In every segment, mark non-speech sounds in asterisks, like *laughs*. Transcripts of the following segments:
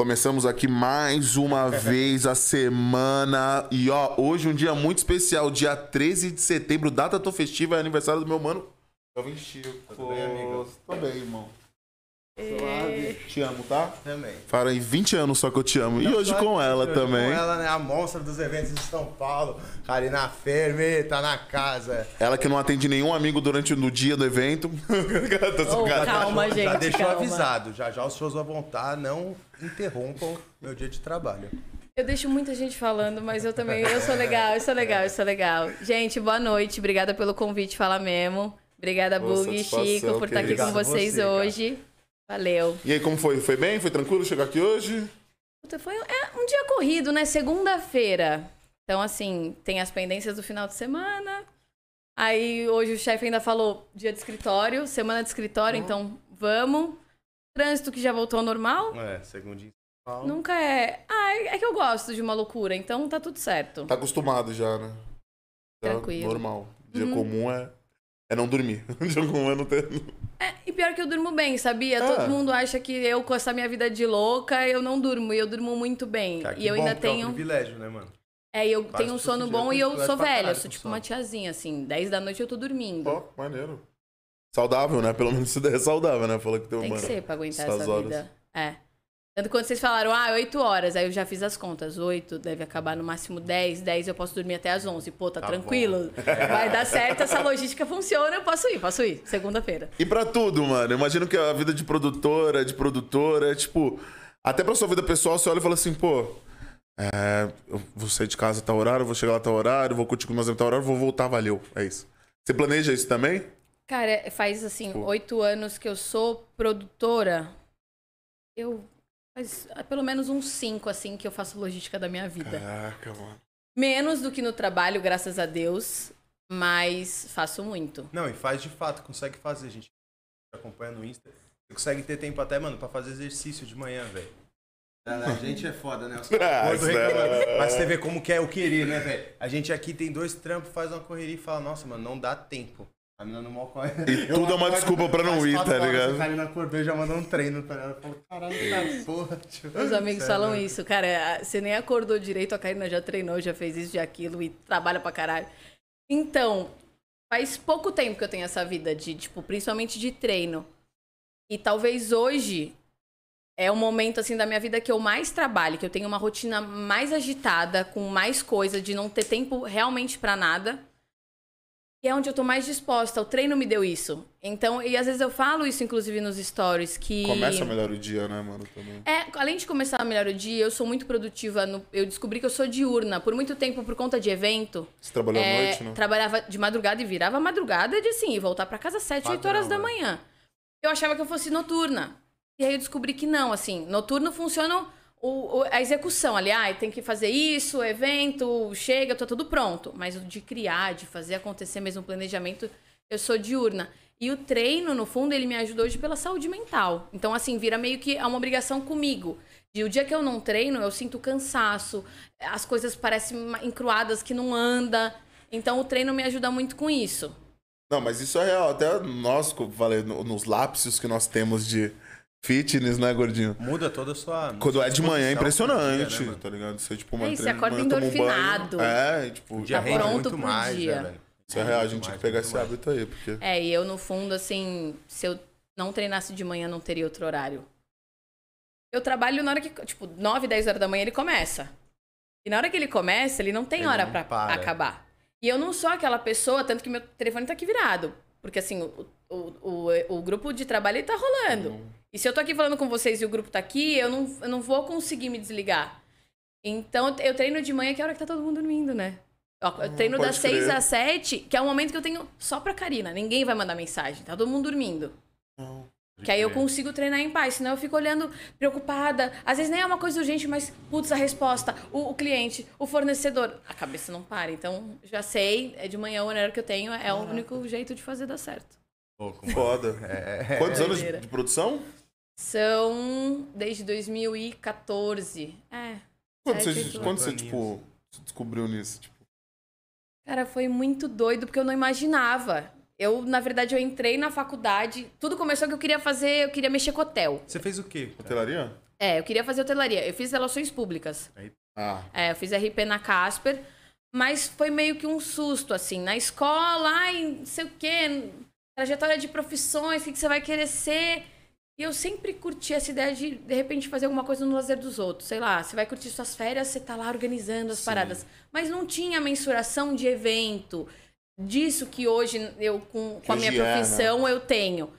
Começamos aqui mais uma *laughs* vez a semana. E ó, hoje um dia muito especial, dia 13 de setembro, data tão festiva, é aniversário do meu mano. Jovem Chico. Tudo bem, amigo? Tô bem, irmão. Suave. Te amo, tá? Também. Fala em 20 anos só que eu te amo. e hoje com ela Hoje também. Com ela, né? A monstra dos eventos de São Paulo. Karina Ferme, tá na casa. Ela que não atende nenhum amigo durante o dia do evento. *laughs* Oh, calma, gente. já deixou calma. avisado. Já já os shows vão voltar. Não interrompam meu dia de trabalho. Eu deixo muita gente falando, mas eu também. Eu sou legal, eu sou legal, eu sou legal. Gente, boa noite. Obrigada pelo convite, fala mesmo. Obrigada, Bug e Chico, por estar aqui com vocês você, cara. Valeu. E aí, como foi? Foi bem? Foi tranquilo chegar aqui hoje? Puta, Foi é um dia corrido, né? Segunda-feira. Então, assim, tem as pendências do final de semana. Aí, hoje o chefe ainda falou dia de escritório, semana de escritório, então vamos. Trânsito que já voltou ao normal. É, segundinho. Nunca é. Ah, é é que eu gosto de uma loucura, então tá tudo certo. Tá acostumado já, né? Já Tranquilo. Normal. Dia Uhum. comum é, é não dormir. *laughs* Dia comum é não ter. É, e pior que eu durmo bem, sabia? Ah. Todo mundo acha que eu, com essa minha vida de louca, eu não durmo. E eu durmo muito bem. Cara, que e eu bom, ainda porque É um tenho. privilégio, né, mano? É, e eu Quase tenho um sono bom tem e eu sou velha. Eu sou tipo uma tiazinha, assim. 10 da noite eu tô dormindo. Ó, maneiro. Saudável, né? Pelo menos isso daí é saudável, né? Falou que tem, Tem uma. que ser pra aguentar essa horas. vida. É. Tanto quando vocês falaram, ah, 8 horas, aí eu já fiz as contas. 8 deve acabar no máximo 10, 10 eu posso dormir até às 11. Pô, tá, Tá tranquilo. *laughs* Vai dar certo, essa logística funciona, eu posso ir, posso ir. Segunda-feira. E pra tudo, mano. Eu imagino que a vida de produtora, de produtora, é tipo. Até pra sua vida pessoal, você olha e fala assim, pô. É, eu vou sair de casa a tal horário, vou chegar lá a tal horário, vou curtir com meus amigos a tal horário, vou voltar, valeu. É isso. Você planeja isso também? Cara, faz assim, Tipo- oito anos que eu sou produtora. Eu. Faz ah, pelo menos uns cinco, assim, que eu faço logística da minha vida. Caraca, mano. Menos do que no trabalho, graças a Deus. Mas faço muito. Não, e faz de fato, consegue fazer, gente. Acompanha no Insta. Você consegue ter tempo até, mano, pra fazer exercício de manhã, velho. A gente é foda, né? Os *laughs* Ah, é-. Mas você vê como que é o querer, né, velho? A gente aqui tem dois trampos, faz uma correria e fala, nossa, mano, não dá tempo. A mal corre. E *laughs* tudo é uma desculpa pra não ir, tá ligado? A Karina acordou e já mandou um treino, tá ligado? Eu falo, caralho, cara, porra. Tipo, Os amigos sério, falam isso. Cara, você nem acordou direito, a Karina já treinou, já fez isso, já aquilo e trabalha pra caralho. Então, faz pouco tempo que eu tenho essa vida de, tipo, principalmente de treino. E talvez hoje é o momento, assim, da minha vida que eu mais trabalho, que eu tenho uma rotina mais agitada, com mais coisa, de não ter tempo realmente pra nada. E é onde eu tô mais disposta. O treino me deu isso. Então, e às vezes eu falo isso, inclusive, nos stories, que... Começa melhor o dia, né, mano? Também. É, além de começar a melhor o dia, eu sou muito produtiva. no- eu descobri que eu sou diurna. Por muito tempo, por conta de evento, Você trabalhou à é, noite, né? trabalhava de madrugada e virava madrugada de assim, voltar pra casa às 7, 8 Padrão, horas da né? manhã. Eu achava que eu fosse noturna. E aí eu descobri que não, assim, noturno funciona o- a execução ali. Ah, tem que fazer isso, evento, chega, tá tudo pronto. Mas o de criar, de fazer acontecer mesmo o planejamento, eu sou diurna. E o treino, no fundo, ele me ajuda hoje pela saúde mental. Então, assim, vira meio que é uma obrigação comigo. De o dia que eu não treino, eu sinto cansaço, as coisas parecem encruadas que não anda. Então, o treino me ajuda muito com isso. Não, mas isso é real. Até nós, falei, no- nos lápis que nós temos de fitness, né, gordinho? Muda toda a sua. Quando é de manhã é impressionante, dia, né, tá ligado? Você, tipo, É, você treina- acorda manhã, toma um endorfinado. É, tipo, O dia Tá pronto muito pro mais, dia. né, isso é real. A gente tinha que pegar esse mais. hábito aí, porque... É, e eu, no fundo, assim, se eu não treinasse de manhã, não teria outro horário. Eu trabalho na hora que, tipo, 9, 10 horas da manhã ele começa. E na hora que ele começa, ele não tem Ele hora não pra para. acabar. E eu não sou aquela pessoa, tanto que meu telefone tá aqui virado. Porque, assim, o, o, o, o grupo de trabalho ele tá rolando. Uhum. E se eu tô aqui falando com vocês e o grupo tá aqui, eu não, eu não vou conseguir me desligar. Então, eu treino de manhã, que é a hora que tá todo mundo dormindo, né? Eu eu treino das 6 crer. às 7, que é o momento que eu tenho só pra Karina. Ninguém vai mandar mensagem, tá todo mundo dormindo. Não. Que aí eu consigo treinar em paz, senão eu fico olhando preocupada. Às vezes nem é uma coisa urgente, mas, putz, a resposta, o, o cliente, o fornecedor. A cabeça não para. Então, já sei, é de manhã o horário que eu tenho, é o único jeito de fazer dar certo. Pouco, mano. Foda. É, Quantos anos de, doideira. de produção? São desde 2014. É. Quando Sete, você, quando você tipo, se descobriu nisso? Tipo, Cara, foi muito doido porque eu não imaginava. Eu, na verdade, eu entrei na faculdade. Tudo começou que eu queria fazer, eu queria mexer com hotel. Você fez o quê? hotelaria? É, eu queria fazer hotelaria. Eu fiz relações públicas. Ah, É, eu fiz RP na Casper, mas foi meio que um susto, assim. Na escola, ai, não sei o quê, trajetória de profissões, o que, que você vai querer ser. E eu sempre curti essa ideia de, de repente, fazer alguma coisa no lazer dos outros. Sei lá, você vai curtir suas férias, você tá lá organizando as paradas. Mas não tinha mensuração de evento, disso que hoje eu, com, com a minha é, né? profissão, eu tenho.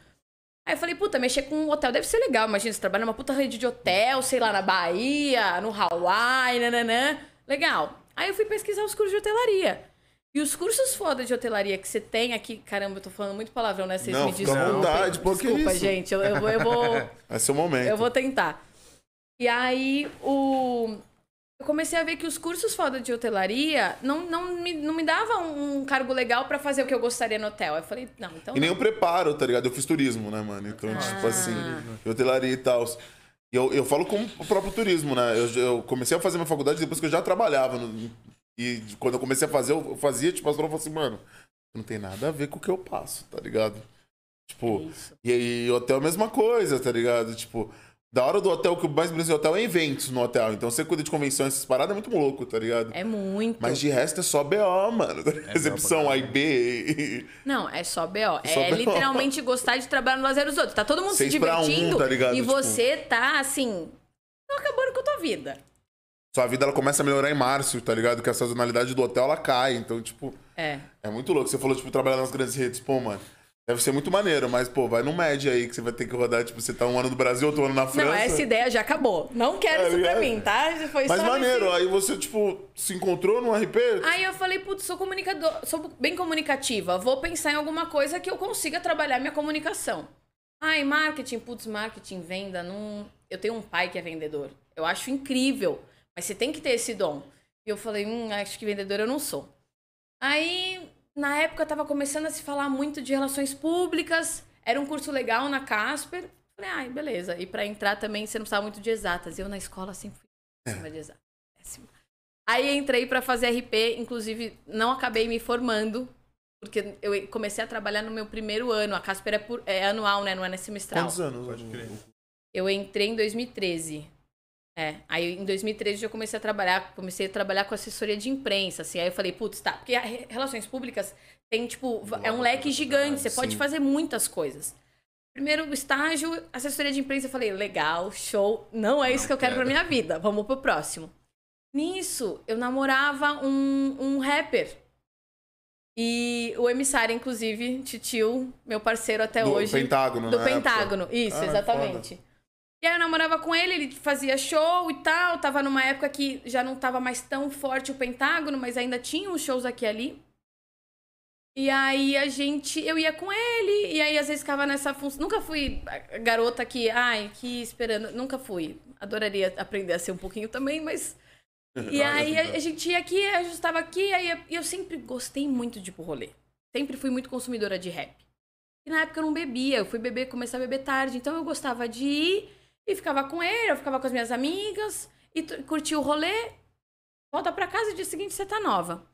Aí eu falei, puta, mexer com um hotel deve ser legal. Imagina, você trabalha numa puta rede de hotel, sei lá, na Bahia, no Hawaii, nananã. Legal. Aí eu fui pesquisar os cursos de hotelaria. E os cursos foda de hotelaria que você tem aqui... Caramba, eu tô falando muito palavrão, né? Vocês Não, me à desculpem. vontade, pô, que Desculpa, isso? gente. Eu, eu vou... Eu vou... *laughs* é seu momento. Eu vou tentar. E aí, o... eu comecei a ver que os cursos foda de hotelaria não, não, me, não me davam um cargo legal pra fazer o que eu gostaria no hotel. Eu falei, não, então. E nem não. o preparo, tá ligado? Eu fiz turismo, né, mano? Então, tipo assim, hotelaria e tal. E eu, eu falo com o próprio turismo, né? Eu, eu comecei a fazer minha faculdade depois que eu já trabalhava. no- e quando eu comecei a fazer, eu fazia, tipo, a pessoa falou assim, mano, não tem nada a ver com o que eu passo, tá ligado? Tipo, É e aí hotel é a mesma coisa, tá ligado? Tipo, da hora do hotel, o que mais brilha no hotel é eventos no hotel. Então você cuida de convenções, essas paradas é muito louco, tá ligado? É muito. Mas de resto é só BO, mano. *laughs* Recepção A e B. e- Não, é só BO. Só é BO. literalmente gostar de trabalhar no lazer dos outros. Tá todo mundo se Seis um, divertindo. tá ligado? E Tipo- você tá, assim, tô acabando com a tua vida. Sua vida ela começa a melhorar em março, tá ligado? Que a sazonalidade do hotel ela cai. Então, tipo, É. é muito louco. Você falou, tipo, trabalhar nas grandes redes. Pô, mano, deve ser muito maneiro, mas, pô, vai no médio aí que você vai ter que rodar. Tipo, você tá um ano no Brasil, outro ano na França. Não, essa ideia já acabou. Não quero Tá isso pra ligado? mim, tá? Foi Mas só maneiro, nesse- aí você, tipo, se encontrou no RP? Aí eu falei, putz, sou comunicador, sou bem comunicativa. Vou pensar em alguma coisa que eu consiga trabalhar minha comunicação. Ai, marketing, putz, marketing, venda, não. Eu tenho um pai que é vendedor. Eu acho incrível. Mas você tem que ter esse dom. E eu falei, hum, acho que vendedor eu não sou. Aí, na época, tava começando a se falar muito de relações públicas. Era um curso legal na Casper. Falei, ai, beleza. E pra entrar também, você não precisava muito de exatas. Eu na escola sempre fui péssima de exatas. Péssima. Aí entrei pra fazer RP, inclusive não acabei me formando, porque eu comecei a trabalhar no meu primeiro ano. A Casper é, por- é anual, né? Não é semestral. Quantos anos? Pode crer. Eu entrei em 2013. É, aí em 2013 eu comecei a trabalhar, comecei a trabalhar com assessoria de imprensa, assim. Aí eu falei, putz, tá, porque relações públicas tem, tipo, é um leque gigante, você pode sim. fazer muitas coisas. Primeiro estágio, assessoria de imprensa, eu falei, legal, show, não é isso Não que eu quero pra quero. minha vida, vamos pro próximo. Nisso, eu namorava um, um rapper. E o emissário, inclusive, Titio, meu parceiro até Do hoje. Pentágono, Do na época. Pentágono, isso, Ah, exatamente. E aí eu namorava com ele, ele fazia show e tal. Tava numa época que já não tava mais tão forte o Pentágono, mas ainda tinha uns shows aqui e ali. E aí a gente, eu ia com ele, e aí às vezes ficava nessa função. Nunca fui garota que, ai, que esperando. Nunca fui. Adoraria aprender a ser um pouquinho também, mas. *laughs* E aí a, a gente ia aqui, ajustava aqui, aí eu, e eu sempre gostei muito de pro rolê. Sempre fui muito consumidora de rap. E na época eu não bebia, eu fui beber, começar a beber tarde, então eu gostava de ir e ficava com ele, eu ficava com as minhas amigas e curtia o rolê. Volta pra casa e dia seguinte você tá nova.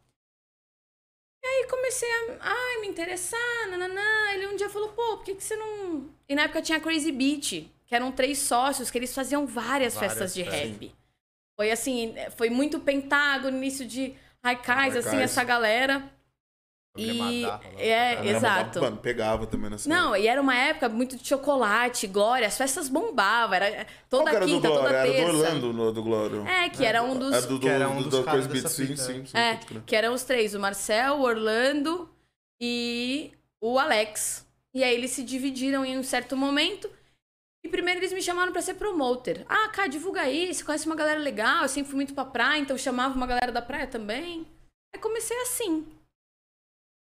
E aí comecei a ai, me interessar, nananã. Ele um dia falou, pô, por que, que você não. E na época tinha Crazy Beach, que eram três sócios, que eles faziam várias, Várias festas de festas. rap. Foi assim, foi muito pentágono, início de Raikais, assim, essa galera. E- pra é, exato. Mano, pegava também nessa. Não, e era uma época muito de chocolate, Glória, as festas bombavam, era toda era do quinta, toda Glória? Era do terça. Orlando no- do Glória. É, que era um dos. É do, do, Que era um do, dos do Beat, dessa sim, sim, né? sim. É, que eram os três, o Marcel, o Orlando e o Alex. E aí eles se dividiram em um certo momento. E primeiro eles me chamaram pra ser promoter. Ah, cara, divulga aí, você conhece uma galera legal, eu sempre fui muito pra praia, então eu chamava uma galera da praia também. Aí comecei assim.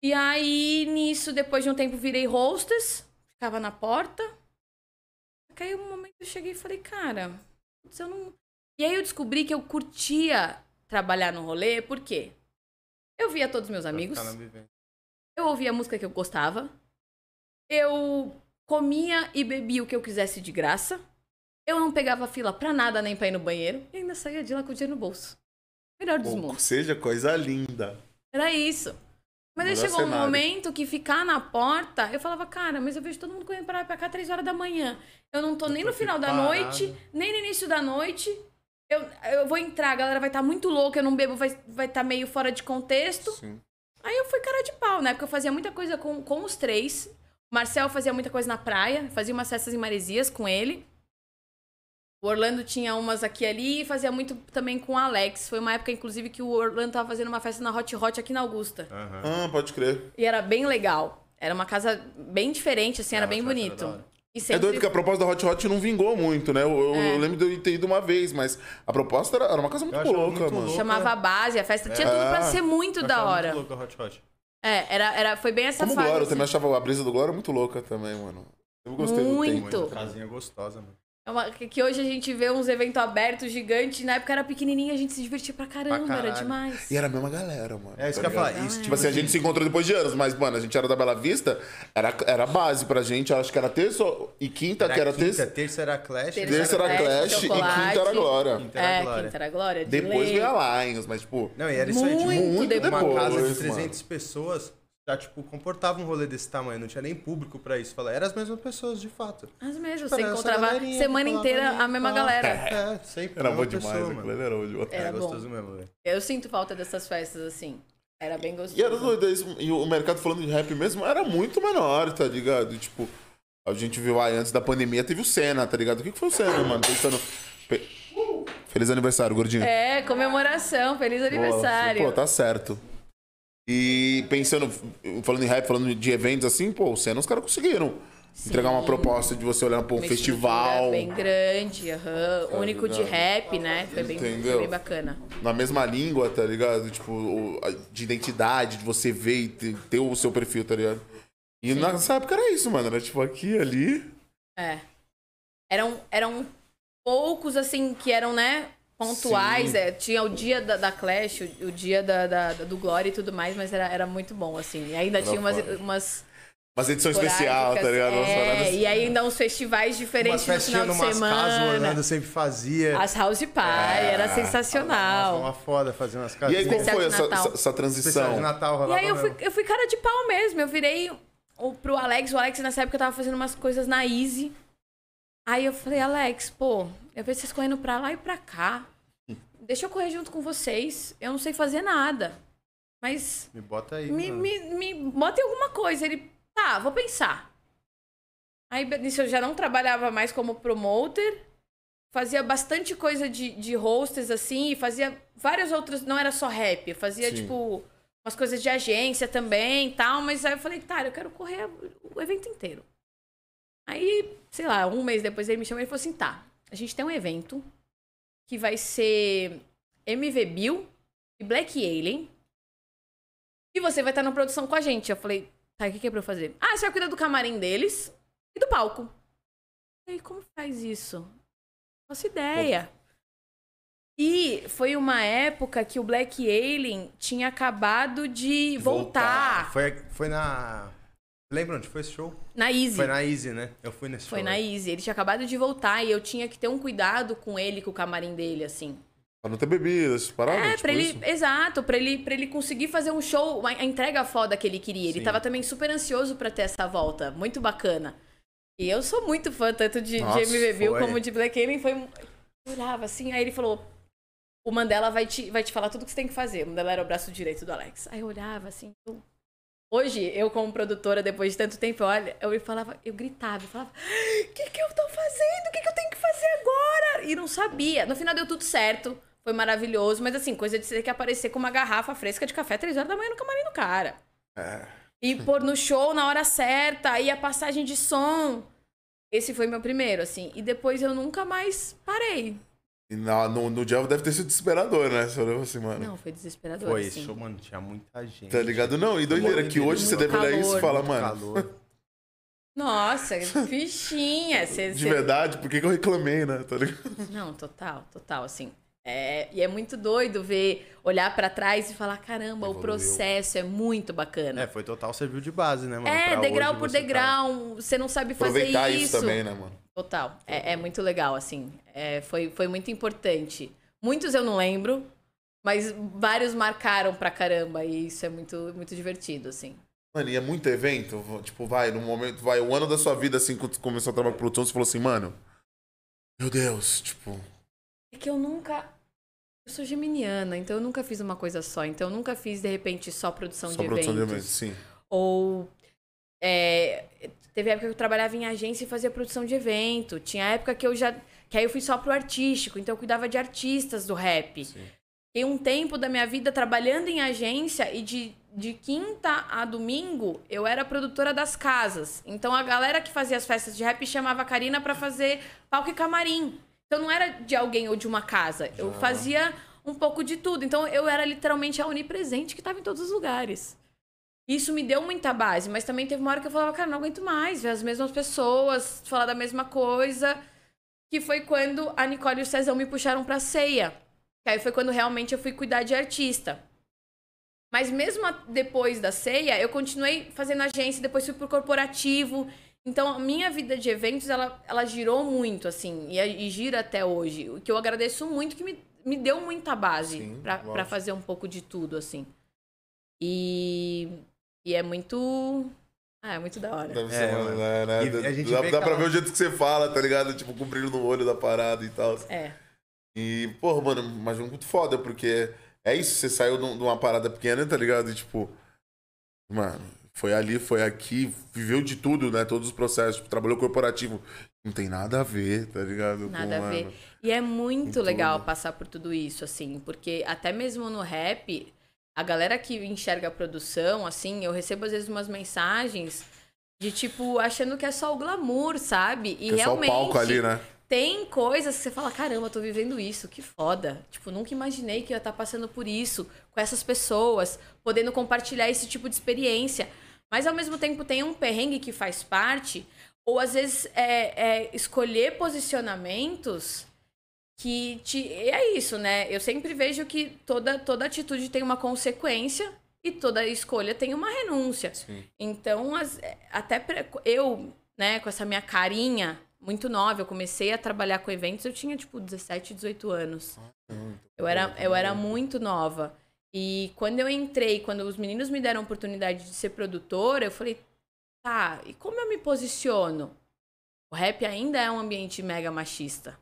E aí, nisso, depois de um tempo, virei hostess, ficava na porta. Aí um momento eu cheguei e falei, cara, eu não. E aí eu descobri que eu curtia trabalhar no rolê, por quê? Eu via todos os meus amigos, eu ouvia a música que eu gostava, eu comia e bebia o que eu quisesse de graça, eu não pegava fila pra nada nem pra ir no banheiro, e ainda saía de lá com o dinheiro no bolso. Melhor dos Ou mundos. seja, coisa linda. Era isso. Mas aí chegou um cenário. momento que ficar na porta, eu falava, cara, mas eu vejo todo mundo correndo pra pra cá três horas da manhã. Eu não tô nem tô no final da parado. noite, nem no início da noite. Eu, eu vou entrar, a galera vai estar muito louca, eu não bebo, vai estar vai tá meio fora de contexto. Sim. Aí eu fui cara de pau, né? Porque eu fazia muita coisa com, com os três. O Marcel fazia muita coisa na praia, fazia umas festas em Maresias com ele. O Orlando tinha umas aqui e ali e fazia muito também com o Alex. Foi uma época, inclusive, que o Orlando tava fazendo uma festa na Hot Hot aqui na Augusta. Aham. Ah, pode crer. E era bem legal. Era uma casa bem diferente, assim, era bem era bonito. da hora. E É sempre... doido que a proposta da Hot Hot não vingou muito, né? Eu, eu- É. eu lembro de eu ter ido uma vez, mas a proposta era, era uma casa muito Eu louca, muito mano. louco. Chamava a base, a festa tinha tudo pra É. ser muito Eu da hora. Muito louco a Hot Hot. É, era, era, foi bem essa Como fase. Glória, eu assim. também achava a brisa do Glória muito louca também, mano. Eu gostei Muito. do tempo. Muito. Casinha gostosa, mano. É uma- que hoje a gente vê uns eventos abertos gigantes. Na época era pequenininha, a gente se divertia pra caramba, Pra era demais. E era a mesma galera, mano. É isso tá que eu ia falar. Isso, Tipo Tipo assim, a gente se encontrou depois de anos, mas, mano, a gente era da Bela Vista, era, era base pra gente, acho que era terça e quinta, que era quinta, terça. terça era Clash. Terça Terça era Clash, Clash e quinta era Glória. Quinta era É, Glória. quinta era Glória. de Depois veio a Lions, mas, tipo, Não, e era isso aí, tipo, Muito muito depois. uma casa de 300 pessoas já, tipo, comportava um rolê desse tamanho. Não tinha nem público pra isso. Fala, eram as mesmas pessoas, de fato. As mesmas, Tipo, você era encontrava semana inteira a mesma galera. É, sempre. era bom demais, pessoa, aquilo mano. ali era bom demais. Era É bom. gostoso mesmo, velho. Eu sinto falta dessas festas, assim. Era bem gostoso. E era doido, é isso, e o mercado falando de rap mesmo era muito menor, tá ligado? E, tipo, a gente viu aí antes da pandemia, teve o Senna, tá ligado? O que, que foi o Senna, mano? Pensando. Pe- Feliz aniversário, gordinho. É, comemoração, feliz aniversário. Pô, tá certo. E pensando, falando em rap, falando de eventos assim, pô, o Senna os caras conseguiram entregar uma proposta de você olhar pra um festival Bem grande, aham. único de ligado? rap, né? Foi bem, foi bem bacana. na mesma língua, tá ligado? Tipo, de identidade, de você ver e ter, o seu perfil, tá ligado? E nessa época era isso, mano. Era tipo aqui, ali. É. Eram, eram poucos, assim, que eram, né? Pontuais. É, tinha o dia da, da Clash, o, o dia da, da- do Glória e tudo mais, mas era, era muito bom, assim. E ainda tinha umas, foda. umas Mas edição especial, tá ligado? É, e ainda uns festivais Umas diferentes no final de numas casas, o semana. Orlando sempre fazia. As House Party, era Nossa, sensacional. uma foda fazer umas E casas. aí, como foi de essa, essa, transição? de Natal, E aí eu fui, eu fui cara de pau mesmo. Eu virei o, pro Alex. O Alex, nessa época, tava fazendo umas coisas na Easy. Aí eu falei, Alex, pô, eu vejo vocês correndo pra lá e pra cá. Deixa eu correr junto com vocês. Eu não sei fazer nada. Mas Me bota aí, me, mano. me, me bota em alguma coisa. Ele, tá, vou pensar. Aí nisso eu já não trabalhava mais como promoter. Fazia bastante coisa de, de hostess, assim, e fazia várias outras. Não era só rap, fazia, Sim. tipo, umas coisas de agência também e tal. Mas aí eu falei, tá, eu quero correr o evento inteiro. Aí, sei lá, um mês depois ele me chamou e falou assim: tá, a gente tem um evento que vai ser MV Bill e Black Alien. E você vai estar na produção com a gente. Eu falei, tá, o que, que é pra eu fazer? Ah, você vai cuidar do camarim deles e do palco. E aí, como faz isso? Faço ideia. E foi uma época que o Black Alien tinha acabado de voltar, Foi, foi na. Lembra onde foi esse show? na Easy. Foi na Easy, né? Eu fui nesse Foi show. na aí. Easy. Ele tinha acabado de voltar e eu tinha que ter um cuidado com ele, com o camarim dele, assim. Pra não ter bebidas, essas paradas? É, tipo pra ele. isso? Exato, pra ele, pra ele conseguir fazer um show, a a entrega foda que ele queria. Ele Sim. tava também super ansioso pra ter essa volta. Muito bacana. E eu sou muito fã, tanto de, de Nossa, MV Bill foi. como de Black Alien. Foi. Eu olhava assim, aí ele falou. O Mandela vai te, vai te falar tudo que você tem que fazer. O Mandela era o braço direito do Alex. Aí eu olhava assim. eu- Hoje, eu como produtora, depois de tanto tempo, olha, eu falava, eu gritava, eu falava, o que, que eu tô fazendo? O que, que eu tenho que fazer agora? E não sabia. No final deu tudo certo. Foi maravilhoso, mas assim, coisa de você ter que aparecer com uma garrafa fresca de café três horas da manhã no camarim do cara. É. E pôr no show na hora certa, aí a passagem de som. Esse foi meu primeiro, assim. E depois eu nunca mais parei. E na- no, no dia deve ter sido desesperador, né? Você olhou assim, mano. Não, foi desesperador, Foi assim. show, mano. Tinha muita gente. Tá ligado? Não, e doideira, que hoje você deve olhar isso e falar, mano, calor. *laughs* Nossa, fichinha. Cê, de cê- verdade, por que, que eu reclamei, né? Tá ligado? Não, total, total, assim. É, e é muito doido ver, olhar pra trás e falar, caramba, o Evoluiu. processo é muito bacana. É, foi total serviu de base, né, mano? É, Pra degrau por você tá- degrau, você não sabe fazer Aproveitar isso. isso também, né, mano? Total. É, é muito legal, assim. É, foi, foi muito importante. Muitos eu não lembro, Mas vários marcaram pra caramba e isso é muito, muito divertido, assim. Mano, e é muito evento? Tipo, vai, no momento, vai, o ano da sua vida, assim, quando você começou a trabalhar com produção, você falou assim, mano, meu Deus, tipo, É que eu nunca. Eu sou geminiana, então eu nunca fiz uma coisa só. Então eu nunca fiz, de repente, só produção só de produção de eventos. eventos, sim. Ou. é, teve época que eu trabalhava em agência e fazia produção de evento. Tinha época que eu já. Que aí eu fui só pro artístico, então eu cuidava de artistas do rap. Sim. Fiquei um tempo da minha vida trabalhando em agência e de, de quinta a domingo eu era produtora das casas. Então a galera que fazia as festas de rap chamava a Karina pra fazer palco e camarim. Então não era de alguém ou de uma casa. Eu fazia um pouco de tudo. Então eu era literalmente a onipresente que estava em todos os lugares. Isso me deu muita base, mas também teve uma hora que eu falava, cara, não aguento mais ver as mesmas pessoas, falar da mesma coisa. Que foi quando a Nicole e o Cezão me puxaram pra ceia. Que aí foi quando realmente eu fui cuidar de artista. Mas mesmo depois da ceia, eu continuei fazendo agência, depois fui pro corporativo. Então, a minha vida de eventos, ela, ela girou muito, assim, e, a- e gira até hoje. O que eu agradeço muito, que me, me deu muita base pra fazer um pouco de tudo, assim. E, e é muito... Ah, é muito da hora. Deve É, ser, mano. né, né? E a gente dá dá pra ver o jeito que você fala, tá ligado? Tipo, com brilho no olho da parada e tal. É. E, porra, mano, mas é muito foda, porque é isso, você saiu de um- uma parada pequena, tá ligado? E, tipo, mano, foi ali, foi aqui, viveu de tudo, né? Todos os processos, tipo, trabalhou corporativo. Não tem nada a ver, tá ligado? Nada com, a ver. mano, E é muito tudo. legal passar por tudo isso, assim, porque até mesmo no rap, a galera que enxerga a produção, assim, eu recebo às vezes umas mensagens de tipo, achando que é só o glamour, sabe? E que é só o realmente palco ali, né? tem coisas que você fala, caramba, eu tô vivendo isso, que foda. Tipo, nunca imaginei que eu ia estar passando por isso, com essas pessoas, podendo compartilhar esse tipo de experiência. Mas ao mesmo tempo tem um perrengue que faz parte, ou às vezes é, é escolher posicionamentos que te. É isso, né? Eu sempre vejo que toda, toda atitude tem uma consequência e toda escolha tem uma renúncia. Sim. Então, as- até pra- eu, né, com essa minha carinha muito nova, eu comecei a trabalhar com eventos, eu tinha tipo 17, 18 anos. Eu era, eu era muito nova. E quando eu entrei, quando os meninos me deram a oportunidade de ser produtora, eu falei, tá, e como eu me posiciono? O rap ainda é um ambiente mega machista.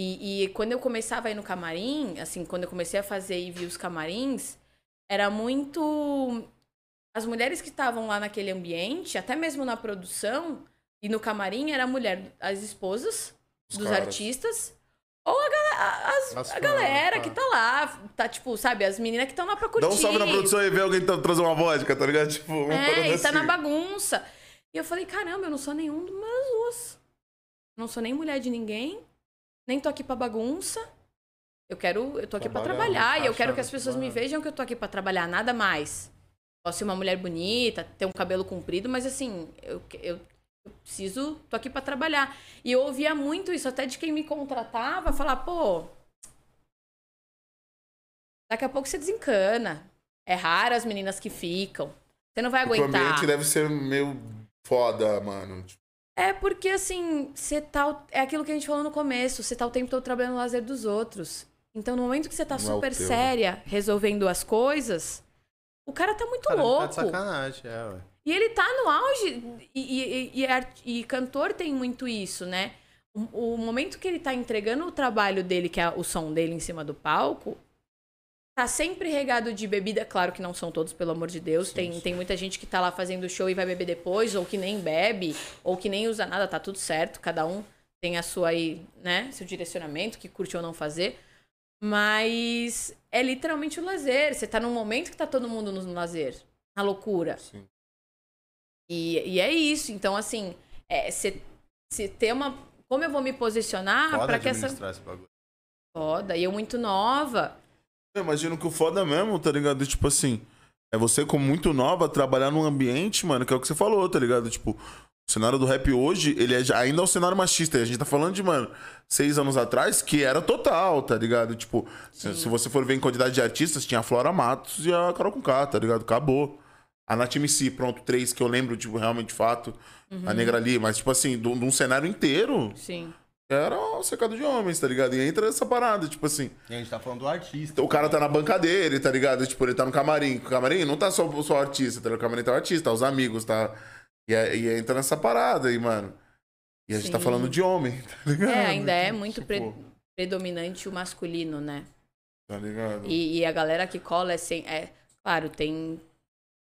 E, e quando eu começava a ir no camarim, assim, quando eu comecei a fazer e vi os camarins, era muito. As mulheres que estavam lá naquele ambiente, até mesmo na produção e no camarim, era a mulher, as esposas Os dos caras. artistas, ou a, as- As a galera tá. que tá lá, tá tipo, sabe, as meninas que estão lá pra curtir. Dá um salve na produção e vê alguém tá- trazer uma vodka, tá ligado? Tipo, parada É, e tá assim. na bagunça. E eu falei, caramba, eu não sou nenhum de umas duas. Não sou nem mulher de ninguém, nem tô aqui pra bagunça. Eu quero, eu tô aqui pra Trabalhar, e eu quero que as pessoas me vejam que eu tô aqui pra trabalhar, nada mais. Posso ser uma mulher bonita, ter um cabelo comprido, mas assim, eu, eu, eu preciso, tô aqui pra trabalhar. E eu ouvia muito isso, até de quem me contratava, falar, pô, daqui a pouco você desencana. É raro as meninas que ficam. Você não vai Porque o aguentar. ambiente deve ser meio foda, mano. Tipo, É porque, assim, você tá. o- É aquilo que a gente falou no começo, você tá o tempo todo trabalhando no lazer dos outros. Então, no momento que você tá Não é o super né? séria resolvendo as coisas, o cara tá muito Cara, louco. Tá de sacanagem, é, ué. E ele tá no auge. E, e, e, e cantor tem muito isso, né? O, o momento que ele tá entregando o trabalho dele, que é o som dele em cima do palco, tá sempre regado de bebida. Claro que não são todos, pelo amor de Deus. Sim, tem, sim. tem muita gente que tá lá fazendo show e vai beber depois, ou que nem bebe, ou que nem usa nada, tá tudo certo. Cada um tem a sua aí, né? Seu direcionamento, que curte ou não fazer. Mas é literalmente o lazer. Você tá num momento que tá todo mundo no lazer. Na loucura. assim. E, e é isso. Então, assim, é, se, se ter uma. Como eu vou me posicionar para que essa. administrar esse bagulho. Foda. E eu muito nova. Eu imagino que o foda mesmo, tá ligado? Tipo assim, é você como muito nova trabalhar num ambiente, mano, que é o que você falou, tá ligado? Tipo, o cenário do rap hoje, ele é, ainda é um cenário machista. E a gente tá falando de, mano, seis anos atrás, que era total, tá ligado? Tipo, se, se você for ver em quantidade de artistas, tinha a Flora Matos e a Carol Conká, tá ligado? Acabou. A Nath MC, pronto, três que eu lembro, tipo, realmente de fato. A Negra ali, mas, tipo assim, de um cenário inteiro. Sim. Era um secado de homens, tá ligado? E entra essa parada, tipo assim. E a gente tá falando do artista. O cara tá na banca dele, tá ligado? Tipo, ele tá no camarim. O camarim não tá só, só o artista, tá ligado? O camarim tá o artista, tá os amigos, tá. E, é- e entra nessa parada aí, mano. E a gente tá Sim. falando de homem, *laughs* tá ligado? É, ainda é muito Tipo, pre- predominante o masculino, né? Tá ligado? E, e a galera que cola é sem. É, claro, tem,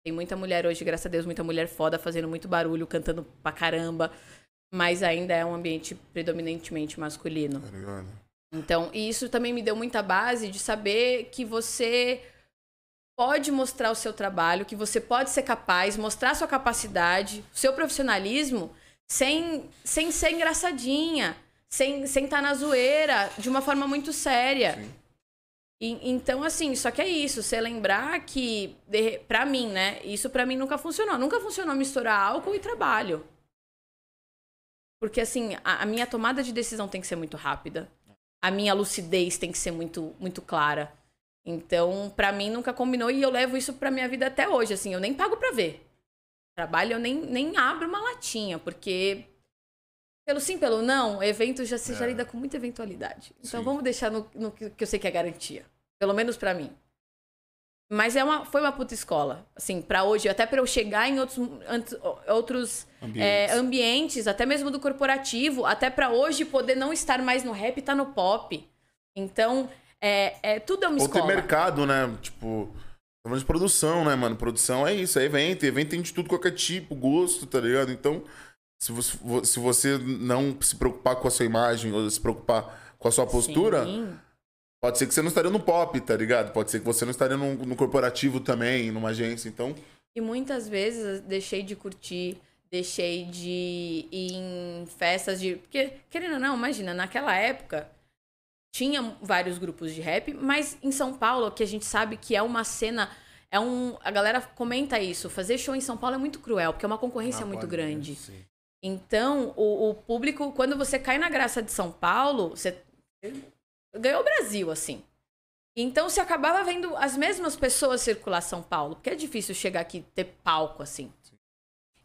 tem muita mulher hoje, graças a Deus, muita mulher foda fazendo muito barulho, cantando pra caramba. Mas ainda é um ambiente predominantemente masculino. Tá ligado? Então, e isso também me deu muita base de saber que você pode mostrar o seu trabalho, que você pode ser capaz, mostrar sua capacidade, seu profissionalismo, sem, sem ser engraçadinha, sem estar sem tá na zoeira, de uma forma muito séria. Sim. E- então, assim, só que é isso, você lembrar que, de, pra mim, né, isso pra mim nunca funcionou. Nunca funcionou misturar álcool e trabalho. Porque, assim, a, a minha tomada de decisão tem que ser muito rápida. A minha lucidez tem que ser muito, muito clara. Então, pra mim, nunca combinou e eu levo isso pra minha vida até hoje. Assim, eu nem pago pra ver. Trabalho, eu nem, nem abro uma latinha, porque pelo sim, pelo não, evento já se já É. lida com muita eventualidade. Então Sim. vamos deixar no, no que que eu sei que é garantia. Pelo menos pra mim. Mas é uma, foi uma puta escola. Assim, pra hoje, até pra eu chegar em outros, outros é, Ambientes. ambientes, até mesmo do corporativo, até pra hoje poder não estar mais no rap e tá no pop. Então, é, é, tudo é uma Ou escola. mercado, né? Tipo, falando de produção, né, mano? Produção é isso, é evento. Evento tem de tudo, qualquer tipo, gosto, tá ligado? Então, se você, se você não se preocupar com a sua imagem ou se preocupar com a sua postura, Sim. Pode ser que você não estaria no pop, tá ligado? Pode ser que você não estaria no, no corporativo também, numa agência. Então, E muitas vezes deixei de curtir, deixei de ir em festas de. Porque, querendo ou não, imagina, naquela época tinha vários grupos de rap, mas em São Paulo, que a gente sabe que é uma cena. É um, a galera comenta isso. Fazer show em São Paulo é muito cruel, porque é uma concorrência Ah, muito pode, grande. Sim. Então, o, o público, quando você cai na graça de São Paulo, você ganhou o Brasil, assim. Então, você acabava vendo as mesmas pessoas circular São Paulo, porque é difícil chegar aqui e ter palco, assim.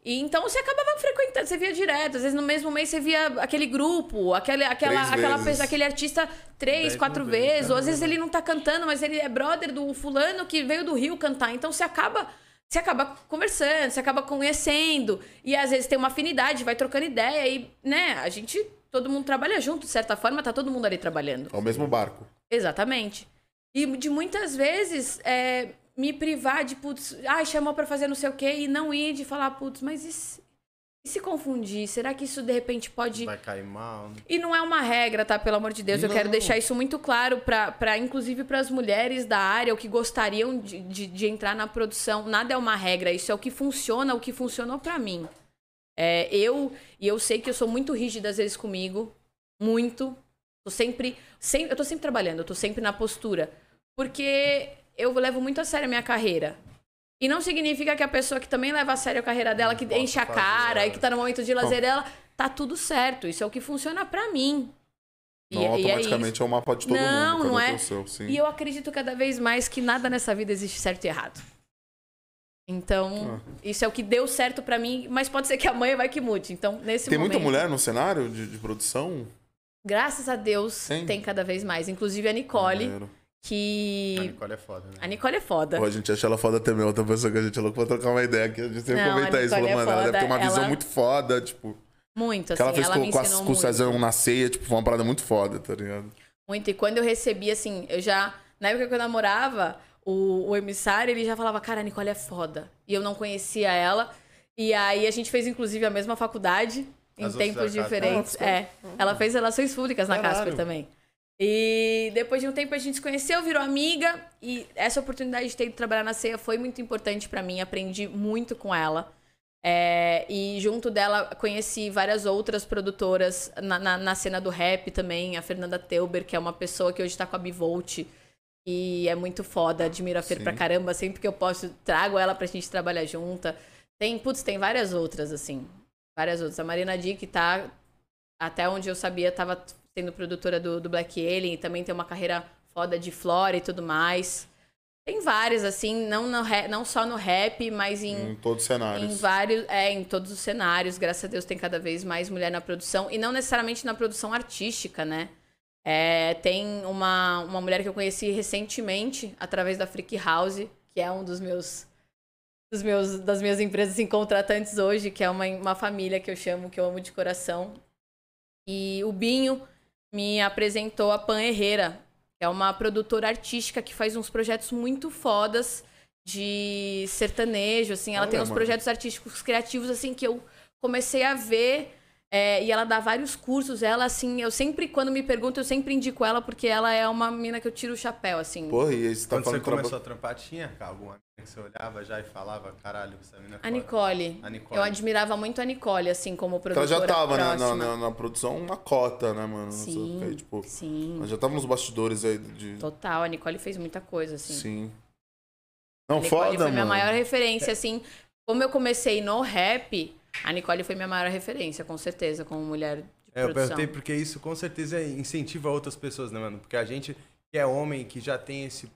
E então você acabava frequentando, você via direto, às vezes no mesmo mês você via aquele grupo, aquele, aquela, Três aquela vezes. aquele artista três, Dez quatro vezes, vezes, né? ou às vezes ele não tá cantando, mas ele é brother do fulano que veio do Rio cantar. Então você acaba você acaba conversando, você acaba conhecendo. E às vezes tem uma afinidade, vai trocando ideia. E, né, a gente, todo mundo trabalha junto, de certa forma, tá todo mundo ali trabalhando. é o mesmo barco. Exatamente. E de muitas vezes é, me privar de, putz, ai, chamou pra fazer não sei o quê, e não ir de falar, putz, mas e se, e se confundir? Será que isso de repente pode. Vai cair mal. né? E não é uma regra, tá? Pelo amor de Deus. Eu Não. quero deixar isso muito claro pra, pra inclusive para as mulheres da área, o que gostariam de, de, de entrar na produção. Nada é uma regra, isso é o que funciona, o que funcionou pra mim. É, eu, e eu sei que eu sou muito rígida às vezes comigo, muito. Tô sempre, sem, eu tô sempre trabalhando, eu tô sempre na postura. Porque eu levo muito a sério a minha carreira. E não significa que a pessoa que também leva a sério a carreira dela, que Não enche a cara é. e que tá no momento de lazer dela, tá tudo certo. Isso é o que funciona pra mim. E- Não e é automaticamente é, o mapa de todo Não, mundo. não um é. seu, sim. E eu acredito cada vez mais que nada nessa vida existe certo e errado. Então, Ah. isso é o que deu certo pra mim, mas pode ser que amanhã vai que mude. Então, nesse Tem momento, muita mulher no cenário de, de produção? graças a Deus, Tem? tem cada vez mais. Inclusive a Nicole, Maneiro. A que Nicole é foda, né? a Nicole é foda. Pô, a gente acha ela foda também, outra pessoa que a gente é louco pra trocar uma ideia aqui. A gente sempre Não, comenta isso, falou, é mano, ela deve ter uma foda, visão ela- muito foda, tipo. Muito, que assim. ela fez ela com, me com, com o. Cezão na ceia, tipo, foi uma parada muito foda, tá ligado? Muito. E quando eu recebi, assim, eu já. Na época que eu namorava, o, o emissário, ele já falava, cara, a Nicole é foda. E eu não conhecia ela. E aí a gente fez, inclusive, a mesma faculdade, em As tempos da Casper. diferentes. Ah, É. Ela fez relações públicas na Caralho. Casper também. E depois de um tempo a gente se conheceu, virou amiga. E essa oportunidade de ter ido trabalhar na ceia foi muito importante pra mim. Aprendi muito com ela. É, e junto dela conheci várias outras produtoras na, na, na cena do rap também. A Fernanda Teuber, que é uma pessoa que hoje tá com a Bivolt. E é muito foda, admiro a Fer Sim. pra caramba. Sempre que eu posso, trago ela pra gente trabalhar junta. Tem, putz, tem várias outras, assim. Várias outras. A Marina Dick tá, até onde eu sabia, tava sendo produtora do, do Black Alien. E também tem uma carreira foda de Flora e tudo mais. Tem várias, assim, não, no não só no rap, mas em, Em todos os cenários. em vários, é, em todos os cenários. Graças a Deus tem cada vez mais mulher na produção. E não necessariamente na produção artística, né? É, tem uma, uma mulher que eu conheci recentemente, através da Freak House, que é um dos meus, dos meus das minhas empresas assim, contratantes hoje, que é uma, uma família que eu chamo, que eu amo de coração. E o Binho me apresentou a Pan Herrera, que é uma produtora artística que faz uns projetos muito fodas de sertanejo, assim. Ela Olha, tem uns mano. projetos artísticos criativos, assim, que eu comecei a ver. É, e ela dá vários cursos. Ela, assim, eu sempre, quando me perguntam, eu sempre indico ela, porque ela é uma mina que eu tiro o chapéu, assim. Porra, e você tá Quando você falando traba- começou a trampar, tinha alguma mina que você olhava já e falava, caralho, essa mina é A. Nicole. A Nicole. Eu admirava muito a Nicole, assim, como Porque ela produtora já tava né, na, na, na produção uma cota, né, mano? Sim, Aí, tipo, sim. ela já tava nos bastidores aí de. Total, a Nicole fez muita coisa, assim. Sim. A Não, Nicole foda, foi minha mano. maior referência, assim. Como eu comecei no rap, a Nicole foi minha maior referência, com certeza, como mulher de É, eu produção. perguntei porque isso com certeza incentiva outras pessoas, né, mano? Porque a gente que é homem, que já tem esse.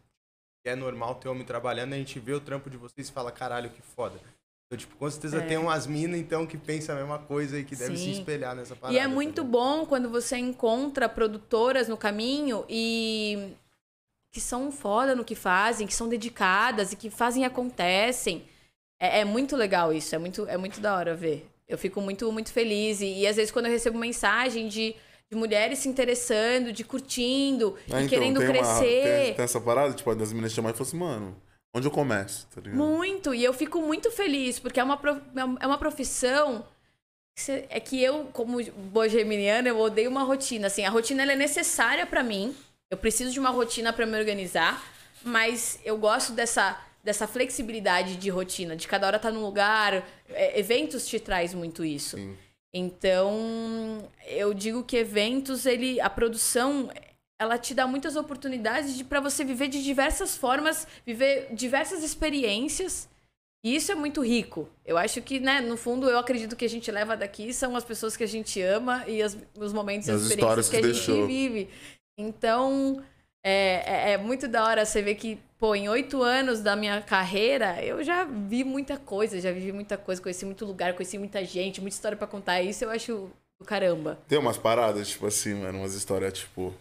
é normal ter homem trabalhando, a gente vê o trampo de vocês e fala, caralho, que foda. Então, tipo, com certeza É. tem umas minas, então, que pensam a mesma coisa e que devem se Sim. espelhar nessa parada. E é muito ligado? bom quando você encontra produtoras no caminho e que são foda no que fazem, que são dedicadas e que fazem e acontecem. É, é muito legal isso, é muito, é muito da hora ver. Eu fico muito, muito feliz. E, e às vezes quando eu recebo mensagem de, de mulheres se interessando, de curtindo Ah, e então, querendo tem uma- crescer. tem, tem essa parada, tipo, das meninas chamar e falar assim, mano, onde eu começo? Tá? Muito, e eu fico muito feliz, porque é uma, prof- é uma profissão. que É que eu, como boa geminiana, eu odeio uma rotina. Assim, a rotina ela é necessária pra mim. Eu preciso de uma rotina pra me organizar, mas eu gosto dessa, dessa flexibilidade de rotina, de cada hora estar num lugar. É, eventos te traz muito isso. Sim. Então, eu digo que eventos, ele, a produção, ela te dá muitas oportunidades de para você viver de diversas formas, viver diversas experiências. E isso é muito rico. Eu acho que, né, no fundo, eu acredito que a gente leva daqui são as pessoas que a gente ama e as- os momentos e as As experiências histórias que a que gente vive. Então, é, é- é muito da hora você ver que, pô, em oito anos da minha carreira, eu já vi muita coisa, já vivi muita coisa, conheci muito lugar, conheci muita gente, muita história pra contar. Isso eu acho do caramba. Tem umas paradas, tipo assim, mano, umas histórias, tipo.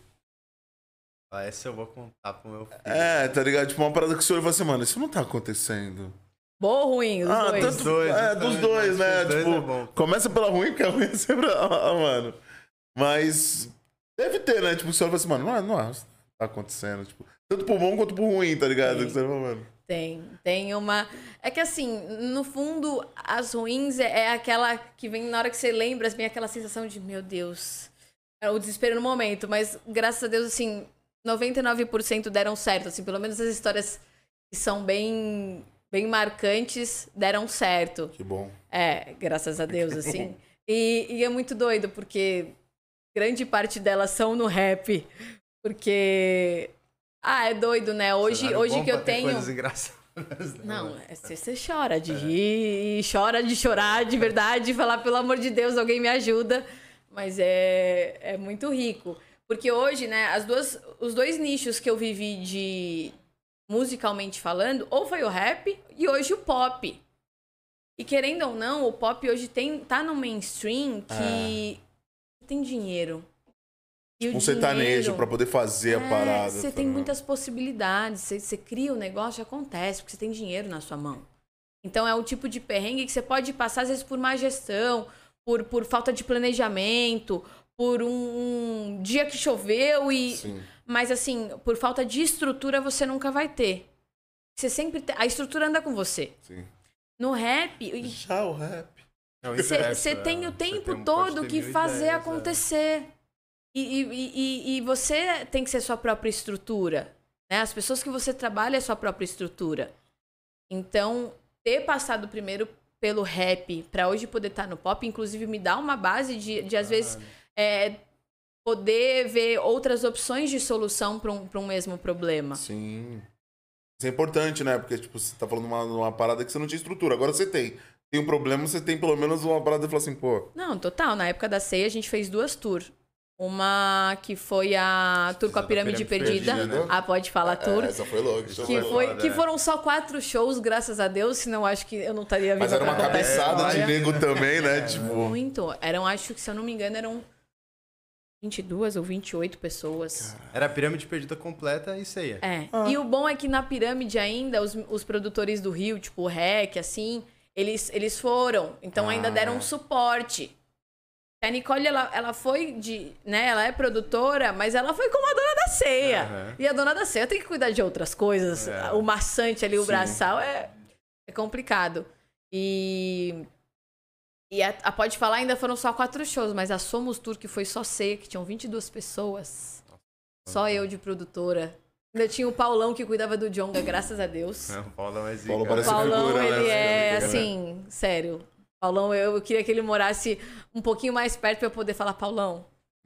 Ah, essa eu vou contar pro meu filho. É, tá ligado? Tipo, uma parada que o senhor fala assim, mano, isso não tá acontecendo. Bom ou ruim, os ah, dois. tanto. dois, é, os dos dois, né? dois tipo, é bom. começa pela ruim, porque a ruim é sempre. Ah, mano. Mas. Deve ter, né? Tipo, o senhor fala assim, mano, não, é- não é, tá acontecendo. Tipo, tanto pro bom quanto pro ruim, tá ligado? Sim. Que você mano. Tem, tem uma. É que assim, no fundo, as ruins é, é aquela que vem na hora que você lembra, vem aquela sensação de, meu Deus. É o desespero no momento, mas graças a Deus, assim, 99% deram certo, assim, pelo menos as histórias que são bem, bem marcantes deram certo. Que bom. É, graças a Deus, assim. *laughs* E, e é muito doido, porque grande parte delas são no rap. Porque. Ah, é doido, né? Hoje, Cenário hoje que eu tenho. Coisas engraçadas, né, Não, é- você você chora de rir, e chora de chorar de verdade, de falar, pelo amor de Deus, alguém me ajuda. Mas é, é muito rico. Porque hoje, né, as duas, os dois nichos que eu vivi de musicalmente falando, ou foi o rap e hoje o pop. E querendo ou não, o pop hoje tem, tá no mainstream que tem dinheiro. E o Um sertanejo dinheiro- pra poder fazer a é, parada. Você tá tem ligado? muitas possibilidades. Você, você cria o negócio, acontece, porque você tem dinheiro na sua mão. Então é o tipo de perrengue que você pode passar, às vezes, por má gestão, por, por falta de planejamento, por um, um dia que choveu e. Sim. Mas assim, por falta de estrutura você nunca vai ter. Você sempre tem... A estrutura anda com você. Sim. No rap, e Já o rap. É o você é. tem o Você tempo tem- todo que fazer ideias, é. E, e, e, e você tem que ser sua própria estrutura. Né? As pessoas que você trabalha é sua própria estrutura. Então, ter passado primeiro pelo rap pra hoje poder estar no pop, inclusive me dá uma base de, de às vezes, é, poder ver outras opções de solução para um, pra um mesmo problema. Sim. Isso é importante, né? Porque, tipo, você tá falando uma, uma parada que você não tinha estrutura. Agora você tem. Tem um problema, você tem pelo menos uma parada e fala assim, pô. Não, total. Na época da ceia, a gente fez duas tours. Uma que foi a Turco a da Pirâmide, Pirâmide Perdida. Perdida, né? Ah, pode falar, É, Tur. essa foi louca. essa Que, foi foi, foda, que é. foram só quatro shows, graças a Deus, senão acho que eu não estaria viva Mas era uma cabeçada de nego também, né? Tipo. Muito. Eram, acho que, se eu não me engano, eram 22 ou 28 pessoas. Era a pirâmide perdida completa e ceia. É. E o bom é que na pirâmide ainda, os, os produtores do Rio, tipo o REC, assim, eles, eles foram. Então ainda Ah. deram um suporte. A Nicole, ela, ela foi de. né? Ela é produtora, mas ela foi como a dona da ceia. Aham. E a dona da ceia tem que cuidar de outras coisas. É. O maçante ali, o Sim. braçal, é, é complicado. E. E a, a Pode Falar ainda foram só quatro shows, mas a Somos Tour, que foi só ceia, que tinham 22 pessoas. Só eu de produtora. Ainda tinha o Paulão que cuidava do Jonga, graças a Deus. Não, *laughs* o Paulão é zica. Paulo O parece Paulão, figura, né? ele é Figura. assim, sério. Paulão, eu, eu queria que ele morasse um pouquinho mais perto pra eu poder falar, Paulão,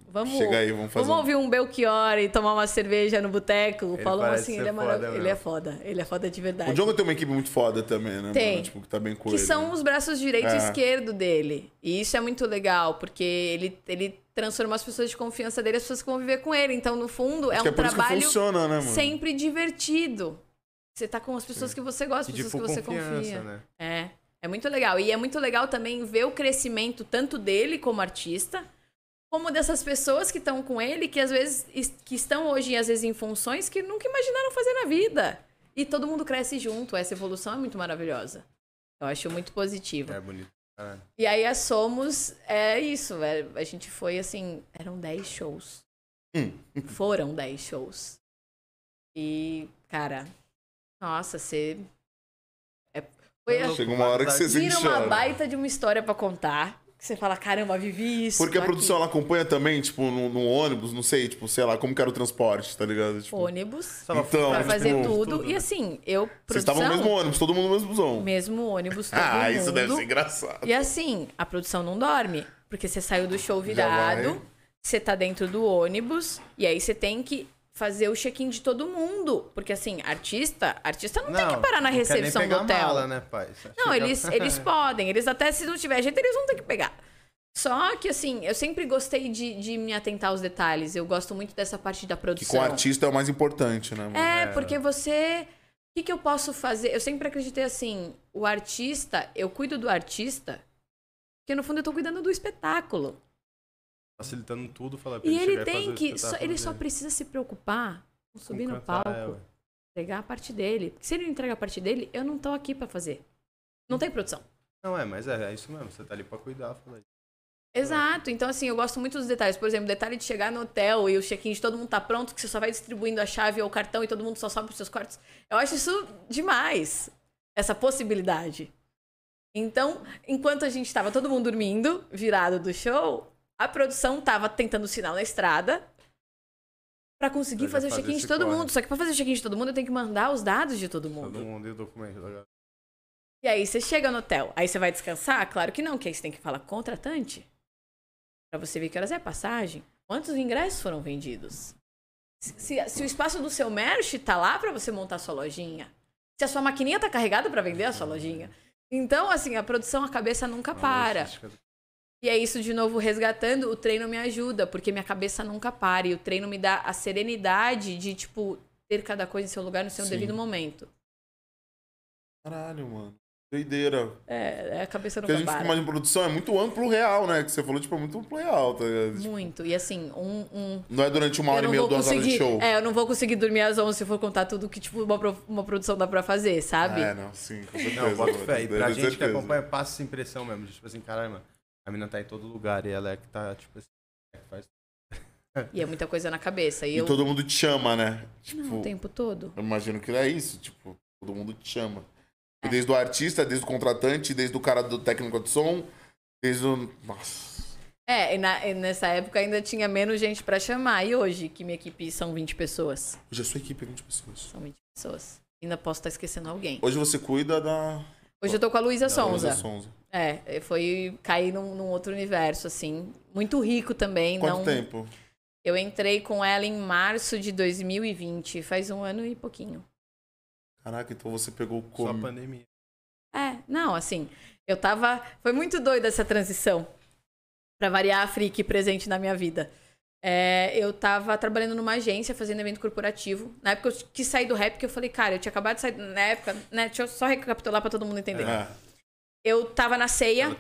vamos. Chega aí, vamos fazer Vamos um- ouvir um Belchior e tomar uma cerveja no boteco. O parece assim, ele é foda maravilhoso. Ele é foda. Ele é foda de verdade. O Djonga tem uma equipe muito foda também, né? Tem. Mano? Tipo, que tá bem com que ele. são os braços direito e É. esquerdo dele. E isso é muito legal, porque ele, ele transforma as pessoas de confiança dele, as pessoas que vão viver com ele. Então, no fundo, é um é por isso que trabalho funciona, né, mano? sempre divertido. Você tá com as pessoas que você gosta, E as pessoas full que você confia. né? É. É muito legal. E é muito legal também ver o crescimento tanto dele como artista, como dessas pessoas que estão com ele, que às vezes es- que estão hoje, às vezes, em funções que nunca imaginaram fazer na vida. E todo mundo cresce junto. Essa evolução é muito maravilhosa. Eu acho muito positiva. É bonito. E aí a Somos é isso, velho. A gente foi assim, eram 10 shows. Hum. Foram 10 shows. E, cara, nossa, você. Foi a- Chega uma hora que você se vira uma chora. baita de uma história pra contar. Que você fala, caramba, vivi isso. Porque a produção aqui. ela acompanha também, tipo, no, no ônibus, não sei, tipo, sei lá, como que era o transporte, tá ligado? Tipo, ônibus Então, pra fazer tipo, tudo. tudo, E né? assim, eu. Vocês Produção, estavam no mesmo ônibus, todo mundo no mesmo busão. mesmo ônibus, *laughs* todo Ah, mundo. isso deve ser engraçado. E assim, a produção não dorme. Porque você saiu do show virado, você tá dentro do ônibus, e aí você tem que fazer o check-in de todo mundo. Porque assim, artista, artista não, tem que parar na não recepção do hotel. Mala, né, pai? Não, eles, eles *laughs* podem. Eles até, se não tiver jeito, eles vão ter que pegar. Só que, assim, eu sempre gostei de, de me atentar aos detalhes. Eu gosto muito dessa parte da Que produção. com o artista é o mais importante, né, mano? É, É. porque você. O que, que eu posso fazer? Eu sempre acreditei assim: o artista, eu cuido do artista, porque no fundo eu tô cuidando do espetáculo. Facilitando tudo, fala pra E ele e tem que. só- espetáculo ele só precisa se preocupar com subir Com no palco, é, ué. entregar a parte dele. Porque se ele não entrega a parte dele, eu não tô aqui pra fazer. Não tem produção. Não, é, mas é, é isso mesmo. Você tá ali pra cuidar, fala. Exato. Então, assim, eu gosto muito dos detalhes. Por exemplo, o detalhe de chegar no hotel e o check-in de todo mundo tá pronto, que você só vai distribuindo a chave ou o cartão e todo mundo só sobe pros seus quartos. Eu acho isso demais. Essa possibilidade. Então, enquanto a gente tava todo mundo dormindo, virado do show, a produção tava tentando sinal na estrada pra conseguir fazer o check-in de todo corre. mundo. Só que pra fazer o check-in de todo mundo, eu tenho que mandar os dados de todo mundo. Todo mundo e o documento da galera. E aí você chega no hotel, aí você vai descansar? Claro que não, que aí você tem que falar com o contratante. Pra você ver que horas é a passagem. Quantos ingressos foram vendidos? Se, se- o espaço do seu merch tá lá pra você montar a sua lojinha. Se a sua maquininha tá carregada pra vender a sua lojinha. Então, assim, a produção, a cabeça nunca para. E é isso, de novo, resgatando, o treino me ajuda, porque minha cabeça nunca para. E o treino me dá a serenidade de, tipo, ter cada coisa em seu lugar no seu Sim. devido momento. Caralho, mano. Doideira. É, a cabeça Porque a nunca gente fica para. imaginando produção, é muito amplo real, né? Que você falou, tipo, é muito amplo real, tá ligado? Tipo, Muito. E assim, um. um Não é durante uma eu hora e não meia, duas horas de conseguir. show. É, eu não vou conseguir dormir às 11 se for contar tudo que, tipo, uma, pro- uma produção dá pra fazer, sabe? É, não, sim, com certeza. Não, bota fé. E pra gente que certeza. acompanha, passa essa impressão mesmo. Tipo assim, caralho, mano. A mina tá em todo lugar e ela é que tá, tipo assim, é que faz. E é muita coisa na cabeça. E, E eu. todo mundo te chama, né? Tipo, Não, o tempo todo. eu imagino que é isso, tipo, todo mundo te chama. É. Desde o artista, desde o contratante, desde o cara do técnico de som, desde o. Nossa. É, e, na- e nessa época ainda tinha menos gente pra chamar. E hoje, que minha equipe são 20 pessoas. Hoje a sua equipe é 20 pessoas. São 20 pessoas. Ainda posso estar esquecendo alguém. Hoje você cuida da. Hoje eu tô com a Luísa Sonza. Luísa Sonza. É, foi cair num, num outro universo, assim. Muito rico também. Quanto não... tempo? Eu entrei com ela em março de 2020. Faz um ano e pouquinho. Caraca, então você pegou Só a como. pandemia. É, não, assim, eu tava. Foi muito doida essa transição. Pra variar a freak presente na minha vida. É, eu tava trabalhando numa agência, fazendo evento corporativo. Na época eu quis sair do rap, porque eu falei, cara, eu tinha acabado de sair. Na época, né? Deixa eu só recapitular pra todo mundo entender. É. Eu tava na ceia. Tava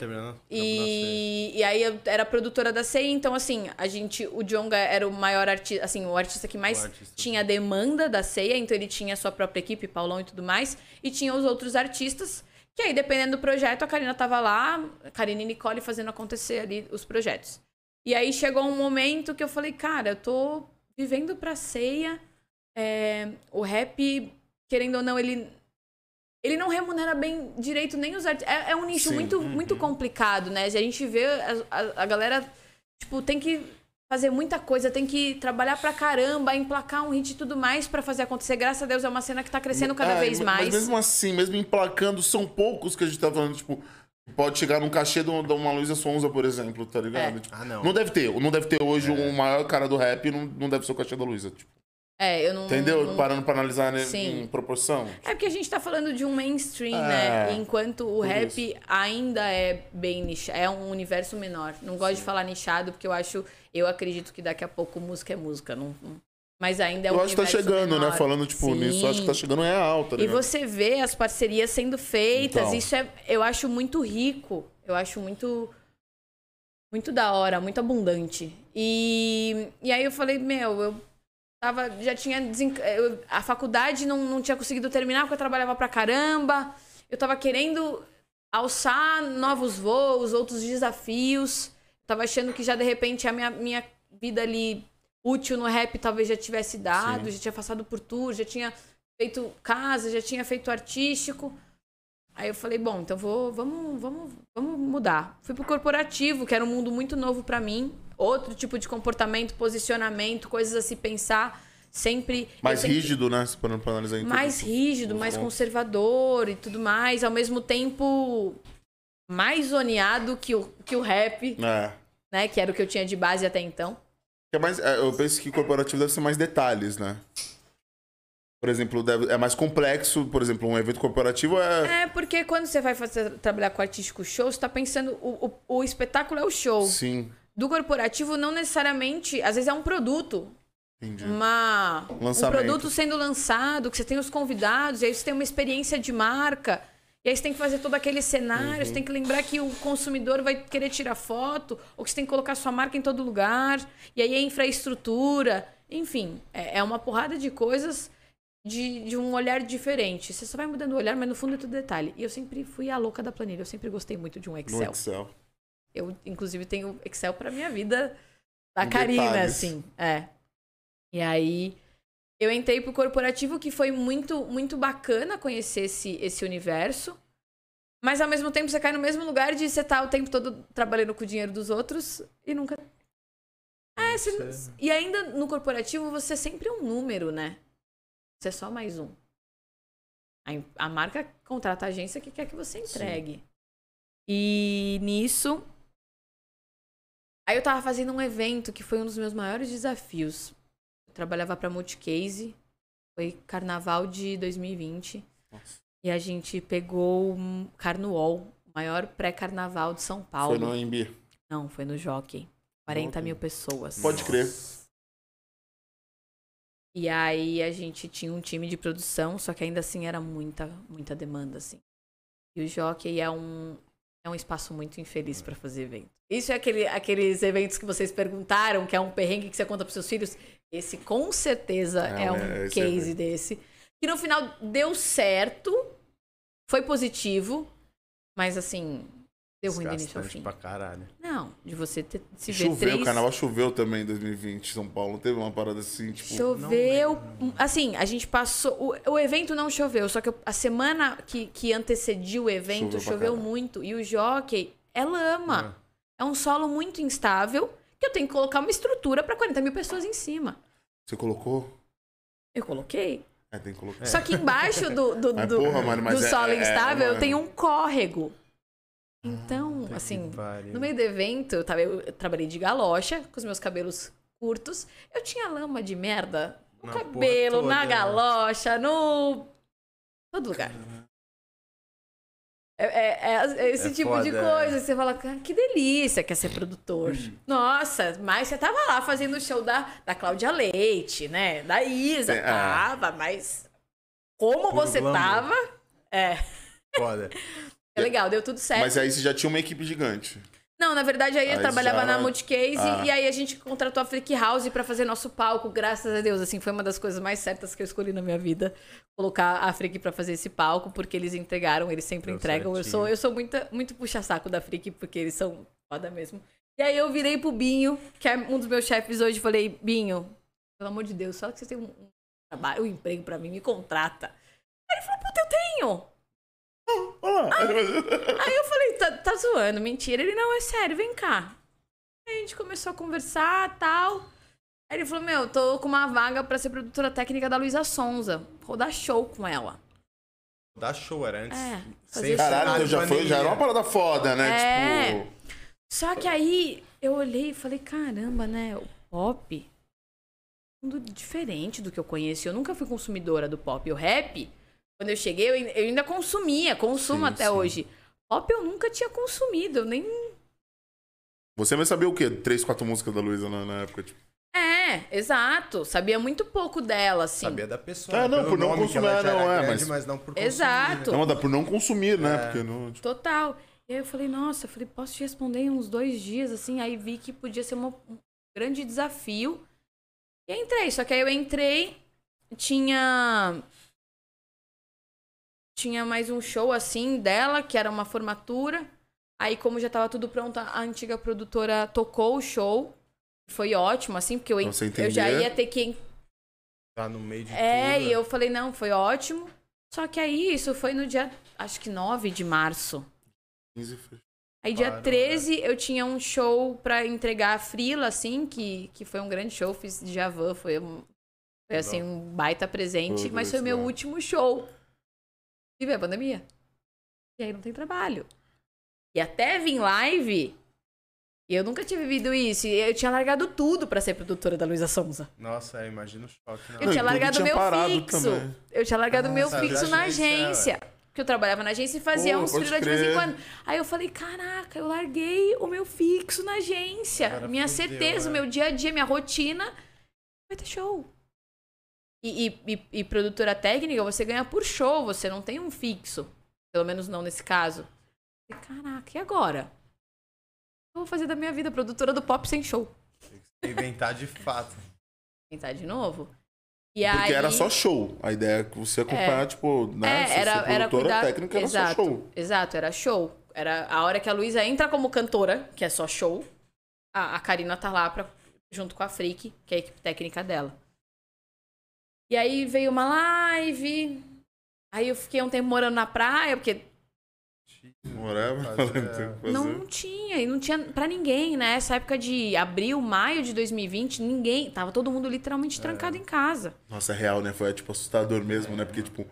E, e aí eu era produtora da ceia, então assim, a gente, o Jonga era o maior artista, assim, o artista que mais artista. tinha demanda da ceia, então ele tinha a sua própria equipe, Paulão e tudo mais, e tinha os outros artistas, que aí dependendo do projeto, a Karina tava lá, a Karina e Nicole fazendo acontecer ali os projetos. E aí chegou um momento que eu falei, cara, eu tô vivendo pra ceia, é, o rap, querendo ou não, ele ele não remunera bem direito nem os artistas. É, é um nicho Sim. muito, muito complicado, né? A gente vê a, a- a galera, tipo, tem que fazer muita coisa, tem que trabalhar pra caramba, emplacar um hit e tudo mais pra fazer acontecer. Graças a Deus é uma cena que tá crescendo cada É, vez mais. Mas mesmo assim, mesmo emplacando, são poucos que a gente tá falando, tipo, pode chegar num cachê de uma Luísa Sonza, por exemplo, tá ligado? É. Tipo, Ah, não. Não deve ter. Não deve ter hoje o maior cara do rap, não, não deve ser o cachê da Luísa. Tipo, É, eu não. entendeu? não- Parando pra analisar né, Sim. em proporção. É porque a gente tá falando de um mainstream, É, né? Enquanto o rap ainda é bem nichado, é um universo menor. Não gosto de falar nichado, porque eu acho, eu acredito que daqui a pouco música é música. Não, não- mas ainda é um Eu acho que tá chegando, menor. né? Falando, tipo, Sim. nisso, eu acho que tá chegando real, tá E você vê as parcerias sendo feitas, Então. isso é, eu acho muito rico. Eu acho muito muito da hora, muito abundante. E, e aí eu falei, meu, eu tava, já tinha desen... eu- a faculdade não, não tinha conseguido terminar porque eu trabalhava pra caramba. Eu tava querendo alçar novos voos, outros desafios. Tava achando que já de repente a minha, minha vida ali útil no rap talvez já tivesse dado, Sim. já tinha passado por tour, já tinha feito casa, já tinha feito artístico. Aí eu falei, bom, então vou, vamos, vamos, vamos mudar. Fui pro corporativo, que era um mundo muito novo pra mim, outro tipo de comportamento, posicionamento, coisas a se pensar, sempre Mais sempre- rígido, né? Se pra analisar em tudo. mais rígido, mais pontos. conservador e tudo mais, ao mesmo tempo mais zoneado que o, que o rap, É. né? Que era o que eu tinha de base até então. É mais, é, eu penso que corporativo deve ser mais detalhes, né? Por exemplo, deve- é mais complexo, por exemplo, um evento corporativo é. É, porque quando você vai fazer, trabalhar com artístico show, você tá pensando. O, o, o espetáculo é o show. Sim, Do corporativo, não necessariamente. Às vezes é um produto. entendi. Uma, um produto sendo lançado, que você tem os convidados, e aí você tem uma experiência de marca. E aí você tem que fazer todo aquele cenário, você tem que lembrar que o consumidor vai querer tirar foto, ou que você tem que colocar sua marca em todo lugar, e aí é infraestrutura. Enfim, é, é uma porrada de coisas de, de um olhar diferente. Você só vai mudando o olhar, mas no fundo é tudo detalhe. E eu sempre fui a louca da planilha, eu sempre gostei muito de um No Excel. Excel. Eu, inclusive, tenho Excel pra minha vida da detalhes. assim. É. E aí, eu entrei pro corporativo, que foi muito, muito bacana conhecer esse, esse universo. Mas, ao mesmo tempo, você cai no mesmo lugar de você estar o tempo todo trabalhando com o dinheiro dos outros e nunca... É, você- E ainda no corporativo, você é sempre um número, né? Você é só mais um. A, a marca contrata a agência que quer que você entregue. E nisso, Aí eu tava fazendo um evento que foi um dos meus maiores desafios. Eu trabalhava pra Multicase, foi carnaval de 2020. Nossa. E a gente pegou um Carnuol, o maior pré-carnaval de São Paulo. Foi no AMB. Não, foi no Jockey. 40 Jockey. mil pessoas. Pode crer. E aí a gente tinha um time de produção, só que ainda assim era muita, muita demanda, assim. E o Jockey é um, é um espaço muito infeliz pra fazer evento. Isso é aquele, aqueles eventos que vocês perguntaram, que é um perrengue que você conta pros seus filhos. Esse com certeza É, é, um é, é case bem. desse. Que no final deu certo, foi positivo, mas assim, deu ruim do início ao fim. pra caralho. Não, de você ter, se ver Choveu, três... o carnaval choveu também em 2020 em São Paulo. Teve uma parada assim, tipo. Choveu. Assim, a gente passou. O, o evento não choveu, só que a semana que, que antecedia o evento Choveu choveu, muito. E o jockey é lama. É um solo muito instável que eu tenho que colocar uma estrutura para 40 mil pessoas em cima. Você colocou? Eu coloquei. É, tem que colocar. Só que embaixo do, do, Mas, do, porra, mano, do é- solo é- é instável uma- eu tenho um córrego. Então, assim, no meio do evento, eu, tava, eu trabalhei de galocha, com os meus cabelos curtos. Eu tinha lama de merda no Na cabelo, na galocha, no. Todo lugar. É, é- é esse É tipo de foda, coisa. Você fala, "Cara, que delícia quer ser produtor. Nossa, mas você tava lá fazendo o show da, da Cláudia Leite, né? Da Isa, é. tava, mas como Puro você glamour. tava, é, Foda. *laughs* é legal, deu tudo certo. Mas aí você já tinha uma equipe gigante. Não, na verdade aí eu Aí trabalhava já- na Multicase Ah. e aí a gente contratou a Freak House pra fazer nosso palco, graças a Deus. Assim, foi uma das coisas mais certas que eu escolhi na minha vida, colocar a Freak pra fazer esse palco, porque eles entregaram, eles sempre Deu entregam. Eu certinho. sou, eu sou muita, muito puxa-saco da Freak, porque eles são foda mesmo. E aí eu virei pro Binho, que é um dos meus chefes hoje, e falei, Binho, pelo amor de Deus, só que você tem um, trabalho, um emprego pra mim, me contrata. Aí ele falou, puta, eu tenho! Lá. Aí eu falei, tá, tá zoando, mentira. Ele, não, é sério, vem cá. Aí a gente começou a conversar tal. Aí ele falou, meu, tô com uma vaga pra ser produtora técnica da Luísa Sonza. Vou dar show com ela. Dá show, era antes. É, Sem Caralho, já, foi, já era uma parada foda, né? É. Tipo. Só que aí eu olhei e falei, caramba, né? O pop é um mundo diferente do que eu conheço. Eu nunca fui consumidora do pop. O rap, quando eu cheguei, eu ainda- eu ainda consumia, consumo Sim, até sim. hoje. Pop eu nunca tinha consumido, eu nem Você vai saber o quê? Três, quatro músicas da Luísa na, na época, tipo. É, exato. Sabia muito pouco dela, assim. Sabia da pessoa. É, não, por não consumir, era não, é, grande, mas- mas não por consumir, Exato. né? Não, dá por não consumir, né? É. Porque não. tipo, Total. E aí eu falei, nossa, eu falei, posso te responder em uns dois dias, assim. Aí vi que podia ser uma- um grande desafio. E entrei. Só que aí eu entrei, tinha. Tinha mais um show, assim, dela, que era uma formatura. Aí, como já tava tudo pronto, a antiga produtora tocou o show. Foi ótimo, assim, porque eu, eu já ia ter que Tá no meio de É, tudo. e eu falei, não, foi ótimo. Só que aí, isso foi no dia, acho que 9 de março. 15 foi- Aí, dia Claro, 13, eu tinha um show pra entregar a Frila, assim, que, que foi um grande show. Fiz de Javan, foi, um, foi assim, um baita presente. Mas foi isso, meu né? último show. E veio a pandemia. E aí não tem trabalho. E até vir live, eu nunca tinha vivido isso. E eu tinha largado tudo pra ser produtora da Luísa Sonza. Nossa, é, imagina o choque. Não. Eu Não, tinha e largado tinha meu fixo. também. Eu tinha largado Ah, meu sabe, fixo na agência, agência. Porque eu trabalhava na agência e fazia Pô, uns freela de vez em quando. Aí eu falei, caraca, eu larguei o meu fixo na agência. Cara, minha fudeu, certeza, o é. meu dia a dia, minha rotina. Vai ter show. E, e- e- e produtora técnica, você ganha por show, você não tem um fixo. Pelo menos não nesse caso. Falei, Caraca, e agora? O que eu vou fazer da minha vida? Produtora do pop sem show. Inventar de fato. Tentar de novo? E Porque aí... era só show. A ideia é que você acompanhar, tipo, né? É, se era, era produtora cuidar... técnica, era exato, só show. Exato, era show. Era a hora que a Luísa entra como cantora, que é só show, a, a Karina tá lá pra, junto com a Freak, que é a equipe técnica dela. E aí veio uma live, aí eu fiquei um tempo morando na praia, porque. Fazer- *laughs* que fazer. não tinha, e não tinha pra ninguém, né? Essa época de abril, maio de 2020, ninguém, tava todo mundo literalmente trancado em casa. Nossa, é real, né? Foi, tipo, assustador mesmo, né? Porque, tipo,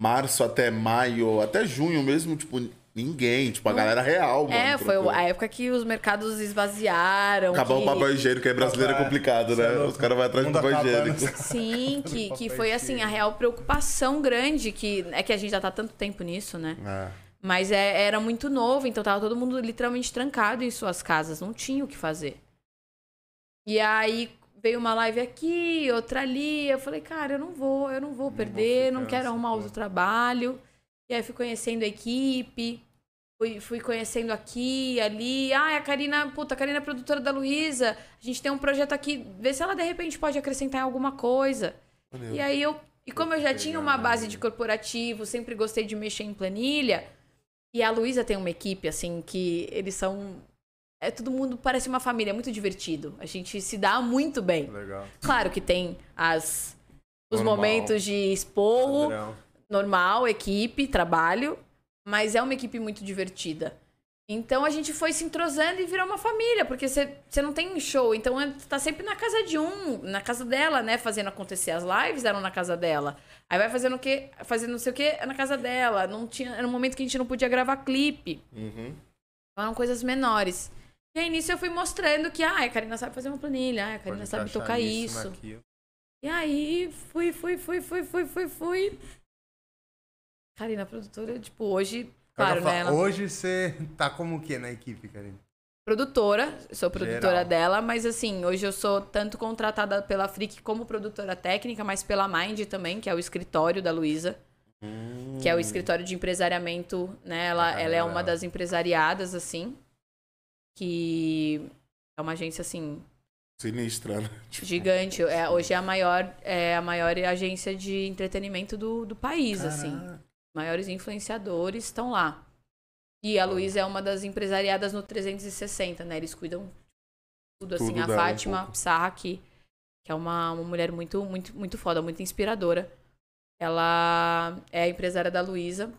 março até maio, até junho mesmo, tipo, ninguém. Tipo, a galera real, mano. é, foi trancou. a época que os mercados esvaziaram. Acabar que... o papel higiênico, aí brasileiro é Papel- complicado, é né? louco. Os caras vão atrás do papel acabando. higiênico. *laughs* Sim, que, que foi assim, a real preocupação grande, que é que a gente já tá tanto tempo nisso, né? Ah, Mas é- era muito novo, então tava todo mundo literalmente trancado em suas casas, não tinha o que fazer. E aí veio uma live aqui, outra ali, eu falei, cara, eu não vou, eu não vou perder, não ficar quero arrumar outro trabalho. E aí fui conhecendo a equipe, fui, fui conhecendo aqui ali. Ah, a Karina, puta, a Karina é produtora da Luísa, a gente tem um projeto aqui, vê se ela de repente pode acrescentar em alguma coisa. E aí eu. E como eu já tinha uma base de corporativo, sempre gostei de mexer em planilha. E a Luísa tem uma equipe, assim, que eles são. É todo mundo parece uma família, é muito divertido. A gente se dá muito bem. Legal. Claro que tem as os Normal. momentos de esporro, Padrão. Normal, equipe, trabalho, mas é uma equipe muito divertida. Então a gente foi se entrosando e virou uma família, porque você não tem show, então você tá sempre na casa de um, na casa dela, né, fazendo acontecer as lives, eram na casa dela. Aí vai fazendo o quê? Fazendo não sei o quê, na casa dela. Não tinha, era um momento que a gente não podia gravar clipe. Uhum. Então, eram coisas menores. E aí nisso eu fui mostrando que, ah, a Karina sabe fazer uma planilha, ah, a Pode Karina sabe encaixar tocar isso. naquilo. E aí, fui, fui, fui, fui, fui, fui, fui. Karina, produtora, tipo, hoje. Claro, né? Ela- Hoje você tá como o que na equipe, Karine? produtora, sou produtora Geral. dela, mas assim, hoje eu sou tanto contratada pela Frick como produtora técnica, mas pela Mind também, que é o escritório da Luísa, que é o escritório de empresariamento, né? Ela, Bacana, ela é uma das empresariadas, assim, que é uma agência, assim, Sinistra, né? *laughs* Tipo, gigante. É, hoje é a maior, é a maior agência de entretenimento do, do país, assim. Maiores influenciadores estão lá. E a Luísa é uma das empresariadas no 360, né? Eles cuidam tudo, assim. Tudo a um Fátima pouco. Psarra, que, que é uma, uma mulher muito, muito, muito foda, muito inspiradora. Ela é a empresária da Luísa.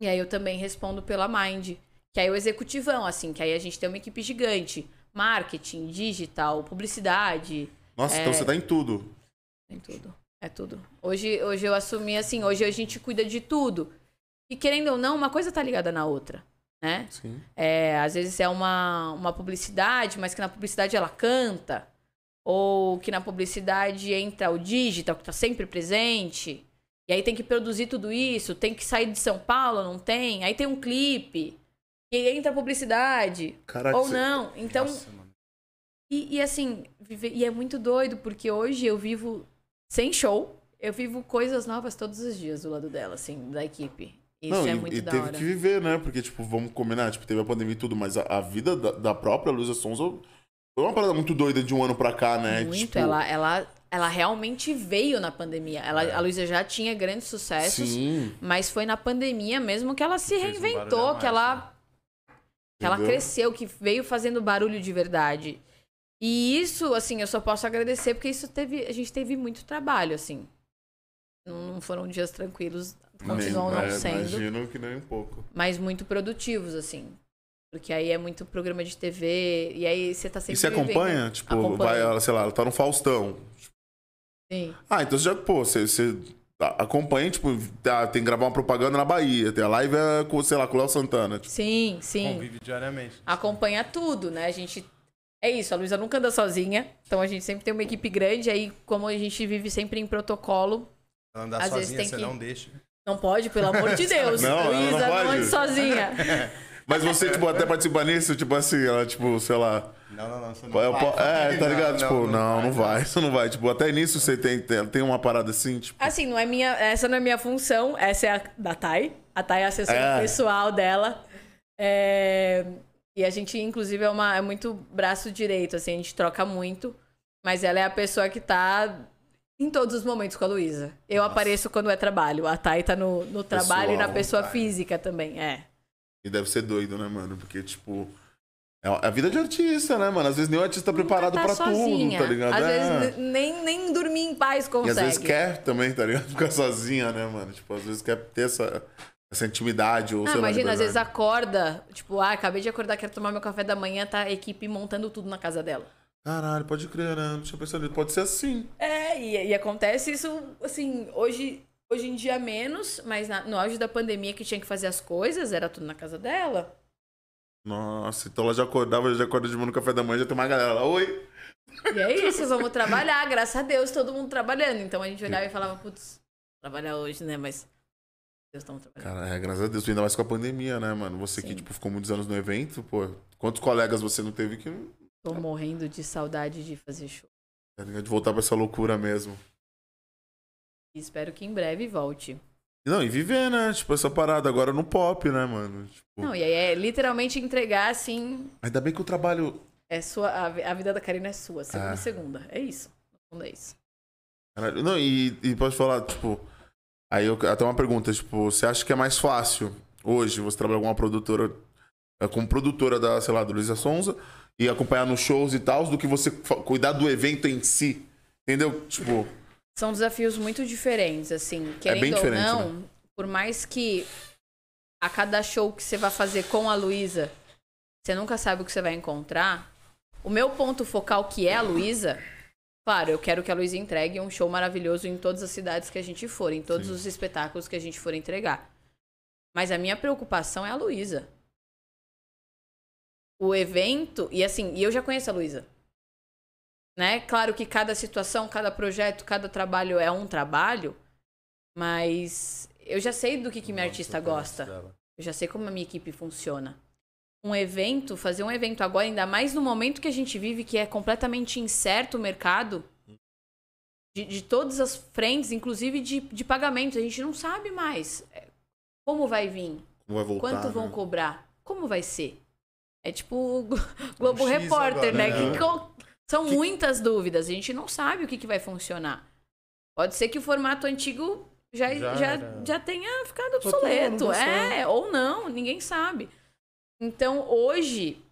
E aí eu também respondo pela Mind, que aí é o executivão, assim, que aí a gente tem uma equipe gigante. Marketing, digital, publicidade, Nossa, É. então você tá em tudo. tem tudo. É tudo. Hoje, hoje eu assumi assim, hoje a gente cuida de tudo. E querendo ou não, uma coisa tá ligada na outra, né? Sim. É, às vezes é uma, uma publicidade, mas que na publicidade ela canta. Ou que na publicidade entra o digital, que tá sempre presente. E aí tem que produzir tudo isso, tem que sair de São Paulo, não tem? Aí tem um clipe. E entra a publicidade. Caraca, ou você- não. Então, Nossa, e, e assim, viver- e é muito doido, porque hoje eu vivo sem show. Eu vivo coisas novas todos os dias do lado dela, assim, da equipe. Isso Não, é e, muito e da teve hora. que viver, né? Porque, tipo, vamos combinar, tipo, teve a pandemia e tudo, mas a, a vida da, da própria Luísa Sonza foi uma parada muito doida de um ano pra cá, né? Muito. Tipo, Ela, ela, ela realmente veio na pandemia. Ela, É. A Luísa já tinha grandes sucessos, Sim. mas foi na pandemia mesmo que ela se Fez um reinventou, barulho a que mais, ela, né? que ela cresceu, que veio fazendo barulho de verdade. E isso, assim, eu só posso agradecer porque isso teve, a gente teve muito trabalho, assim. Não, foram dias tranquilos, continuam Nem- não é, sendo. Imagino que nem um pouco. mas muito produtivos, assim. Porque aí é muito programa de TV, e aí você tá sempre. E você vivendo- acompanha? Tipo, Acompanho. vai, ela, sei lá, ela tá no Faustão. Sim. Ah, então você já, pô, você, você acompanha, tipo, tá, tem que gravar uma propaganda na Bahia, tem a live, é com, sei lá, com o Léo Santana. Tipo, Sim, sim. Convive diariamente. Acompanha tudo, né? A gente. É isso, a Luísa nunca anda sozinha. Então a gente sempre tem uma equipe grande. Aí, como a gente vive sempre em protocolo, Ela andar Às vezes sozinha, tem você que- não deixa. não pode, pelo amor de *laughs* Deus. Não, não Luísa, não, pode. ande sozinha. *laughs* Mas você, tipo, até participa nisso, tipo assim, ela, tipo, sei lá. Não, não, não. Você É, não vai. é, tá ligado? Não, tipo, não, não, vai, isso não vai. Tipo, até nisso você tem, tem, tem uma parada assim, tipo. Assim, não é minha. Essa não é minha função. Essa é a da Thay. A Thay é a assessora É. pessoal dela. É, E a gente, inclusive, é, uma, é muito braço direito, assim, a gente troca muito. Mas ela é a pessoa que tá em todos os momentos com a Luísa. Eu Nossa. apareço quando é trabalho. A Thay tá no, no trabalho e na Pessoal, pessoa Thay. física também. É. E deve ser doido, né, mano? Porque, tipo. É a vida de artista, né, mano? Às vezes nem o artista tá preparado Tá pra sozinha. tudo, tá ligado? Às É. vezes nem, nem dormir em paz E consegue. às vezes quer também, tá ligado? *laughs* Ficar sozinha, né, mano? Tipo, às vezes quer ter essa, essa intimidade ou Ah, sei lá, imagina, às vezes acorda, tipo, ah, acabei de acordar, quero tomar meu café da manhã, tá a equipe montando tudo na casa dela. Caralho, pode crer, né? Não tinha pensado nisso. Pode ser assim. É, e, e acontece isso, assim, hoje, hoje em dia menos, mas na- no auge da pandemia que tinha que fazer as coisas, era tudo na casa dela. Nossa, então ela já acordava, já acorda de manhã no café da manhã, já tem uma galera lá. Oi! E é isso, vamos trabalhar, graças a Deus, todo mundo trabalhando. Então a gente olhava e falava, putz, trabalhar hoje, né, mas Deus estamos trabalhando. Cara, é, graças a Deus, ainda mais com a pandemia, né, mano? Você que, Sim. tipo, ficou muitos anos no evento, pô, quantos colegas você não teve que. Tô morrendo de saudade de fazer show. Tá? De voltar pra essa loucura mesmo. Espero que em breve volte. Não, e viver, né? Tipo, essa parada agora no pop, né, mano? Tipo, Não, e aí é literalmente entregar, assim, Ainda bem que o trabalho. é sua, a, vi- a vida da Karina é sua, segunda a segunda. É isso. No fundo é isso. Caralho, Não, e, e pode falar, tipo. Aí eu até uma pergunta, tipo, você acha que é mais fácil hoje você trabalhar com uma produtora, é, como produtora da, sei lá, do Luísa Sonza, e acompanhar nos shows e tal, do que você cuidar do evento em si? Entendeu? Tipo, São desafios muito diferentes, assim. Querendo bem ou diferente, né? não, por mais que a cada show que você vai fazer com a Luísa, você nunca sabe o que você vai encontrar. O meu ponto focal, que é a Luísa, claro, eu quero que a Luísa entregue um show maravilhoso em todas as cidades que a gente for, em todos Sim. os espetáculos que a gente for entregar. Mas a minha preocupação é a Luísa. O evento, e assim, e eu já conheço a Luísa. Né? Claro que cada situação, cada projeto, cada trabalho é um trabalho, mas eu já sei do que, que minha artista gosta. Eu já sei como a minha equipe funciona. Um evento, fazer um evento agora, ainda mais no momento que a gente vive, que é completamente incerto o mercado, de, de todas as frentes, inclusive de, de pagamento. A gente não sabe mais é, como vai vir, Como vai voltar, quanto vão né? cobrar, como vai ser. É tipo o *laughs* Glo- Globo Um Repórter, agora, né? né? Que co- são muitas dúvidas. A gente não sabe o que, que vai funcionar. Pode ser que o formato antigo já, Já já, já tenha ficado Total, obsoleto. É, ou não, ninguém sabe. Então, hoje,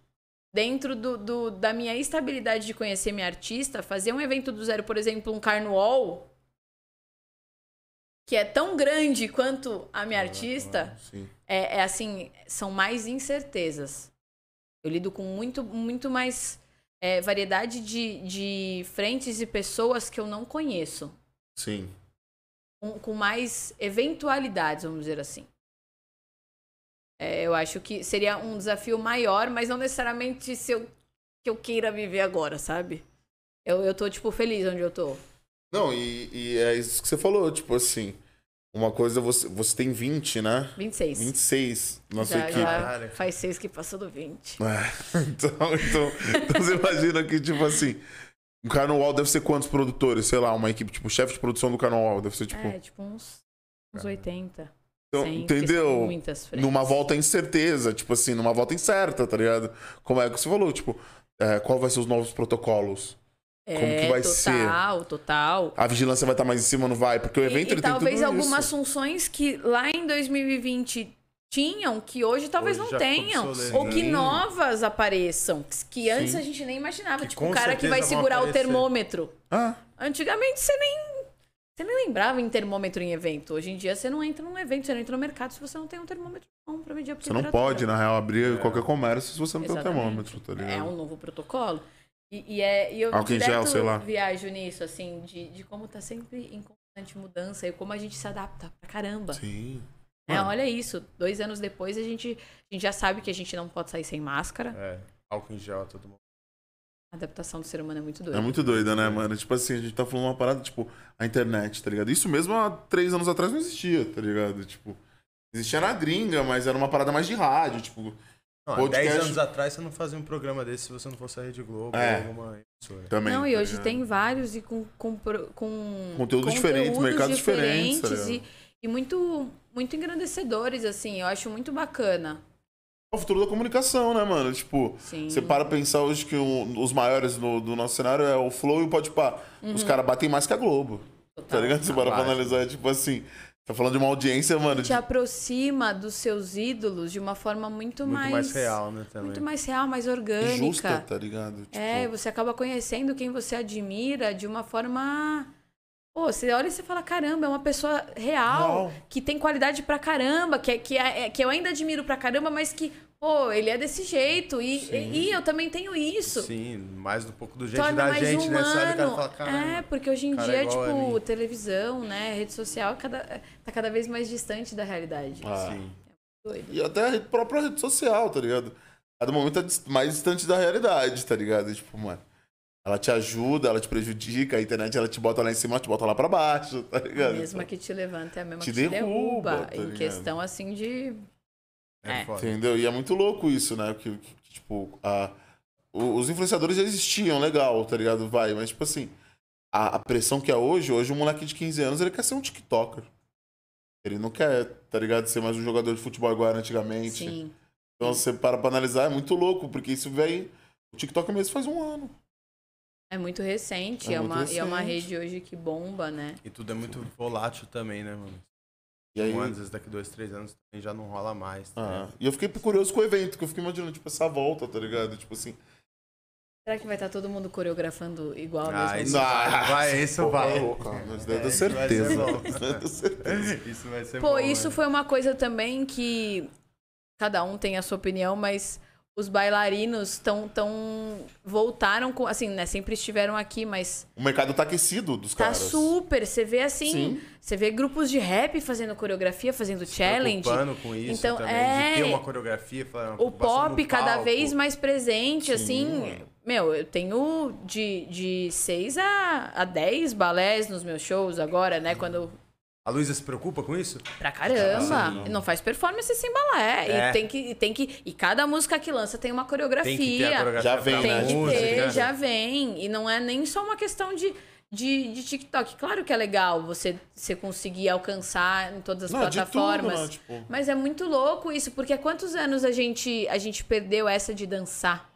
dentro do, do- da minha estabilidade de conhecer minha artista, fazer um evento do zero, por exemplo, um carnaval, que é tão grande quanto a minha artista, Sim. é, é assim, são mais incertezas. Eu lido com muito, muito mais é, variedade de, de frentes e pessoas que eu não conheço. Sim. Com, com mais eventualidades, vamos dizer assim. É, eu acho que seria um desafio maior, mas não necessariamente se eu, que eu queira viver agora, sabe? Eu, eu tô, tipo, feliz onde eu tô. Não, e, e é isso que você falou, tipo assim. Uma coisa, você, você tem 20, né? 26. 26 na sua já, equipe. já faz seis que passou do 20. É, *laughs* então, então, então você imagina que, tipo assim, um carnaval deve ser quantos produtores? Sei lá, uma equipe, tipo, chefe de produção do carnaval. Deve ser, tipo. É, tipo uns, uns 80. Então, 100, porque são entendeu? Numa volta incerteza, tipo assim, numa volta incerta, tá ligado? Como é que você falou, tipo, é, qual vai ser os novos protocolos? É, como que vai total, ser? Total, total. A vigilância vai estar mais em cima, não vai? Porque o evento e, ele e talvez tem tudo algumas isso. funções que lá em 2020 tinham, que hoje talvez Hoje não tenham. Ou que novas apareçam. Que antes Sim. a gente nem imaginava. Que tipo, o cara que vai segurar o aparecer. termômetro. Ah, Antigamente você nem. Você nem lembrava em termômetro em evento. Hoje em dia você não entra num evento, você não entra no mercado se você não tem um termômetro bom pra medir a você não pode, na real, abrir qualquer comércio se você não tem um Exatamente. termômetro, tá ligado? É um novo protocolo. E, e é, e eu direto gel, sei lá. viajo nisso, assim, de, de como tá sempre em constante mudança e como a gente se adapta pra caramba. Sim. É, olha isso. Dois anos depois a gente, a gente já sabe que a gente não pode sair sem máscara. É, álcool em gel, todo mundo. A adaptação do ser humano é muito doida. É muito doida, né, mano? Tipo assim, a gente tá falando uma parada, tipo, a internet, tá ligado? Isso mesmo há três anos atrás não existia, tá ligado? Tipo, existia na gringa, mas era uma parada mais de rádio, tipo, Não, Podcast- 10 anos atrás você não fazia um programa desse se você não fosse a Rede Globo É. ou alguma emissora. também. Não, e tá hoje ligado? tem vários e com, com, com Conteúdos diferentes, mercados diferentes, tá diferentes e, ligado? e muito, muito engrandecedores, assim. Eu acho muito bacana. É o futuro da comunicação, né, mano? Tipo, Sim. você para pensar hoje que o- os maiores no- do nosso cenário é o Flow e o Podpah. Os Uhum. caras batem mais que a Globo, tá Total. ligado? Você para pra analisar, é tipo assim, tá falando de uma audiência, mano, Te de- aproxima dos seus ídolos de uma forma muito, Muito mais real, né, também. Muito mais real, mais orgânica. justa, tá ligado? Tipo, É, você acaba conhecendo quem você admira de uma forma. Pô, você olha e você fala, caramba, é uma pessoa real, Real. que tem qualidade pra caramba, que, é- que, é- que eu ainda admiro pra caramba, mas que, pô, ele é desse jeito. E, Sim. e eu também tenho isso. Sim, mais um pouco do jeito Torna da mais gente, né? Você olha e o cara humano. fala, é, porque hoje em cara dia, é a tipo, televisão, né, rede social, cada, tá cada vez mais distante da realidade. Ah. Sim. Doido. E até a própria rede social, tá ligado? Cada momento é dis- mais distante da realidade, tá ligado? E, tipo, mano, ela te ajuda, ela te prejudica, a internet ela te bota lá em cima, ela te bota lá pra baixo, tá A ligado? mesma que te levanta é a mesma Te que te derruba, derruba. tá em questão, assim, de... É, É. foda. Entendeu? E é muito louco isso, né? Que, que, tipo, a, os influenciadores já existiam, legal, tá ligado? Vai, mas, tipo assim, a, a pressão que é hoje, hoje um moleque de 15 anos, ele quer ser um TikToker. Ele não quer, tá ligado? Ser mais um jogador de futebol igual era antigamente. Sim. Então você para pra analisar, é muito louco, porque isso vem. O TikTok mesmo faz um ano. É muito recente, É é, muito uma, e é uma recente. rede hoje que bomba, né? E tudo é muito volátil também, né, mano? E aí. Um ano, às vezes daqui dois, três anos também já não rola mais. tá Ah, e eu fiquei curioso com o evento, que eu fiquei imaginando, tipo, essa volta, tá ligado? Tipo assim. Será que vai estar todo mundo coreografando igual Ah, mesmo? isso Não. vai, *laughs* isso Pô, vai. tá mas deve ter É, isso certeza. Isso ter certeza. *laughs* Isso vai ser Pô, bom, isso mano. foi uma coisa também que cada um tem a sua opinião, mas os bailarinos estão tão voltaram com assim, né, sempre estiveram aqui, mas O mercado tá aquecido dos tá caras. super, você vê assim, Sim. você vê grupos de rap fazendo coreografia, fazendo Se challenge. com isso Então, também, é, de ter uma coreografia. o pop cada vez mais presente, Sim, assim. Meu, eu tenho de, de 6 a, a 10 balés nos meus shows agora, né? Quando A Luísa se preocupa com isso? Pra caramba. Não faz performance sem balé. É. E tem que, tem que. E cada música que lança tem uma coreografia. Tem que ter a coreografia Já vem, pra né? Tem que música. ter, já vem. E não é nem só uma questão de, de, de TikTok. Claro que é legal você, você conseguir alcançar em todas as Não, de tudo, plataformas. né? Tipo- Mas é muito louco isso, porque há quantos anos a gente, a gente perdeu essa de dançar?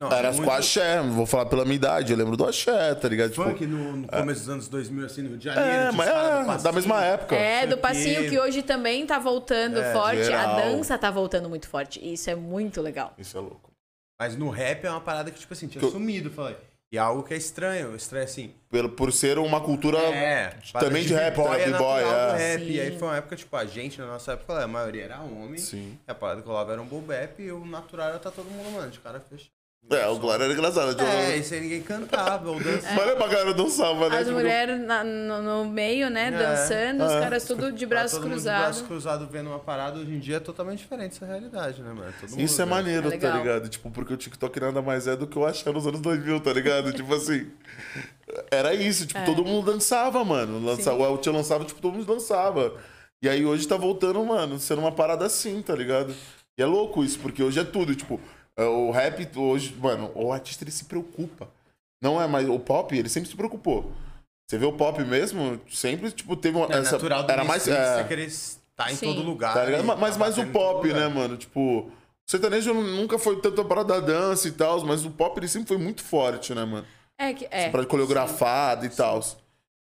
Não, Era muito com axé, vou falar pela minha idade, eu lembro do axé, tá ligado? Tipo, Funk no, no começo dos anos 2000, assim, no Rio de Janeiro. é, mas é, da mesma época. É, do passinho que hoje também tá voltando forte. geral. A dança tá voltando muito forte. E isso é muito legal. Isso é louco. Mas no rap é uma parada que, tipo assim, tinha Que eu- sumido, falei. E é algo que é estranho. Estranho assim. Pelo, por ser uma cultura É, também de rap, b-boy né? é do é. rap. E aí Sim. foi uma época, tipo, a gente, na nossa época, a maioria era homem. Sim. E a parada que rolava era um bap e o natural era tá todo mundo, mano, de cara fechado. É, o Glória era engraçado. É, isso aí ninguém cantava, ou dançava. Mas lembra a galera dançava, né? As Tipo, mulheres no, no meio, né, dançando, os É. caras tudo de braços todo mundo de cruzados. braço cruzado vendo uma parada, hoje em dia é totalmente diferente essa realidade, né, mano? Todo mundo Isso é maneiro, É tá ligado? Tipo, porque o TikTok nada mais é do que eu achava nos anos 2000, tá ligado? tipo assim. Era isso, tipo, todo mundo dançava, mano. Lançava, o tio lançava, tipo, todo mundo dançava. E aí hoje tá voltando, mano, sendo uma parada assim, tá ligado? E é louco isso, porque hoje é tudo, tipo, é, o rap hoje, mano, o artista ele se preocupa. Não é mais. O pop, ele sempre se preocupou. Você vê o pop mesmo, sempre, tipo, teve uma. É essa, natural do era mais. é, você querer estar em Sim. todo lugar. Tá ligado? Mas, mas tá mais o pop, né, mano? Tipo, o sertanejo nunca foi tanto a parada da dança e tal, mas o pop ele sempre foi muito forte, né, mano? É, que, é. Pra coreografada e tal.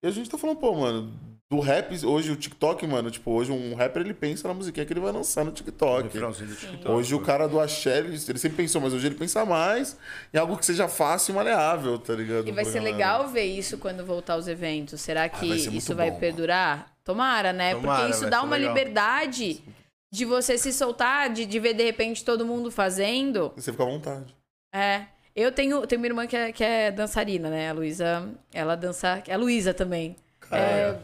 E a gente tá falando, pô, mano, do rap, hoje o TikTok, mano, tipo, hoje um rapper ele pensa na musiquinha que ele vai lançar no TikTok. TikTok. Hoje o cara do axé, ele, ele sempre pensou, mas hoje ele pensa mais em algo que seja fácil e maleável, tá ligado? E vai ser galera. legal ver isso quando voltar aos eventos. Será que vai ser muito isso vai bom, perdurar? Tomara, né? Tomara, Porque isso vai dá uma legal. liberdade de você se soltar, de, de ver de repente todo mundo fazendo. Você fica à vontade. É. Eu tenho, tenho uma irmã que é, que é dançarina, né? A Luísa, ela dança. É a Luísa também. É,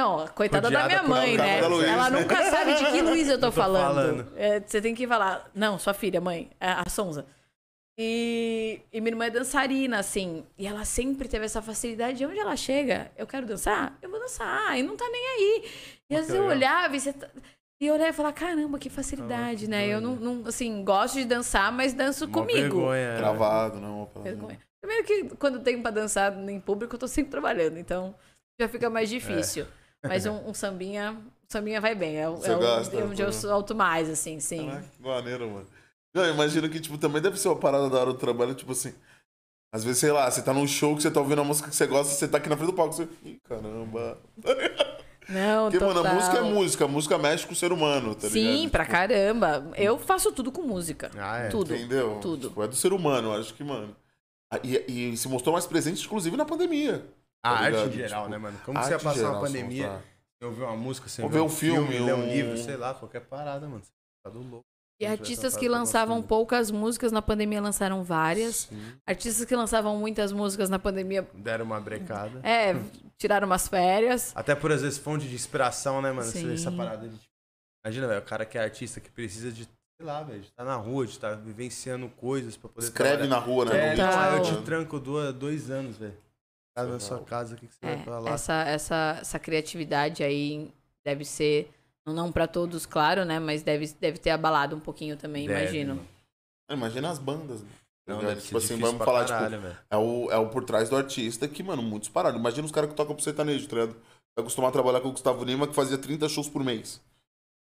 não, coitada da minha mãe, né? Luísa. Ela nunca sabe de que Luísa eu tô, *laughs* Eu tô falando. falando. É, você tem que falar, não, sua filha, mãe, é a Sonza. E, e minha irmã é dançarina, assim. E ela sempre teve essa facilidade. De onde ela chega, eu quero dançar, eu vou dançar. E não tá nem aí. E às vezes eu olhava e você. tá- E eu olhava e falava, caramba, que facilidade, que né? Eu não, não, assim, gosto de dançar, mas danço Mó comigo. vergonha, né? Travado, não. uma parada- Vergonha. Primeiro que quando tenho pra dançar em público, eu tô sempre trabalhando, então já fica mais difícil. Mas *laughs* um, um sambinha, um sambinha vai bem. É, Você é gosta, é onde eu solto mais, assim, sim. Caraca, que maneiro, mano. Não, eu imagino que, tipo, também deve ser uma parada da hora do trabalho, tipo assim. Às vezes, sei lá, você tá num show que você tá ouvindo uma música que você gosta, você tá aqui na frente do palco, você. Ih, caramba. *laughs* Não, Porque, total. mano, a música é música, a música mexe com o ser humano, tá ligado? Sim, pra Tipo, caramba. Eu faço tudo com música. Ah, é. Tudo. Entendeu? Tudo. Tipo, é do ser humano, acho que, mano. Ah, E, e se mostrou mais presente, inclusive, na pandemia. A tá arte ligado? em geral, Tipo, né, mano? Como arte você ia passar geral, uma pandemia, você ouvir uma música, você Ou ouvir ver um um filme, filme, ler um um- livro, sei lá, qualquer parada, mano. Você tá do louco. E artistas que lançavam poucas músicas na pandemia lançaram várias. Sim. Artistas que lançavam muitas músicas na pandemia, Deram uma brecada. é, tiraram umas férias. Até por, às vezes, fonte de inspiração, né, mano? Você vê essa Sim. parada de. tipo, Imagina, velho, o cara que é artista, que precisa de, sei lá, velho, de estar na rua, de estar vivenciando coisas pra poder. Escreve trabalhar. na rua, né? É, aí eu te tranco dois anos, velho. Na sua casa, o que, que você vai pra É, lá? essa, essa, essa criatividade aí deve ser, não pra todos, claro, né? Mas deve, deve ter abalado um pouquinho também, Deve, imagino. mano. Ah, Imagina as bandas, né? Não, ser tipo assim, vamos pra falar, caralho, tipo, velho. é o, é o por trás do artista que, mano, muitos pararam. Imagina os caras que tocam pro sertanejo, tá ligado? Tá acostumado a trabalhar com o Gustavo Lima, que fazia 30 shows por mês.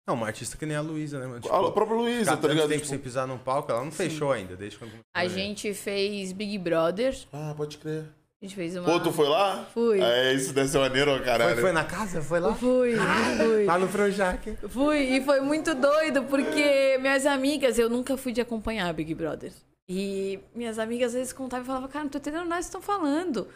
Não, uma artista que nem a Luísa, né, mano? Tipo, a própria Luísa, tá ligado? tempo Tipo, sem pisar num palco, ela não fechou ainda, desde quando A gente fez Big Brother. Ah, pode crer. A gente fez uma. Pô, tu foi lá? Fui. É, isso deve ser maneiro, caralho. Foi, foi na casa? Foi lá? Fui, fui. Lá no Projac. Fui, e foi muito doido, porque minhas amigas, eu nunca fui de acompanhar Big Brother. E minhas amigas às vezes contavam e falavam, cara, não tô entendendo nada que vocês estão falando.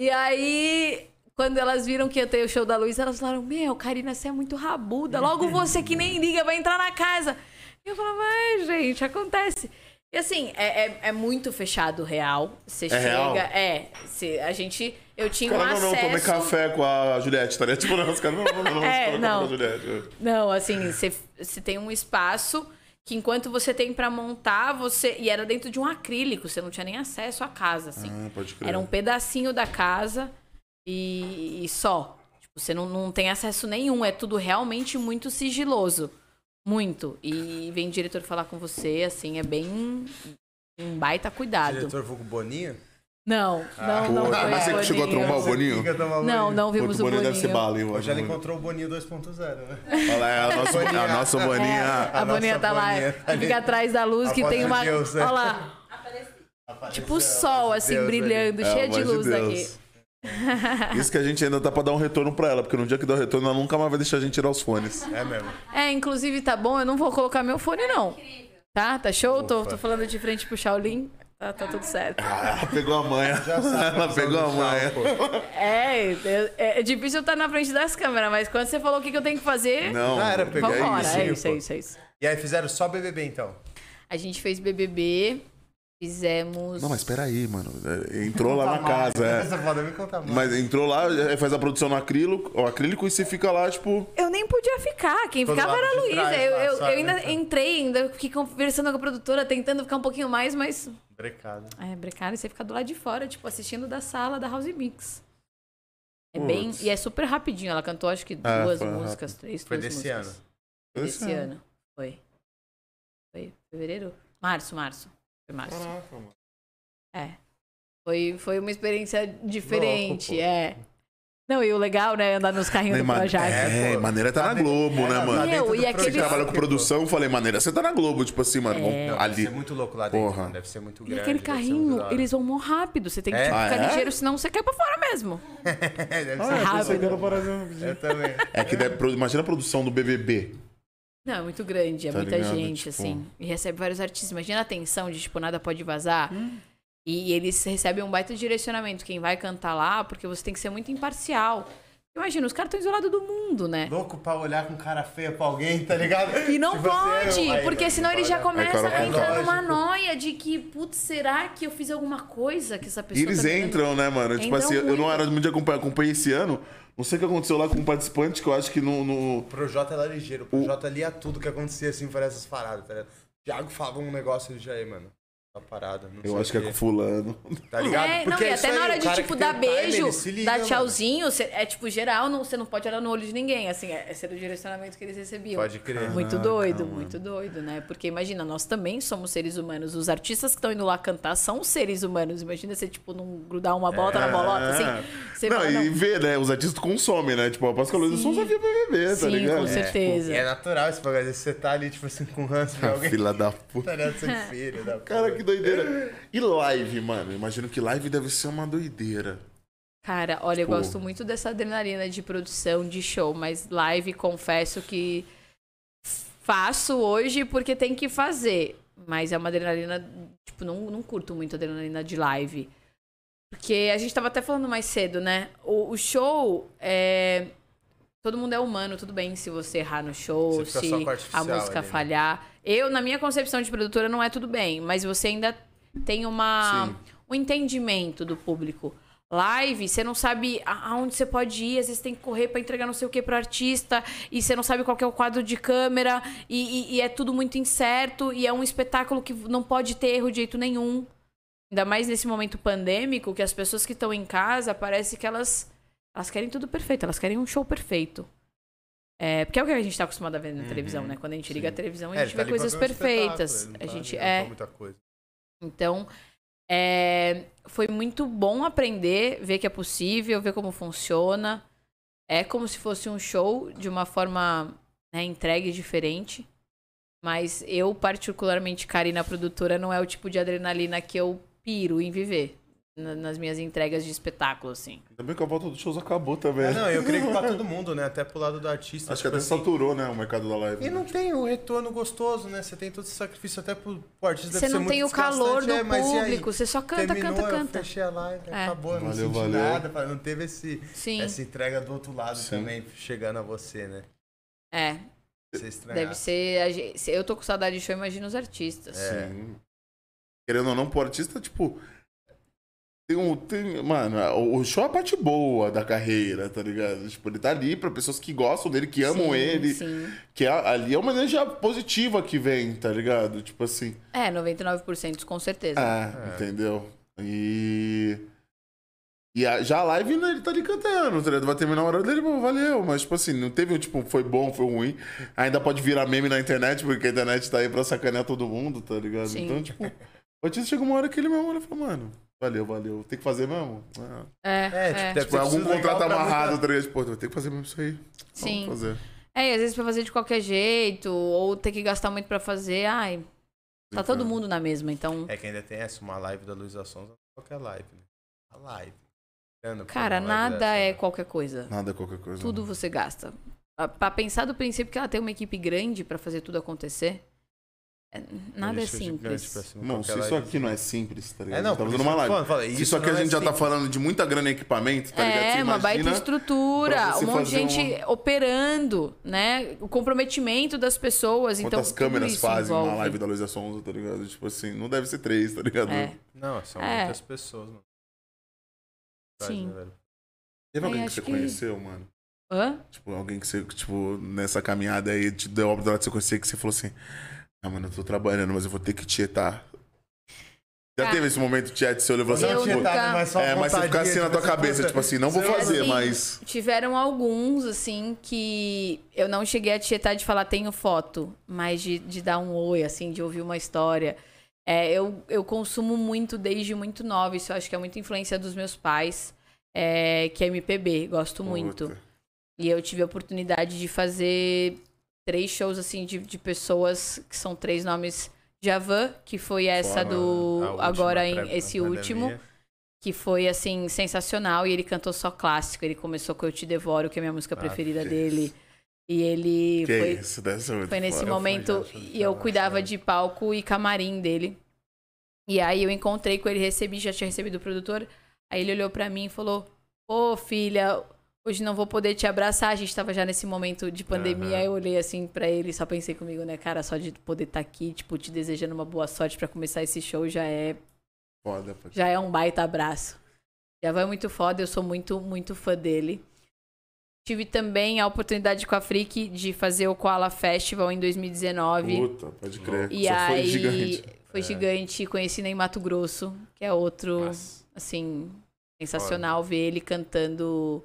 E aí, quando elas viram que ia ter o show da Luísa, elas falaram, meu, Karina, você é muito rabuda. Logo você que nem liga vai entrar na casa. E eu falava, ai, gente, acontece. E assim, é, é, é muito fechado real. Você chega. real? É, se, a gente. Eu tinha um Cara, não, não, acesso. tomei café com a Juliette, tá ligado? Tipo, não, os caras, não, não, não, não, *laughs* É, não. com a Juliette. Não, assim, você, tem um espaço que enquanto você tem pra montar, você. E era dentro de um acrílico, você não tinha nem acesso à casa, assim. Ah, pode crer. Era um pedacinho da casa e, e só. Você não, não tem acesso nenhum, é tudo realmente muito sigiloso. Muito. E vem o diretor falar com você, assim, é bem. Um baita cuidado. Diretor Vulgo Boninho? Não, não, não. Pô, foi mas você o que chegou a Boninho. trombar o Boninho? Não, Boninho. não vimos o o Boninho deve ser Boninho. bala, hein? Hoje ela encontrou o Boninho 2.0, né? Olha lá, é a *laughs* nossa, a nossa boninha. A, A Boninha tá lá, Boninha ali. fica atrás da luz, A que tem de uma. Deus, né? Olha lá, tipo o sol, assim, Deus brilhando, É, cheio de luz Deus. aqui. *laughs* Isso que a gente ainda tá pra dar um retorno pra ela, porque no dia que der o retorno, ela nunca mais vai deixar a gente tirar os fones. É mesmo. É, inclusive tá bom, eu não vou colocar meu fone, não. Tá? Tá show? Tô, tô falando de frente pro Shaolin. Tá, tá tudo certo. Ah, ela pegou a manha. *laughs* Ela pegou a manha. É, é, é difícil eu estar na frente das câmeras, mas quando você falou o que, que eu tenho que fazer, Não, Ah, era pegar vambora. isso, É sim, isso, é isso, é isso. E aí fizeram só BBB, então? A gente fez BBB, fizemos. Não, mas peraí, mano. É, Entrou lá na casa, é. Essa foda me conta mais. Mas entrou lá, é, faz a produção no acrílico, o acrílico e você fica lá, tipo. Eu nem podia ficar, quem Todo ficava era a Luísa. trás Eu, lá, eu, eu ainda entrei, ainda fiquei conversando com a produtora, tentando ficar um pouquinho mais, mas. Brecado. É, brecário, você fica do lado de fora, tipo, assistindo da sala da House Mix. É bem. E é super rapidinho. Ela cantou acho que É, duas foi músicas, três, Foi desse músicas. ano. Foi Esse desse ano. ano. Foi. Foi fevereiro? Março, março. Foi março. Caraca, mano. É. Foi, foi uma experiência diferente, Louco, é. Não, e o legal, né, andar nos carrinhos do Projac. É, pô. maneira tá na Globo, né, é, mano? tá dentro Meu, e Você aquele- que trabalha com produção, eu falei, maneira, você tá na Globo, tipo assim, mano, É. Não, ali. deve ser muito louco lá dentro. Porra. mano. Deve ser muito E grande. aquele ser muito carrinho, eles vão mó rápido. Você tem que É? tipo, Ah, ficar é? ligeiro, senão você cai pra fora mesmo. *laughs* É, deve Ah, ser é, rápido. rapidinho. Eu também. É que deve, imagina a produção do BBB. Não, é muito grande, é Tá muita ligado? gente, Tipo- assim. E recebe vários artistas. Imagina a tensão de, tipo, nada pode vazar. E eles recebem um baita direcionamento. Quem vai cantar lá, porque você tem que ser muito imparcial. Imagina, os caras estão isolados do mundo, né? Louco pra olhar com cara feia pra alguém, tá ligado? *laughs* E não Tipo assim, pode, eu- aí, porque senão não ele já começa a entrar numa noia de que, putz, será que eu fiz alguma coisa que essa E pessoa eles tá entram, né, mano? Tipo Entram assim, eu muito. não era muito de acompanhar, acompanhei esse ano. Não sei o que aconteceu lá com um participante que eu acho que no. no- O Projota era ligeiro. O Projota lia tudo que acontecia assim por essas paradas, tá ligado? O Thiago falava um negócio de aí, mano. Tá parada. não eu sei acho que é com fulano. Tá ligado? É, não, Porque e é isso até na hora de, tipo, dar beijo, dar tchauzinho, cê- é tipo geral, não, você não pode olhar no olho de ninguém, assim, é, é ser o direcionamento que eles recebiam. Pode crer. Muito Caraca, doido, mano. muito doido, né? Porque imagina, nós também somos seres humanos. Os artistas que estão indo lá cantar são seres humanos. Imagina você, tipo, não grudar uma bolota na bolota, assim. Você É. não, fala, e não. ver, né? Os artistas consomem, né? Tipo, a Páscoa Luiza só via BBB, tá Sim, ligado? com certeza. E é natural esse bagulho. Às vezes Você tá ali, tipo assim, com ranço de *laughs* alguém. Filha da puta. Tá ligado? É filho da Cara, puta. que doideira. E live, mano? Imagino que live deve ser uma doideira. Cara, olha, eu Tipo- gosto muito dessa adrenalina de produção, de show, mas live, confesso que faço hoje porque tem que fazer. Mas é uma adrenalina, tipo, não, não curto muito adrenalina de live. Porque a gente tava até falando mais cedo, né? O, o show é. Todo mundo é humano, tudo bem se você errar no show, se a música ali, né? Eu, na minha concepção de produtora, não é tudo bem, mas você ainda tem uma Sim. um entendimento do público. Live, você não sabe aonde você pode ir, às vezes tem que correr pra entregar não sei o que pro artista, e você não sabe qual é o quadro de câmera, e, e- e é tudo muito incerto, e é um espetáculo que não pode ter erro de jeito nenhum. Ainda mais nesse momento pandêmico, que as pessoas que estão em casa, parece que elas, elas querem tudo perfeito, elas querem um show perfeito. É, porque é o que a gente tá acostumado a ver na televisão, né? Quando a gente liga a televisão, a É, gente tá vê ali pra coisas ver um perfeitas. ele A tá gente é. Muita coisa. Então, é, foi muito bom aprender, ver que é possível, ver como funciona. É como se fosse um show de uma forma né, entregue diferente. Mas eu, particularmente, Karina, produtora, não é o tipo de adrenalina que eu piro em viver na- nas minhas entregas de espetáculo, assim. Ainda bem que a volta dos shows acabou também. É, não, eu creio que pra *laughs* todo mundo, né? Até pro lado do artista. Acho que tipo até assim. saturou, né, o mercado da live. E não tem o retorno gostoso, né? Você tem todo esse sacrifício até pro, pro artista. Você deve ser não tem o calor do. É, público, você só canta, Terminou, canta, eu canta. fechei a live, É. acabou, não Valeu, senti valeu. nada, não teve esse, Sim, essa entrega do outro lado Sim. também, chegando a você, né? é. Deve ser. Eu tô com saudade de show, imagina os artistas. É. Sim. Querendo ou não, pro artista, tipo. Tem um. Tem, mano, o- show é a parte boa da carreira, tá ligado? Tipo, ele tá ali pra pessoas que gostam dele, que amam Sim, ele. Sim. Que é- ali é uma energia positiva que vem, tá ligado? Tipo assim. É, 99% com certeza. É, entendeu? E. E a- já a live, né, ele tá ali cantando, tá ligado? Vai terminar a hora dele, pô, valeu. Mas, tipo assim, não teve, tipo, foi bom, foi ruim. Ainda pode virar meme na internet, porque a internet tá aí pra sacanear todo mundo, tá ligado? Sim. Então, tipo, o artista chegou uma hora que ele mesmo olha e falou, mano, valeu, valeu. Tem que fazer mesmo? É, É, tipo, é. Tipo, algum contrato amarrado, tá ligado? Pô, tem que fazer mesmo isso aí. Sim. Vamos fazer. É, e às vezes pra fazer de qualquer jeito, ou ter que gastar muito pra fazer, ai, tá Sim, todo cara. mundo na mesma, então... É que ainda tem essa, uma live da Luísa Sonza, qualquer live, né? A live. Pra Cara, uma live nada dessa, é né? qualquer coisa. Nada é qualquer coisa. Tudo você gasta. Pra- pensar do princípio que ela tem uma equipe grande pra fazer tudo acontecer, é- nada é simples. qualquer se isso aqui não é simples, tá ligado? É, não, tá fazendo uma live. falando, falei, Se isso isso aqui a não é gente já tá simples. falando de muita grana em equipamento, tá ligado? Você É, uma baita estrutura, um monte de gente operando, né? O comprometimento das pessoas. Então, Quantas tudo câmeras isso fazem envolve. uma live da Luísa Sonza, tá ligado? Tipo assim, não deve ser três, tá ligado? É, Não, são É. muitas pessoas, mano. Sim. Né? Teve Aí alguém que você que- conheceu, mano? Hã? Tipo, alguém que você, tipo, nessa caminhada aí, te deu a oportunidade de você conhecer, que você falou assim, ah, mano, eu tô trabalhando, mas eu vou ter que tietar. Já Ah. teve esse momento, Tiet, você olhou e falou Eu assim, pô, nunca- é, mas você fica assim na tua cabeça, tipo assim, não vou fazer, Assim, mas... Tiveram alguns, assim, que eu não cheguei a tietar de falar tenho foto, mas de, de dar um oi, assim, de ouvir uma história. É, eu, eu consumo muito desde muito nova, isso eu acho que é muita influência dos meus pais, é, que é MPB, gosto muito. Puta. E eu tive a oportunidade de fazer três shows, assim, de, de pessoas que são três nomes. Javan, que foi essa Foda, A do. Agora, em, esse último, que foi, assim, sensacional. E ele cantou só clássico. Ele começou com Eu Te Devoro, que é a minha música Ah, preferida dele. E ele Que foi, isso, foi nesse foda. momento. E eu cuidava de palco e camarim dele. E aí eu encontrei com ele, recebi, já tinha recebido o produtor. Aí ele olhou pra mim e falou: Ô filha, hoje não vou poder te abraçar. A gente tava já nesse momento de pandemia. Aí eu olhei assim pra ele, só pensei comigo, né, cara, só de poder estar aqui, tipo, te desejando uma boa sorte pra começar esse show já é, Foda, pô. já é um baita abraço. Já vai muito foda, eu sou muito, muito fã dele. Tive também a oportunidade com a Freak de fazer o Koala Festival em 2019. Puta, pode crer. E aí foi gigante. foi gigante, conheci em Mato Grosso, que é outro, Nossa. assim, sensacional ver ele cantando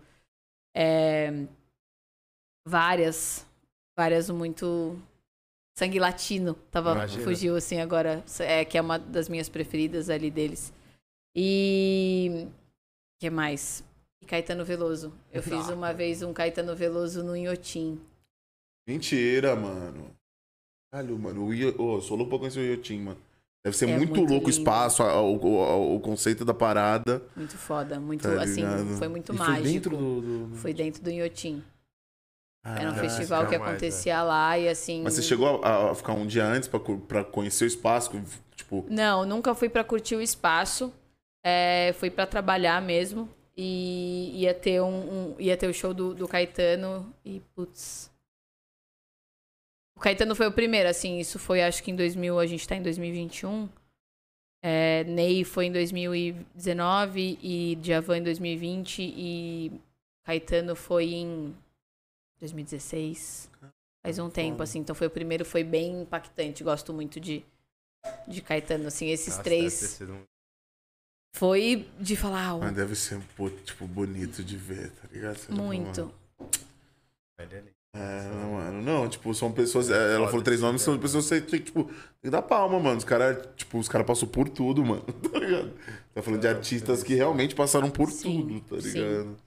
é, várias, várias muito sangue latino, tava Imagina. fugiu assim agora, é que é uma das minhas preferidas ali deles. E que mais? E Caetano Veloso. Eu fiz Exato. uma vez um Caetano Veloso no Inhotim. Mentira, mano. Caralho, mano. O Io... oh, sou louco pra conhecer o Iotim, mano. Deve ser É muito, muito louco o espaço, a- o, conceito da parada. Muito foda, muito Tá assim, foi muito E mágico. Foi dentro do. do... Foi dentro do Inhotim. Era um festival que acontecia lá e assim. Mas você chegou a, a ficar um dia antes pra conhecer o espaço? Tipo, Não, nunca fui pra curtir o espaço. É, fui pra trabalhar mesmo. E ia ter um, um- ia ter o show do, do Caetano e putz. O Caetano foi o primeiro, assim, isso foi acho que em 2000, a gente tá em 2021. É, Ney foi em 2019 e Djavan em 2020 e Caetano foi em 2016. Faz um tempo, assim. Então foi o primeiro, foi bem impactante. Gosto muito de, de Caetano, assim. Esses Nossa, três um- foi de falar "Uau, mas deve ser, pô, tipo, bonito de ver, tá ligado? Você muito. Ele ali. É, mano. Não, tipo, são pessoas. é, Ela Foda falou três nomes, são pessoas que você tipo, tem que dar palma, mano. Os caras, tipo, os caras passou por tudo, mano. *laughs* Tá ligado? Tá falando de artistas que realmente passaram por Sim, tudo, tá sim. ligado?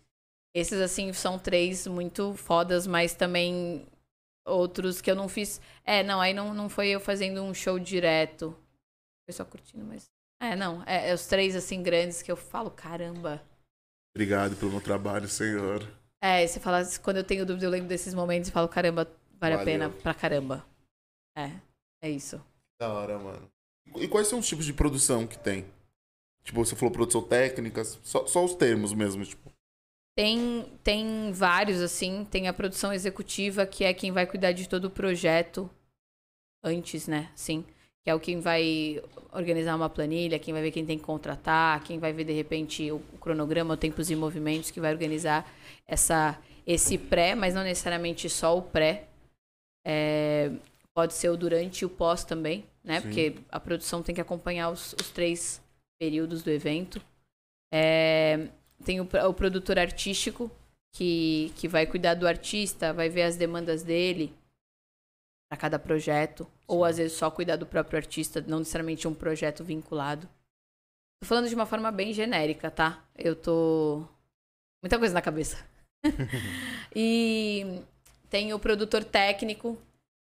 Esses, assim, são três muito fodas, mas também outros que eu não fiz. É, não, aí não, não foi eu fazendo um show direto. Foi só curtindo, mas. É, não. É, é os três, assim, grandes que eu falo, caramba. Obrigado pelo meu trabalho, senhor. É, você fala, quando eu tenho dúvida, eu lembro desses momentos e falo, caramba, vale a Valeu. pena pra caramba. É, é isso. Da hora, mano. E quais são os tipos de produção que tem? Tipo, você falou produção técnica, só, só os termos mesmo, tipo. Tem, tem vários, assim. Tem a produção executiva, que é quem vai cuidar de todo o projeto antes, né? Sim. Que é o quem vai organizar uma planilha, quem vai ver quem tem que contratar, quem vai ver, de repente, o, o cronograma, o tempos e movimentos, que vai organizar essa, esse pré, mas não necessariamente só o pré. É, pode ser o durante e o pós também, né? Sim. Porque a produção tem que acompanhar os, os três períodos do evento. É, tem o, o produtor artístico, que, que vai cuidar do artista, vai ver as demandas dele para cada projeto. Ou às vezes só cuidar do próprio artista, não necessariamente um projeto vinculado. Tô falando de uma forma bem genérica, tá? Eu tô. Muita coisa na cabeça. E tem o produtor técnico,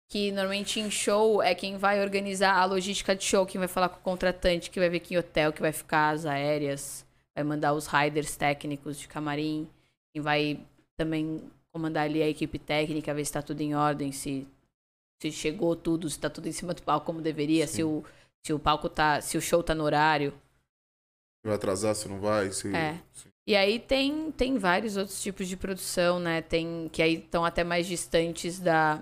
que normalmente em show é quem vai organizar a logística de show, quem vai falar com o contratante, que vai ver que hotel que vai ficar, as aéreas, vai mandar os riders técnicos de camarim, quem vai também comandar ali a equipe técnica, ver se está tudo em ordem, se, se chegou tudo, se está tudo em cima do palco como deveria, se o, se o palco tá, se o show tá no horário. Vai atrasar, se não vai, se... É. E aí tem, tem vários outros tipos de produção, né? Tem que aí estão até mais distantes da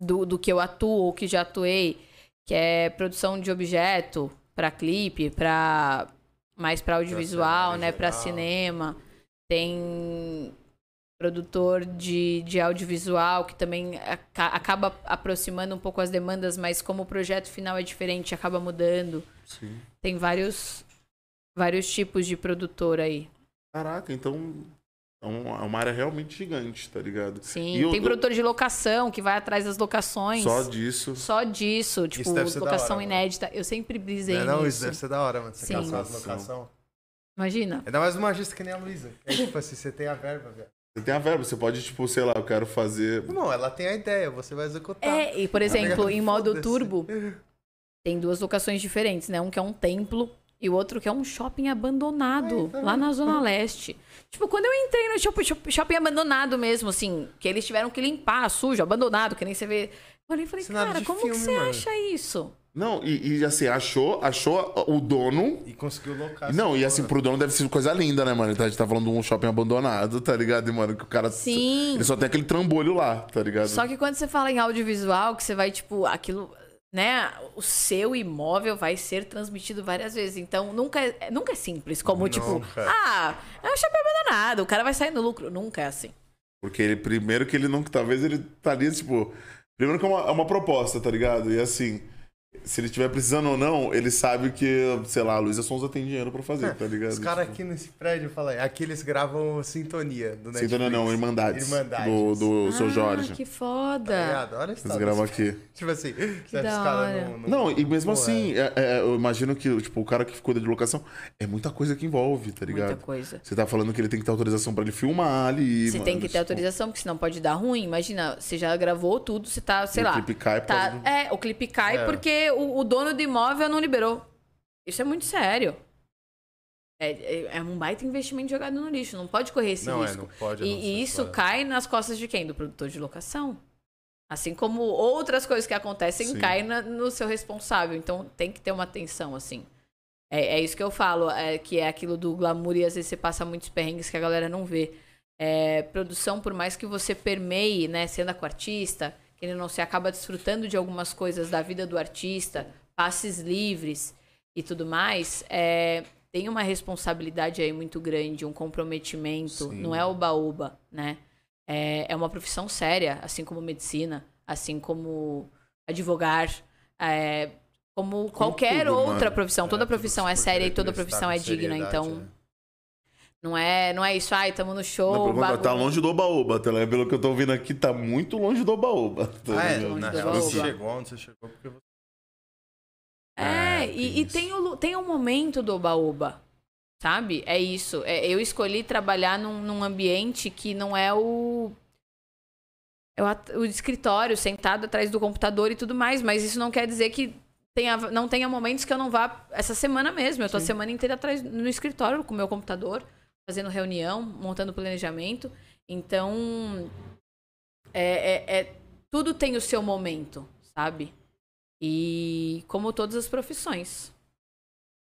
do, do que eu atuo ou que já atuei, que é produção de objeto para clipe, para mais para audiovisual, né, para cinema. Tem produtor de, de audiovisual que também acaba aproximando um pouco as demandas, mas como o projeto final é diferente, acaba mudando. Sim. Tem vários vários tipos de produtor aí. Caraca, então é, é uma área realmente gigante, tá ligado? Sim, e tem eu, produtor de locação que vai atrás das locações. Só disso. Só disso, tipo, locação hora, inédita. Mano. Eu sempre brisei não, não, nisso. isso deve ser da hora, mano. Você Sim. locação. Imagina. Ainda mais uma agência que nem a Luísa. É tipo assim, você tem a verba, velho. Você tem a verba, você pode, tipo, sei lá, eu quero fazer. Não, ela tem a ideia, você vai executar. É, e por tá exemplo, em modo turbo, tem duas locações diferentes, né? Um que é um templo e o outro que é um shopping abandonado, tá lá na Zona Leste. Tipo, quando eu entrei no shopping, shopping abandonado mesmo, assim, que eles tiveram que limpar, sujo, abandonado, que nem você vê. Eu olhei e falei, cara, como filme, que você mano. acha isso? Não, e, e, assim, achou, achou o dono. E conseguiu locar. Não, e assim, pro dono deve ser coisa linda, né, mano? Então, a gente tá falando de um shopping abandonado, tá ligado? E, mano, que o cara. Sim. Ele só tem aquele trambolho lá, tá ligado? Só que quando você fala em audiovisual, que você vai, tipo, aquilo. Né, o seu imóvel vai ser transmitido várias vezes. Então, nunca é, nunca é simples. Como, tipo, nunca. tipo, ah, é um shopping abandonado, o cara vai sair no lucro. Nunca é assim. Porque ele, primeiro que ele nunca. Talvez ele estaria, tipo. Primeiro que é uma, é uma proposta, tá ligado? E assim se ele estiver precisando ou não, ele sabe que, sei lá, a Luísa Sonza tem dinheiro pra fazer, é, tá ligado? Os caras aqui nesse prédio, fala aí, aqui eles gravam Sintonia do Netflix. Sintonia não, Irmandades. Irmandades. Do, do ah, seu Jorge. que foda. Tá ligado? Olha Eles gravam aqui. tipo assim, que da hora. No, no... Não, e mesmo assim, é, é, eu imagino que tipo, o cara que cuida de locação, é muita coisa que envolve, tá ligado? Muita coisa. Você tá falando que ele tem que ter autorização pra ele filmar ali. Você tem que ter tipo... autorização, porque senão pode dar ruim. Imagina, você já gravou tudo, você tá, sei e lá. O clipe cai tá, pode... É, o clipe cai é. porque o, o dono de imóvel não liberou. Isso é muito sério. É, é, é, um baita investimento jogado no lixo. Não pode correr esse não risco. É, não pode, e, e isso cai nas costas de quem? Do produtor de locação. Assim como outras coisas que acontecem Sim. caem na, no seu responsável. Então tem que ter uma atenção, assim. É, é isso que eu falo, é, que é aquilo do glamour e às vezes você passa muitos perrengues que a galera não vê. É, produção, por mais que você permeie, né, sendo com artista, que ele não se acaba desfrutando de algumas coisas da vida do artista, passes livres e tudo mais, é, tem uma responsabilidade aí muito grande, um comprometimento. Sim. Não é oba-oba, né? É, é uma profissão séria, assim como medicina, assim como advogar, é, como, como qualquer tudo, outra mano. profissão. Toda é, profissão é séria e toda profissão é digna, então. Não é, não é isso, ai, estamos no show. Não, tá longe do oba-oba, tá Pelo que eu tô ouvindo aqui, tá muito longe do oba-oba. Tá ah, é, na real, você chegou onde você chegou porque você é, e, e, tem, o, tem um momento do oba-oba, sabe? É isso. É, eu escolhi trabalhar num, num, ambiente que não é o, é o, o escritório, sentado atrás do computador e tudo mais, mas isso não quer dizer que tenha, não tenha momentos que eu não vá essa semana mesmo. Eu tô Sim. a semana inteira atrás no escritório com o meu computador, fazendo reunião, montando planejamento. Então, é, é, é tudo tem o seu momento, sabe? E como todas as profissões.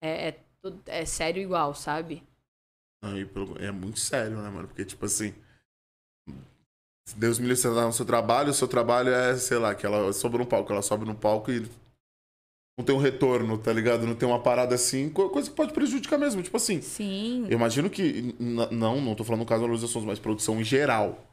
É, é, é sério igual, sabe? É muito sério, né, mano? Porque, tipo assim. Deus me livre, você tá no seu trabalho, o seu trabalho é, sei lá, que ela sobe no palco, ela sobe no palco e não tem um retorno, tá ligado? Não tem uma parada assim, coisa que pode prejudicar mesmo. Tipo assim. Sim. Eu imagino que. Não, não tô falando no caso da Luz Sons, mas produção em geral.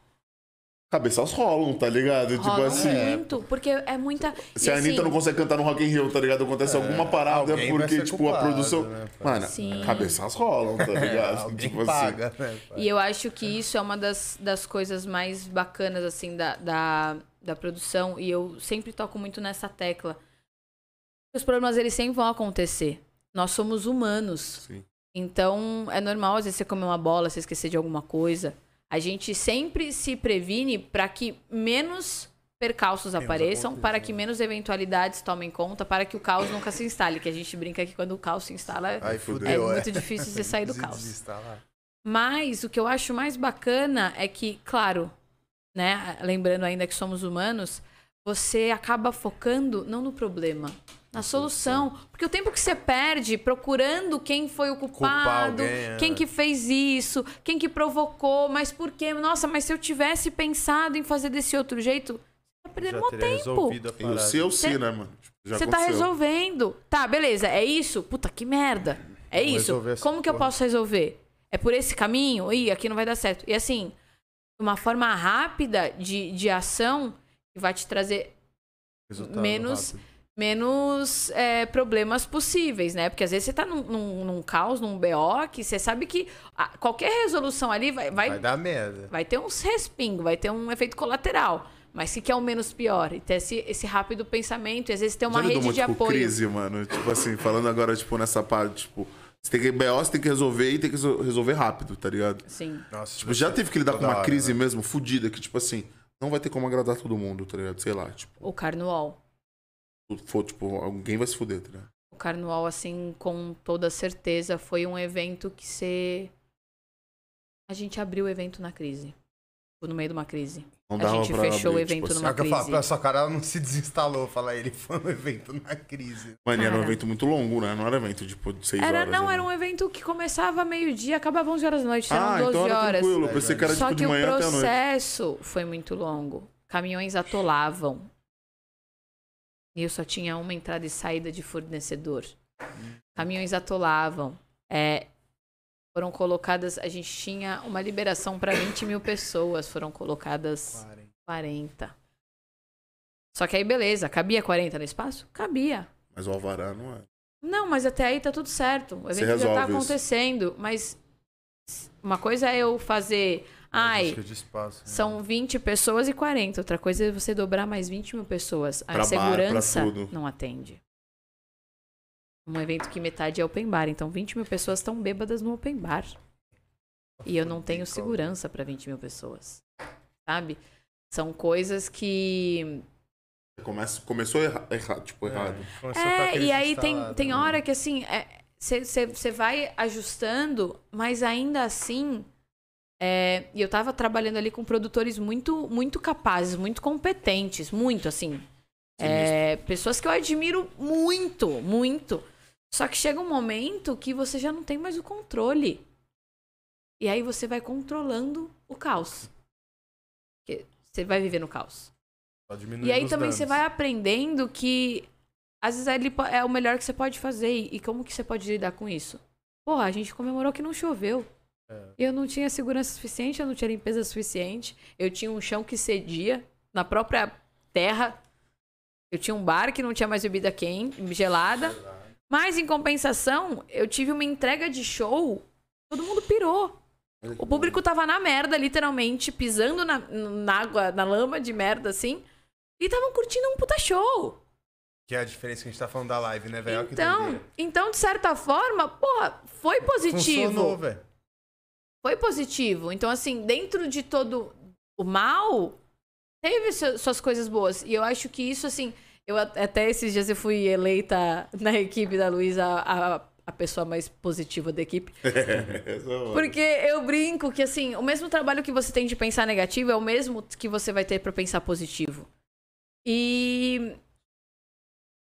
cabeças rolam, tá ligado? tipo assim. muito, porque é muita. Se e a Anitta assim, não consegue cantar no Rock in Rio, tá ligado? Acontece alguma parada porque, tipo, culpado, a produção... né? Mano, Sim. cabeças rolam, tá *laughs* ligado? Alguém tipo paga, né? pai? E eu acho que isso é uma das, das coisas mais bacanas, assim, da, da, da produção. E eu sempre toco muito nessa tecla. Os problemas, eles sempre vão acontecer. Nós somos humanos. Sim. Então, é normal, às vezes, você comer uma bola, você esquecer de alguma coisa. A gente sempre se previne para que menos percalços apareçam, aconteça, para né? que menos eventualidades tomem conta, para que o caos nunca se instale. Que a gente brinca que quando o caos se instala, Aí é fudeu, muito difícil você sair do *laughs* caos. Mas o que eu acho mais bacana é que, claro, né, lembrando ainda que somos humanos, você acaba focando não no problema, na solução. Porque o tempo que você perde procurando quem foi o culpado, alguém, é. quem que fez isso, quem que provocou, mas por quê? Nossa, mas se eu tivesse pensado em fazer desse outro jeito, você tá perdendo Já mó teria tempo. resolvido a E o parada. sim né, mano? Tipo, já Você tá aconteceu. resolvendo. Tá, beleza, é isso? Puta, que merda. É Vamos isso. Como que eu posso resolver? É por esse caminho? Ih, aqui não vai dar certo. E assim, uma forma rápida de, de ação que vai te trazer Resultado menos- rápido. Menos é, problemas possíveis, né? Porque às vezes você tá num, num, num caos, num BO, que você sabe que ah, qualquer resolução ali vai, vai, Vai dar merda. vai ter uns respingos, vai ter um efeito colateral. Mas o que é o menos pior? E ter esse, esse rápido pensamento, e às vezes ter uma Já rede muito de com apoio. crise, mano. Tipo assim, falando agora, tipo, nessa parte, tipo... Você tem que... BO, você tem que resolver e tem que resol- resolver rápido, tá ligado? Sim. Nossa, Tipo, já teve que lidar com uma hora, crise né? mesmo, fodida, que, tipo assim... Não vai ter como agradar todo mundo, tá ligado? Sei lá, tipo... O Carnual. For, tipo, alguém vai se fuder, tá ligado? O Carnaval, assim, com toda certeza, foi um evento que você. A gente abriu o evento na crise. Tipo, No meio de uma crise. Não A gente pra fechou o abrir, evento tipo numa o que falo, crise. pra sua cara ela não se desinstalou. Fala, ele foi um evento na crise. Mano, era um evento muito longo, né? Não era evento, tipo, de seis Era, horas. não, né? era um evento que começava meio-dia, acabava 11 horas da noite, eram Ah, 12 então era horas. tranquilo. Eu pensei que era, Só tipo, de que o manhã até a noite. processo foi muito longo. Caminhões atolavam. E eu só tinha uma entrada e saída de fornecedor. Caminhões atolavam. É, foram colocadas. A gente tinha uma liberação para 20 mil pessoas. Foram colocadas 40. Só que aí, beleza. Cabia 40 no espaço? Cabia. Mas o Alvará não é. Não, mas até aí tá tudo certo. O evento já tá resolve isso. acontecendo. Mas uma coisa é eu fazer. Ai, espaço, né? são 20 pessoas e 40. Outra coisa é você dobrar mais 20 mil pessoas. A Pra bar, segurança tudo. não atende. Um evento que metade é open bar. Então 20 mil pessoas estão bêbadas no open bar. E eu não tenho segurança para 20 mil pessoas. Sabe? São coisas que. Começa, começou erra, erra- tipo, errado. Com a É, crise e aí tem, tem né? hora que assim, você vai ajustando, mas ainda assim. É, e eu tava trabalhando ali com produtores muito, muito capazes, muito competentes, muito assim. É, pessoas que eu admiro muito, muito. Só que chega um momento que você já não tem mais o controle. E aí você vai controlando o caos. Porque você vai viver no caos. E aí também você danos. vai aprendendo que às vezes ele é o melhor que você pode fazer e e como que você pode lidar com isso. Porra, a gente comemorou que não choveu. É. Eu não tinha segurança suficiente, eu não tinha limpeza suficiente. Eu tinha um chão que cedia na própria terra. Eu tinha um bar que não tinha mais bebida quente, gelada. Mas em compensação, eu tive uma entrega de show. Todo mundo pirou. O público tava na merda, literalmente, pisando na, na água, na lama de merda, assim. E estavam curtindo um puta show. Que é a diferença que a gente tá falando da live, né, velho? Então, então, de certa forma, porra, foi positivo. Funcionou, velho. Foi positivo. Então, assim, dentro de todo o mal, teve su- suas coisas boas. E eu acho que isso, assim, eu até esses dias eu fui eleita *laughs* na equipe da Luísa a, a pessoa mais positiva da equipe. *laughs* É Porque eu brinco que, assim, o mesmo trabalho que você tem de pensar negativo é o mesmo que você vai ter pra pensar positivo. E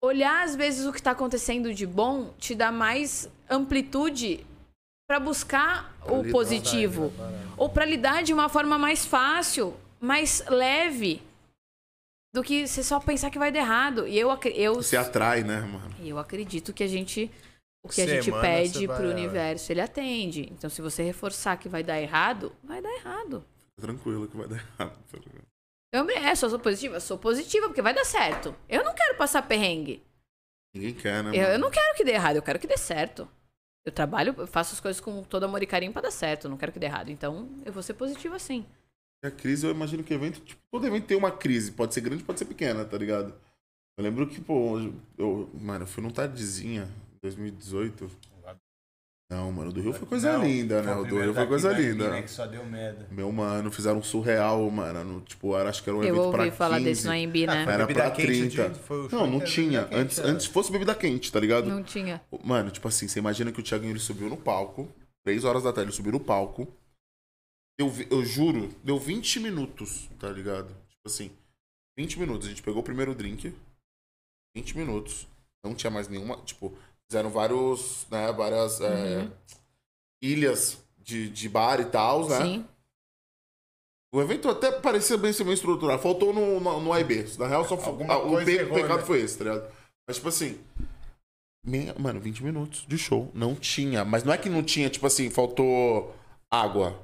olhar, às vezes, o que tá acontecendo de bom te dá mais amplitude pra buscar o lidar, positivo. Ou pra lidar de uma forma mais fácil, mais leve, do que você só pensar que vai dar errado. E eu, eu, Se atrai, né, mano? e eu acredito que a gente. O que a gente Semana pede vai- pro universo, ele atende. Então, se você reforçar que vai dar errado, vai dar errado. Tranquilo que vai dar errado. tá? Eu, é, só sou positiva? Sou positiva, porque vai dar certo. Eu não quero passar perrengue. Ninguém quer, né? Eu, eu não quero que dê errado, eu quero que dê certo. Eu trabalho, eu faço as coisas com todo amor e carinho pra dar certo. Não quero que dê errado. Então, eu vou ser positiva sim. A crise, eu imagino que evento, tipo, todo evento tem uma crise. Pode ser grande, pode ser pequena, tá ligado? Eu lembro que, pô, eu, mano, eu fui num tardezinha em 2018. Não, mano, o do Rio foi coisa Não, linda, né? O do Rio foi coisa daqui, linda. né, que só deu merda. Meu mano, fizeram um surreal, mano. no- tipo, era, acho que era um eu evento pra ouvi falar 15. desse no AMB, Ah, né? foi Era pra quente o 30. dia- foi o show Não, não tinha. quente, Antes, era. antes fosse bebida quente, tá ligado? Não tinha. Mano, tipo assim, você imagina que o Thiaguinho ele subiu no palco, 3 horas da tarde, ele subiu no palco. Eu, eu juro, deu 20 minutos, tá ligado? Tipo assim, 20 minutos. A gente pegou o primeiro drink, 20 minutos. Não tinha mais nenhuma. Tipo, fizeram vários, né, várias é, Uhum. ilhas de, de bar e tal, né? Sim. O evento até parecia bem ser bem estruturado. Faltou no, no, no AIB. Na real, só Alguma ah, o coisa pe- errou, pecado né? foi esse, tá ligado? Mas, tipo assim. meia- mano, 20 minutos de show. Não tinha. Mas não é que não tinha, tipo assim, faltou água.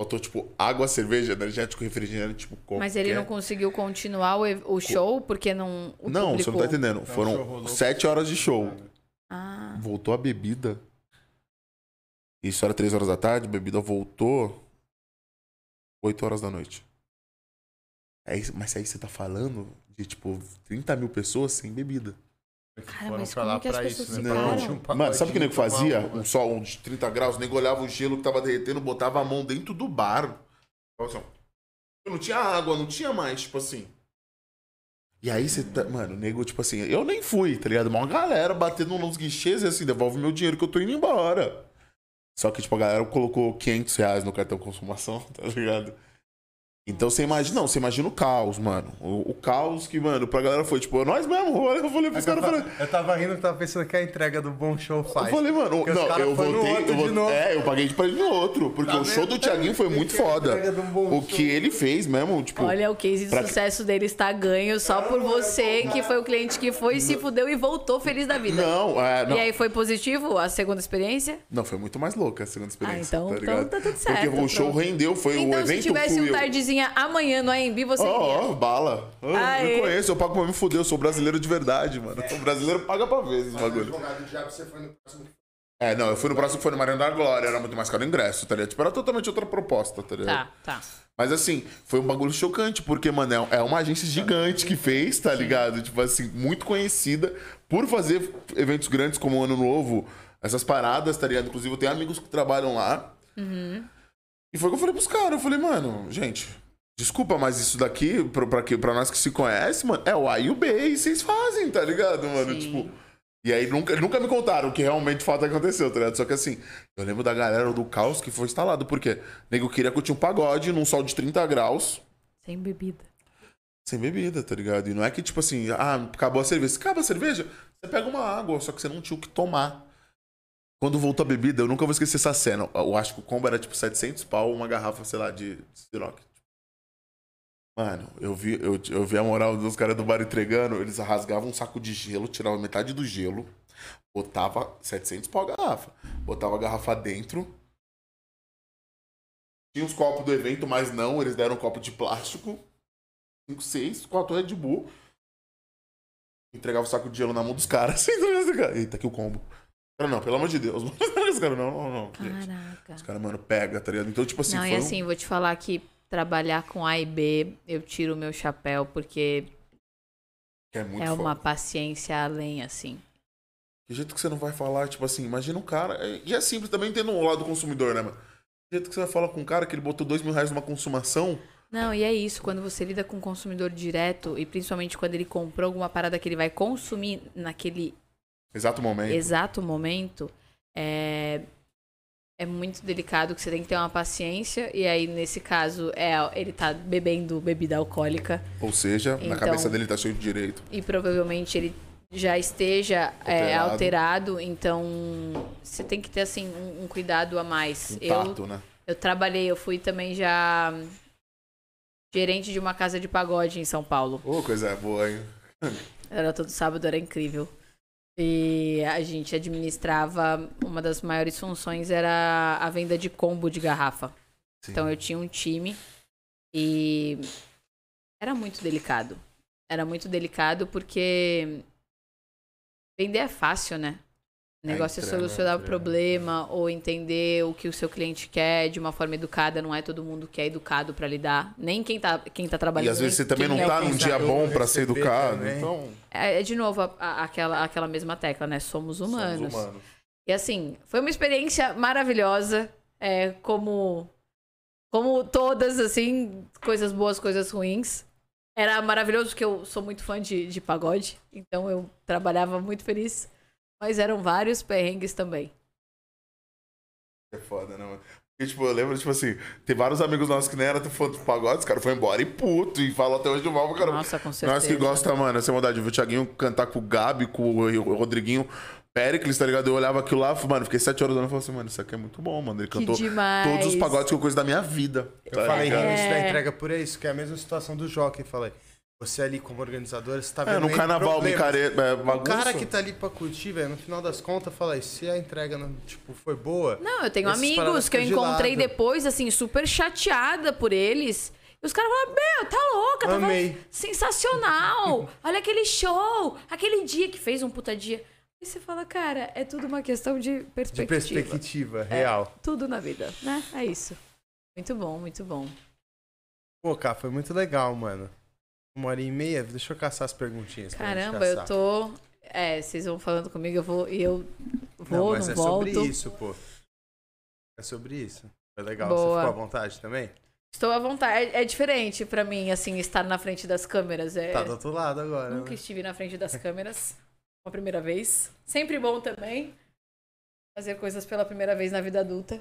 Faltou, tipo, água, cerveja, energético, refrigerante, tipo, qualquer... Mas ele não conseguiu continuar o, o show porque não. O Não, público... você não tá entendendo. Foram rolou. 7 horas de show. Ah, Voltou a bebida. Isso era 3 horas da tarde, a bebida voltou 8 horas da noite. É isso- mas aí você tá falando de, tipo, 30 mil pessoas sem bebida. Cara, Foram mas pra como lá que as pra pessoas isso, né? curtir um Mano, sabe o que o nego fazia? Um sol de 30 graus, o nego olhava o gelo que tava derretendo, botava a mão dentro do bar. Assim, ó. Não tinha água, não tinha mais, tipo assim. E aí você tá. Mano, o nego, tipo assim, eu nem fui, tá ligado? Uma galera batendo nos guichês e assim, devolve meu dinheiro que eu tô indo embora. Só que, tipo, a galera colocou 500 reais no cartão consumação, *laughs* tá ligado? Então você imagina, não, você imagina o caos, mano. O, o caos que, mano, pra galera foi, tipo, nós mesmo. Eu falei pros caras, eu falei, Eu tava rindo que tava pensando que a entrega do Bom Show faz. eu falei, mano, não, eu voltei. Eu vou, novo. é, eu paguei de pra ir no outro. Porque Tá o show do Thiaguinho foi muito foda. entrega do Bom O Show. que ele fez mesmo, tipo. olha, o case de pra- sucesso dele está ganho só por você, que foi o cliente que foi, se fudeu e voltou feliz da vida. Não, é, não. E aí foi positivo a segunda experiência? Não, foi muito mais louca a segunda experiência. Ah, então- tá então tá tudo certo, Porque o show rendeu, foi o então, evento se tivesse um tardezinha amanhã no AMB, você Ó, iria. ó, bala. Eu Aê. me conheço, eu pago pra me fuder, eu sou brasileiro de verdade, mano. O brasileiro paga pra ver esse bagulho. Advogado do diabo, você foi no próximo. É, não, eu fui no próximo que foi no Mariana da Glória, era muito mais caro o ingresso, tá ligado? Tipo, era totalmente outra proposta, tá ligado? Tá, tá. Mas assim, foi um bagulho chocante, porque, mano, é- é uma agência gigante que fez, tá ligado? Tipo assim, muito conhecida por fazer eventos grandes como o Ano Novo, essas paradas, tá ligado? Inclusive, eu tenho amigos que trabalham lá. E foi o que eu falei pros caras. Eu falei, mano, gente, desculpa, mas isso daqui, pra, pra, que- pra nós que se conhecem, mano, é o A e o B e vocês fazem, tá ligado, mano? Sim. Tipo. E aí nunca, nunca me contaram o que realmente de fato aconteceu, tá ligado? Só que assim, eu lembro da galera do caos que foi instalado, porque nego queria curtir um pagode num sol de 30 graus, Sem bebida. sem bebida, tá ligado? E não é que, tipo assim, ah, acabou a cerveja. Acaba a cerveja, você pega uma água, só que você não tinha o que tomar. Quando voltou a bebida, eu nunca vou esquecer essa cena. Eu acho que o combo era tipo 700 pau, uma garrafa, sei lá, de Ciroc. Mano, eu vi, eu, eu vi a moral dos caras do bar entregando. Eles rasgavam um saco de gelo, tiravam metade do gelo, botava 700 pau a garrafa. Botava a garrafa dentro. Tinha os copos do evento, mas não, eles deram um copo de plástico. 5, 6, 4 Red Bull. Entregava o saco de gelo na mão dos caras. *laughs* Eita, aqui o combo. Cara, não, pelo amor de Deus. *laughs* Os caras, não, não, não. gente. Caraca. Os caras, mano, pega, tá ligado? Então, tipo assim, não, e um- assim, vou te falar que trabalhar com A e B, eu tiro o meu chapéu, porque que é muito é uma paciência além, assim. Que jeito que você não vai falar, tipo assim, imagina um cara. é- E é simples também tendo o lado do consumidor, né, mano? Que jeito que você vai falar com um cara que ele botou dois mil reais numa consumação. Não, e é isso, quando você lida com o consumidor direto, e principalmente quando ele comprou alguma parada que ele vai consumir naquele Exato momento. exato momento, é, é muito delicado que você tem que ter uma paciência. E aí, nesse caso, é, ele tá bebendo bebida alcoólica Ou seja, na Então- cabeça dele tá cheio de direito. e provavelmente ele já esteja é, Alterado. alterado. Então, você tem que ter, assim, um, um cuidado a mais. Um Eu, tato, né? eu trabalhei, eu fui também já gerente de uma casa de pagode em São Paulo. Ô, coisa boa, hein? Era todo sábado, era incrível. E a gente administrava, uma das maiores funções era a venda de combo de garrafa. Sim. Então eu tinha um time e era muito delicado. Era muito delicado porque vender é fácil, né? O negócio é, solucionar o problema ou entender o que o seu cliente quer de uma forma educada. Não é todo mundo que é educado pra lidar. Nem quem tá, quem tá trabalhando. E às vezes você também não quem é tá num dia pensador, bom pra ser educado. também. Então, É, é de novo a- a- aquela, aquela mesma tecla, né? Somos humanos. somos humanos. E assim, foi uma experiência maravilhosa. É, como, como todas, assim, coisas boas, coisas ruins. Era maravilhoso porque eu sou muito fã de, de pagode. Então eu trabalhava muito feliz. Mas eram vários perrengues também. É foda, né, mano? Porque, tipo, eu lembro, tipo assim, tem vários amigos nossos que nem eram fã dos pagodes, cara, foi embora e puto, e fala até hoje do mal caramba. Nossa, com certeza. Nós que gosta, mano, essa maldade, eu vi o Thiaguinho cantar com o Gabi, com o Rodriguinho, Pericles, tá ligado? Eu olhava aquilo lá, mano, fiquei sete horas olhando e falei assim, mano, isso aqui é muito bom, mano. Ele Que cantou demais. todos os pagodes que eu conheço da minha vida. Eu tá falei rindo isso da É. entrega por isso, que é a mesma situação do Jockey. Falei, você ali como organizador, você tá vendo É, no carnaval, micareta, é, O cara que tá ali pra curtir, velho, no final das contas, fala aí, se a entrega não, tipo, foi boa. Não, eu tenho amigos que eu de encontrei lado. depois, assim, super chateada por eles. E os caras falaram, meu, tá louca, Amei. sensacional. *laughs* Olha aquele show, aquele dia que fez um puta dia. E você fala, cara, é tudo uma questão de De perspectiva. perspectiva, real. Tudo na vida, né? É isso. Muito bom, muito bom. Pô, cara, foi muito legal, mano. Uma hora e meia, deixa eu caçar as perguntinhas. Caramba, eu tô. É, vocês vão falando comigo, eu vou e eu Não, vou, não, mas é volto. sobre isso, pô. É sobre isso. Foi legal. Boa. Você ficou à vontade também? Estou à vontade. É, é diferente pra mim, assim, estar na frente das câmeras. É... Tá do outro lado agora. Nunca né? estive na frente das câmeras. *laughs* Uma primeira vez. Sempre bom também. Fazer coisas pela primeira vez na vida adulta.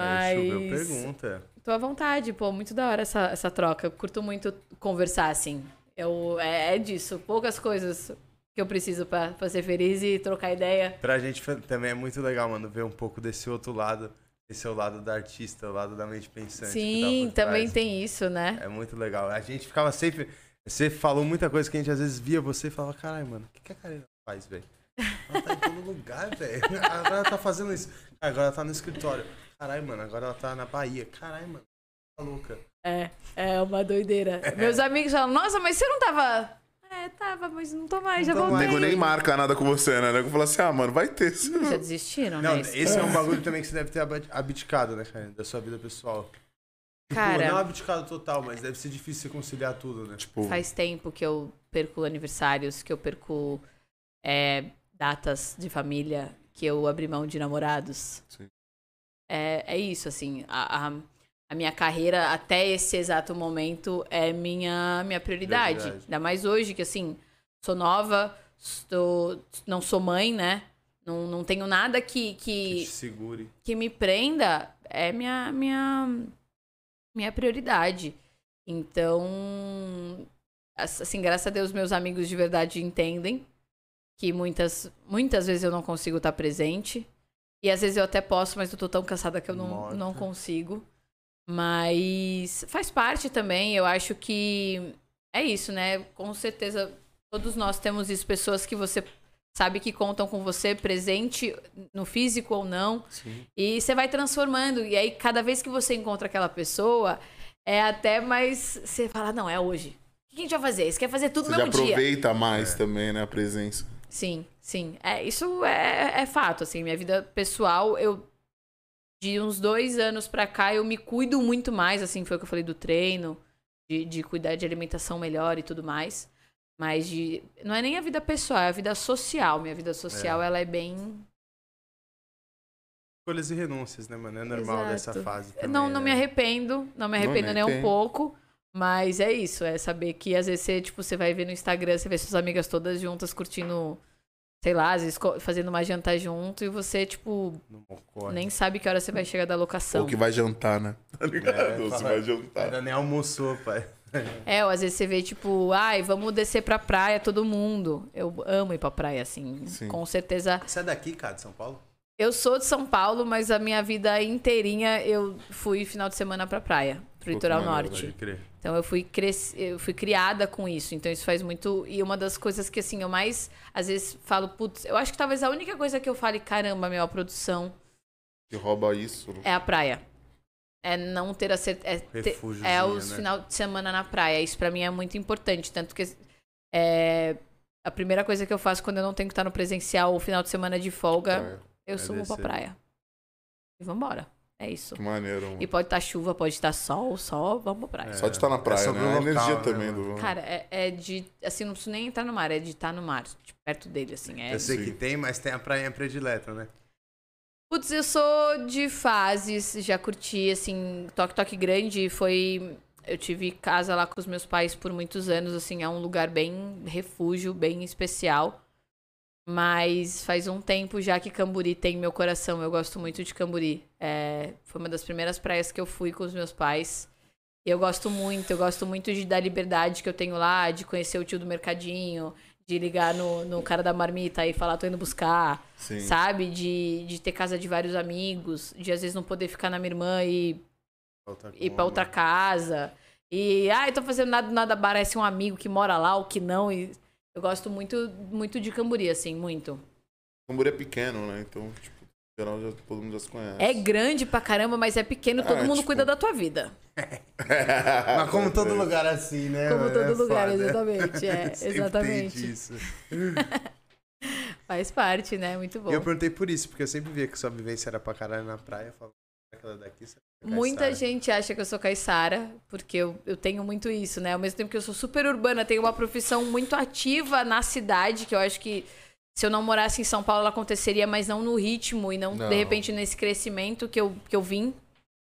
Choveu Mas. pergunta. Tô à vontade, pô. Muito da hora essa, essa troca. Eu curto muito conversar, assim. Eu, é, é disso. Poucas coisas que eu preciso pra, pra ser feliz e trocar ideia. Pra gente também é muito legal, mano, ver um pouco desse outro lado. Esse é o lado da artista, o lado da mente pensante. Sim, também tem isso, né? É muito legal. A gente ficava sempre. Você falou muita coisa que a gente às vezes via você e falava, caralho, mano, o que, que a Karina faz, velho? Ela tá em todo lugar, velho. *laughs* Agora ela tá fazendo isso. Agora ela tá no escritório. Caralho, mano, agora ela tá na Bahia. Caralho, mano, tá louca. É, é uma doideira. Meus amigos falam, nossa, mas você não tava. É, tava, mas não tô mais, já Não O voltei. nego nem marca nada com você, né? O nego fala assim, ah, mano, vai ter. Já desistiram, Não, né? esse é um bagulho também que você deve ter ab- abdicado, né, cara? Da sua vida pessoal. Tipo, Cara- não abdicado total, mas deve ser difícil você conciliar tudo, né? Tipo, Faz tempo que eu perco aniversários, que eu perco é, datas de família, que eu abri mão de namorados. Sim. É, é isso, assim. A, a, a minha carreira, até esse exato momento, é minha, minha prioridade. Prioridade. Ainda mais hoje, que assim, sou nova, estou, não sou mãe, né? Não, não tenho nada que, Que que, segure. que me prenda é minha minha minha prioridade. Então, assim, graças a Deus meus amigos de verdade entendem que muitas muitas vezes eu não consigo estar presente e às vezes eu até posso, mas eu tô tão cansada que eu não, Morta. não consigo. Mas faz parte também, eu acho que é isso, né? Com certeza todos nós temos isso, pessoas que você sabe que contam com você presente no físico ou não. Sim. E você vai transformando. E aí, cada vez que você encontra aquela pessoa, é até mais. Você fala, não, é hoje. O que a gente vai fazer? Você quer fazer tudo você no já mesmo dia. aproveita É. mais também, né? A presença. Sim, sim. É, isso é, é fato, assim. Minha vida pessoal, eu. De uns dois anos pra cá, eu me cuido muito mais, assim, foi o que eu falei do treino, de, de cuidar de alimentação melhor e tudo mais. Mas de. Não é nem a vida pessoal, é a vida social. Minha vida social, ela é bem. Escolhas e renúncias, né, mano? É normal dessa Exato. fase. Também, não, não me né? arrependo, não me arrependo nem nem um pouco. Mas é isso, é saber que às vezes você, tipo, você vai ver no Instagram, você vê suas amigas todas juntas curtindo, sei lá, às vezes fazendo uma janta junto e você, tipo, nem sabe que hora você vai chegar da locação. Ou que vai jantar, né? Tá ligado? É, você fala- vai jantar. Ainda nem almoçou, pai. É, ou às vezes você vê, tipo, ai, vamos descer pra praia todo mundo. Eu amo ir pra praia, assim. Sim. Com certeza. Você é daqui, cara, de São Paulo? Eu sou de São Paulo, mas a minha vida inteirinha eu fui final de semana pra praia, pro litoral norte. Pode crer. Então eu fui cres... eu fui criada com isso. Então isso faz muito. E uma das coisas que assim, eu mais às vezes falo, putz, eu acho que talvez a única coisa que eu fale, caramba, meu, a produção Que rouba isso. é a praia. é não ter a certeza. É, é os né? final de semana na praia. Isso pra mim é muito importante. Tanto que é, a primeira coisa que eu faço quando eu não tenho que estar no presencial ou final de semana de folga, Praia. eu É sumo pra descer. praia. E vambora. É isso. Que maneiro. mano. E pode estar chuva, pode estar sol, só vamos pra praia. Só de estar na praia, sobre né? o A local, energia né, também do. Cara, é, é de. Assim, não preciso nem entrar no mar, é de estar no mar, tipo, perto dele, assim. É, Eu sei sim. que tem, mas tem a praia predileta, né? Putz, eu sou de fases, já curti, assim, Toque Toque Grande foi... Eu tive casa lá com os meus pais por muitos anos, assim, é um lugar bem refúgio, bem especial. Mas faz um tempo já que Camburi tem meu coração, eu gosto muito de Camburi. É, foi uma das primeiras praias que eu fui com os meus pais. E eu gosto muito, eu gosto muito de, da liberdade que eu tenho lá, de conhecer o tio do mercadinho, de ligar no, no cara da marmita e falar, tô indo buscar Sim. sabe? De, de ter casa de vários amigos, de às vezes não poder ficar na minha irmã e ir pra outra casa. E, ai, tô fazendo nada, nada, parece um amigo que mora lá ou que não. E eu gosto muito, muito de Camburi, assim, muito. Camburi é pequeno, né? Então, tipo, em geral, já, todo mundo já se conhece. É grande pra caramba, mas é pequeno, todo É, mundo tipo- cuida da tua vida. *laughs* Mas como todo lugar assim, né? Como todo É lugar, foda. exatamente. É, *laughs* exatamente. tem disso. *laughs* Faz parte, né? Muito bom. E eu perguntei por isso, porque eu sempre via que sua vivência era pra caralho na praia. Eu falava, aquela daqui, você é Muita caiçara." gente acha que eu sou caiçara, porque eu, eu tenho muito isso, né? Ao mesmo tempo que eu sou super urbana, tenho uma profissão muito ativa na cidade, que eu acho que se eu não morasse em São Paulo ela aconteceria, mas não no ritmo e não, Não. de repente nesse crescimento que eu, que eu vim.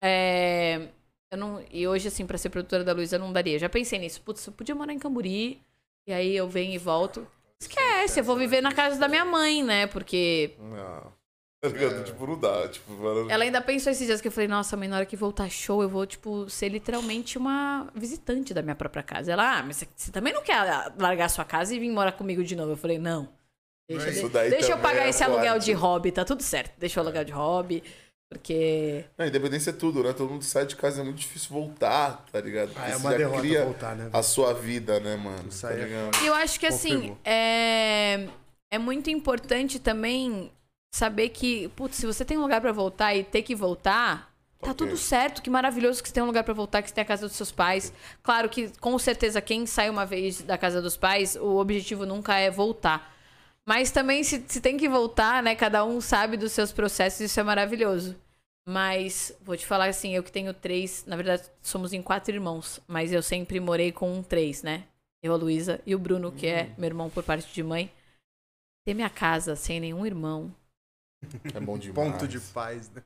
É, eu não, e hoje, assim, pra ser produtora da Luísa, eu não daria. Já pensei nisso. Putz, eu podia morar em Camburi, e aí eu venho e volto. Esquece, eu vou viver na casa da minha mãe, né? Porque Não. Tá ligado? Tipo, não dá. Tipo, mano, ela ainda pensou esses dias que eu falei, nossa, mãe, na hora que voltar show, eu vou, tipo, ser literalmente uma visitante da minha própria casa. Ela, ah, mas você- também não quer largar sua casa e vir morar comigo de novo? Eu falei, não. Deixa, Isso de- daí deixa eu pagar é esse aluguel de hobby, tá tudo certo. Deixa eu aluguel de hobby, porque. Não, independência é tudo, né? Todo mundo sai de casa, é muito difícil voltar, tá ligado? Ah, é Você uma já derrota cria voltar, né? a sua vida, né, mano? Tá é? E eu acho que, assim, é... é muito importante também saber que, putz, se você tem um lugar pra voltar e ter que voltar, tá tudo certo. Que maravilhoso que você tem um lugar pra voltar, que você tem a casa dos seus pais. Claro que, com certeza, quem sai uma vez da casa dos pais, o objetivo nunca é voltar. Mas também, se, se tem que voltar, né? Cada um sabe dos seus processos, isso é maravilhoso. Mas, vou te falar assim, eu que tenho três, na verdade, somos em quatro irmãos, mas eu sempre morei com três, né? Eu, a Luísa e o Bruno, que é meu irmão por parte de mãe. Ter minha casa sem nenhum irmão, É bom demais. *laughs* Ponto de paz, né?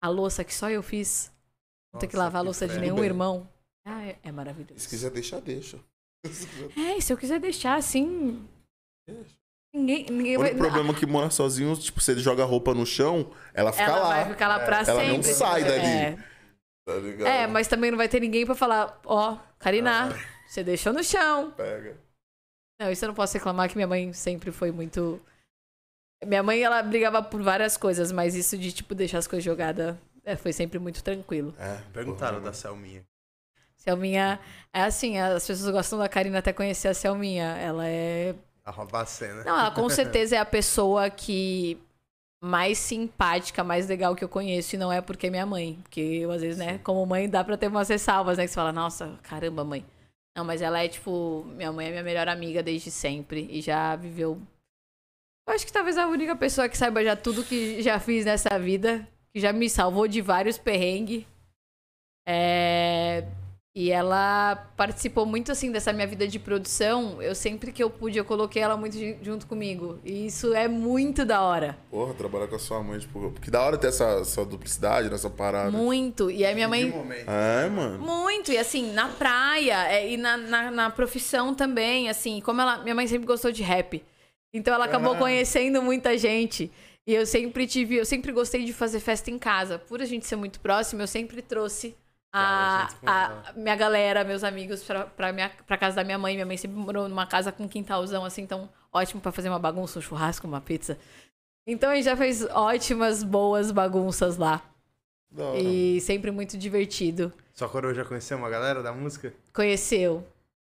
a louça que só eu fiz, não ter que lavar a louça de nenhum bem. irmão. Ah, é, é maravilhoso. Se quiser deixar, deixa. É, e se eu quiser deixar assim. Deixa. Ninguém, ninguém O vai. problema é que morar sozinho, tipo, se ele joga a roupa no chão, ela fica Ela lá. vai ficar lá pra Ela sempre. não sai dali. É. Tá ligado? É, mas também não vai ter ninguém pra falar, ó, Karina, você deixou no chão. Pega. Não, isso eu não posso reclamar que minha mãe sempre foi muito. Minha mãe, ela brigava por várias coisas, mas isso de, tipo, deixar as coisas jogadas é, foi sempre muito tranquilo. É, Perguntaram porra, da Selminha. Selminha, é assim, as pessoas gostam da Karina até conhecer a Selminha. Ela é. A Robacena. Não, ela com *laughs* certeza é a pessoa que mais simpática, mais legal que eu conheço, e não é porque é minha mãe. Porque eu, às vezes, né, como mãe, dá pra ter umas ressalvas, né? Que você fala, nossa, caramba, mãe. Não, mas ela é, tipo, minha mãe é minha melhor amiga desde sempre e já viveu. Eu acho que talvez a única pessoa que saiba já tudo que já fiz nessa vida, que já me salvou de vários perrengues. É. E ela participou muito assim dessa minha vida de produção. Eu sempre que eu pude, eu coloquei ela muito ju- junto comigo. E isso é muito da hora. Porra, trabalhar com a sua mãe, tipo, que da hora ter essa, essa duplicidade nessa parada. Muito. E aí minha mãe. momento. É, mano. Muito, e assim, na praia é, e na, na, na profissão também, assim, como ela. Minha mãe sempre gostou de rap. Então ela acabou Ah. conhecendo muita gente. E eu sempre tive, eu sempre gostei de fazer festa em casa. Por a gente ser muito próximo, eu sempre trouxe a, a minha galera, meus amigos, pra, pra, minha, pra casa da minha mãe. Minha mãe sempre morou numa casa com quintalzão, assim, então ótimo pra fazer uma bagunça, um churrasco, uma pizza. Então a gente já fez ótimas, boas bagunças lá. Hora. E sempre muito divertido. Sua coroa já conheceu uma galera da música? Conheceu.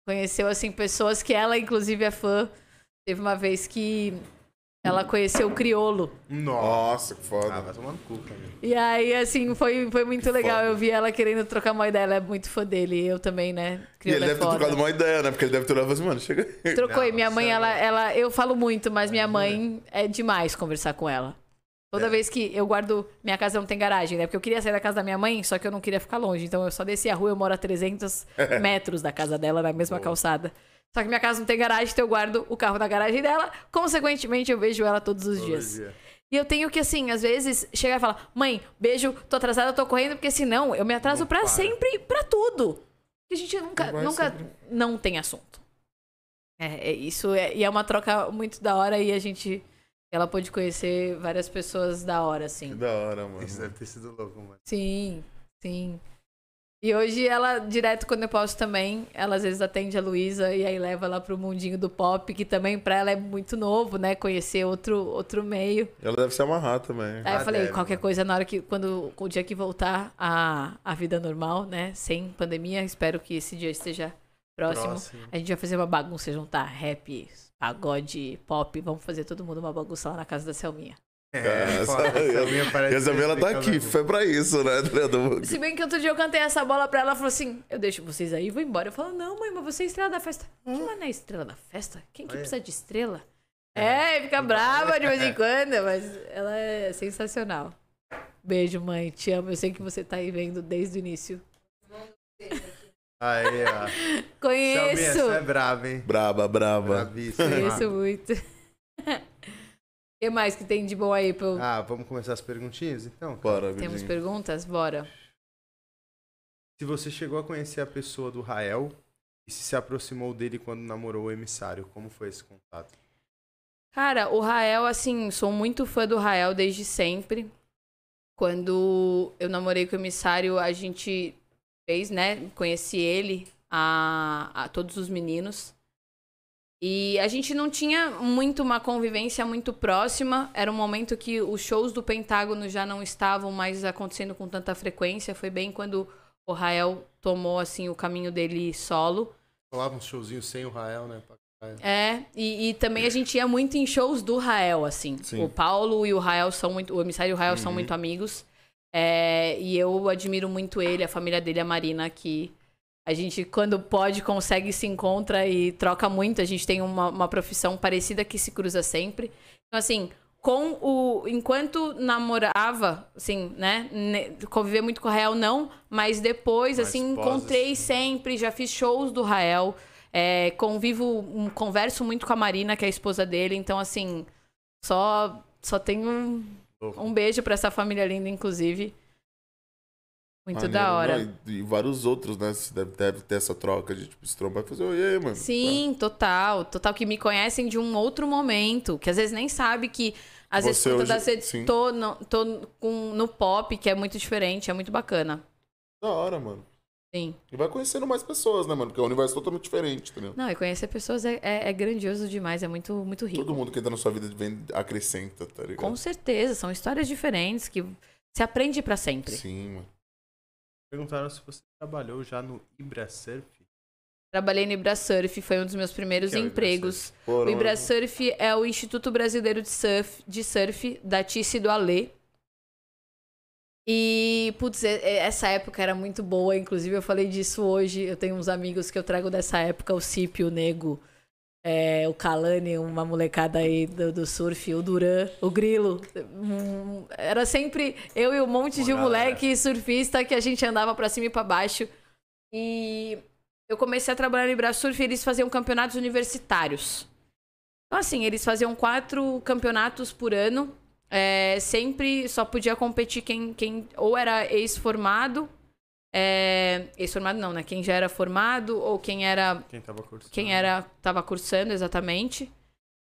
Conheceu, assim, pessoas que ela, inclusive, é fã. Teve uma vez que ela conheceu o criolo. Nossa, que Ah, foda. vai tomar no cu, cara. E aí, assim, foi, foi muito legal. foda. Eu vi ela querendo trocar uma ideia. Ela é muito fã dele. Eu também, né? E Criolo ele é deve ter foda. trocado uma ideia, né? Porque ele deve ter olhado e falado assim, mano, chega aí. Trocou. e Não, minha mãe, ela, ela. Eu falo muito, mas minha mãe é demais conversar com ela. Toda É. vez que eu guardo. Minha casa não tem garagem, né? Porque eu queria sair da casa da minha mãe, só que eu não queria ficar longe. Então eu só desci a rua, eu moro a 300 *laughs* metros da casa dela, na mesma calçada. Só que minha casa não tem garagem, então eu guardo o carro na garagem dela. Consequentemente, eu vejo ela todos os Todo dias. dia. E eu tenho que, assim, às vezes, chegar e falar: Mãe, beijo, tô atrasada, tô correndo, porque senão eu me atraso para. sempre, pra tudo. Porque a gente nunca, nunca sempre. não tem assunto. É, é isso é, e é uma troca muito da hora e a gente. Ela pôde conhecer várias pessoas da hora, assim. Que da hora, mano. Isso deve ter sido louco, mano. Sim, sim. E hoje ela, direto quando eu posso também, ela às vezes atende a Luísa e aí leva ela pro mundinho do pop, que também pra ela é muito novo, né? Conhecer outro, outro meio. Ela deve se amarrar também. Aí eu Ah, falei, deve, qualquer mano. coisa na hora que, quando o dia que voltar a, a vida normal, né? Sem pandemia, espero que esse dia esteja próximo. Próximo. A gente vai fazer uma bagunça, juntar rap, pagode, pop. Vamos fazer todo mundo uma bagunça lá na casa da Selminha. É, Essa- foda, essa minha parece E essa ela tá aqui, foi pra isso, né? Se bem que outro dia eu cantei essa bola pra ela, ela falou assim: eu deixo vocês aí e vou embora. Eu falo, não, mãe, mas você é estrela da festa. Que lá não é estrela da festa? Quem que Olha. precisa de estrela? É, fica brava de vez em *laughs* quando, mas ela é sensacional. Beijo, mãe. Te amo. Eu sei que você tá aí vendo desde o início. Aí, ó. Selminha, *laughs* Conheço! você é brava, hein? Braba, braba. Bravíssima. Conheço muito. *laughs* O que mais que tem de bom aí? Eu... Ah, vamos começar as perguntinhas, então? Bora, Temos Vidinho. perguntas? Bora. Se você chegou a conhecer a pessoa do Rael e se se aproximou dele quando namorou o emissário, como foi esse contato? Cara, o Rael, assim, sou muito fã do Rael desde sempre. Quando eu namorei com o emissário, a gente fez, né? Conheci ele, a, a todos os meninos. E a gente não tinha muito uma convivência muito próxima. Era um momento que os shows do Pentágono já não estavam mais acontecendo com tanta frequência. Foi bem quando o Rael tomou, assim, o caminho dele solo. Rolava uns showzinhos sem o Rael, né? É, e, e também a gente ia muito em shows do Rael, assim. Sim. O Paulo e o Rael são muito. O emissário e o Rael são Uhum. muito amigos. É, e eu admiro muito ele, a família dele, a Marina, que a gente, quando pode, consegue, se encontra e troca muito. A gente tem uma, uma profissão parecida que se cruza sempre. Então, assim, com o. Enquanto namorava, assim, né? Conviver muito com o Rael, não. Mas depois, Mais assim, encontrei assim. sempre, já fiz shows do Rael. É, convivo, converso muito com a Marina, que é a esposa dele. Então, assim, só, só tenho um, um beijo pra essa família linda, inclusive. Muito Maneiro, da hora. não, e, e vários outros, né? Deve, deve ter essa troca de tipo, se trombar e fazer, oi, aí, mano. Sim, total. Total, que me conhecem de um outro momento. Que às vezes nem sabe que. Às vezes Você conta hoje- das redes. sim. Tô, no, tô com, no pop, que é muito diferente, é muito bacana. Da hora, mano. Sim. E vai conhecendo mais pessoas, né, mano? Porque é um universo totalmente diferente, entendeu? Não, e conhecer pessoas é, é, é grandioso demais, é muito, muito rico. Todo mundo que entra na sua vida vem, acrescenta, tá ligado? Com certeza, são histórias diferentes que se aprende pra sempre. Sim, mano. Perguntaram se você trabalhou já no Ibra Surf. Trabalhei no Ibrasurf, foi um dos meus primeiros é empregos. O Ibrasurf é o Instituto Brasileiro de Surf, de surf da Tice do Alê. E, putz, essa época era muito boa. Inclusive, eu falei disso hoje. Eu tenho uns amigos que eu trago dessa época, o Cip, o Nego, é, o Kalani, uma molecada aí do, do surf, o Duran, o Grilo. Hum, era sempre eu e um monte de galera. moleque surfista que a gente andava pra cima e pra baixo. E eu comecei a trabalhar no Ibrasurf e eles faziam campeonatos universitários. Então, assim, eles faziam quatro campeonatos por ano. É, sempre só podia competir quem, quem ou era ex-formado. É, ex-formado não, né? Quem já era formado ou quem era Quem tava cursando? quem era tava cursando exatamente.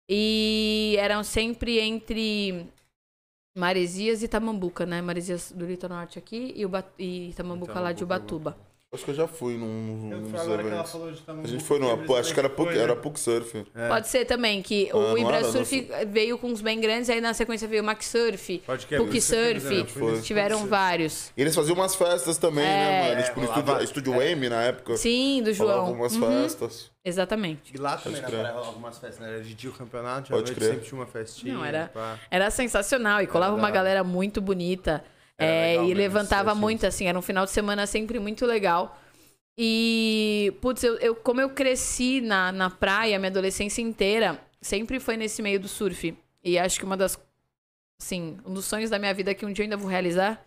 E eram sempre entre Maresias e Tamambuca, né? Maresias do Litoral Norte aqui e, Uba, e Tamambuca lá de Tamambuca, Ubatuba. Acho que eu já fui num, Eu num dos agora que ela falou de A gente foi numa. Acho que era né? era Puc Surf. Pode ser também, que Ah, o não Ibra Surf veio com uns bem grandes, aí na sequência veio o Max Surf, Pode que é, Puck eu que Surf, eu tiveram vários. E eles faziam umas festas também, né, mano? É, tipo, no estúdio, estúdio M na época. Sim, do João. umas Uhum, festas. Exatamente. E lá também na praia rolava algumas festas, né? Era de dia o campeonato, à Pode noite sempre tinha uma festinha. Não, era- pá. Era sensacional e colava uma galera muito bonita. É, legal e levantava muito, assim, era um final de semana sempre muito legal. E, putz, eu, eu- como eu cresci na, na praia, minha adolescência inteira, sempre foi nesse meio do surf. E acho que uma das, assim, um dos sonhos da minha vida que um dia eu ainda vou realizar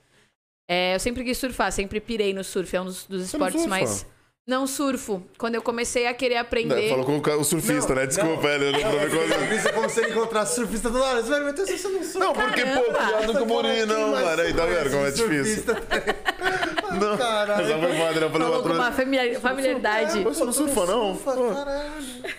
é, eu sempre quis surfar, sempre pirei no surf, é um dos, dos esportes mais... Não surfo. Quando eu comecei a querer aprender... Falou com o surfista, Não, né? Desculpa, não. ele como- Surfista é como se ele encontrasse surfista toda hora. Você vai se você não surfa. Não, porque, pô, Caramba! piada com o não, mano. Aí, tá vendo como é difícil? *laughs* Não, Caralho. Essa foi falei, Falou "Patrão, uma familiar- familiaridade. Você não surfa, não? Surfa, Pô. caralho.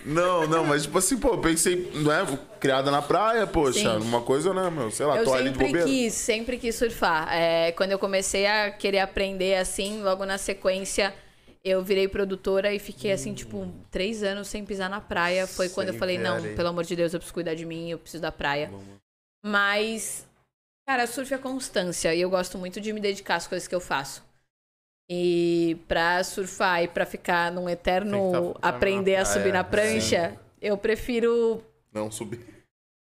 Não, não, mas tipo assim, pô, eu pensei, não é? Criada na praia, poxa, Sim. uma coisa, né, meu? Sei lá, Eu tô ali de sempre bobeira. quis, sempre quis surfar. É, quando eu comecei a querer aprender assim, logo na sequência, eu virei produtora e fiquei assim, tipo, três anos sem pisar na praia. Foi quando eu falei, não, pelo amor de Deus, eu preciso cuidar de mim, eu preciso da praia. Mas, cara, surf é constância e eu gosto muito de me dedicar às coisas que eu faço. E pra surfar e pra ficar num eterno tá- tá aprender a subir na sim. prancha, eu prefiro Não, subi.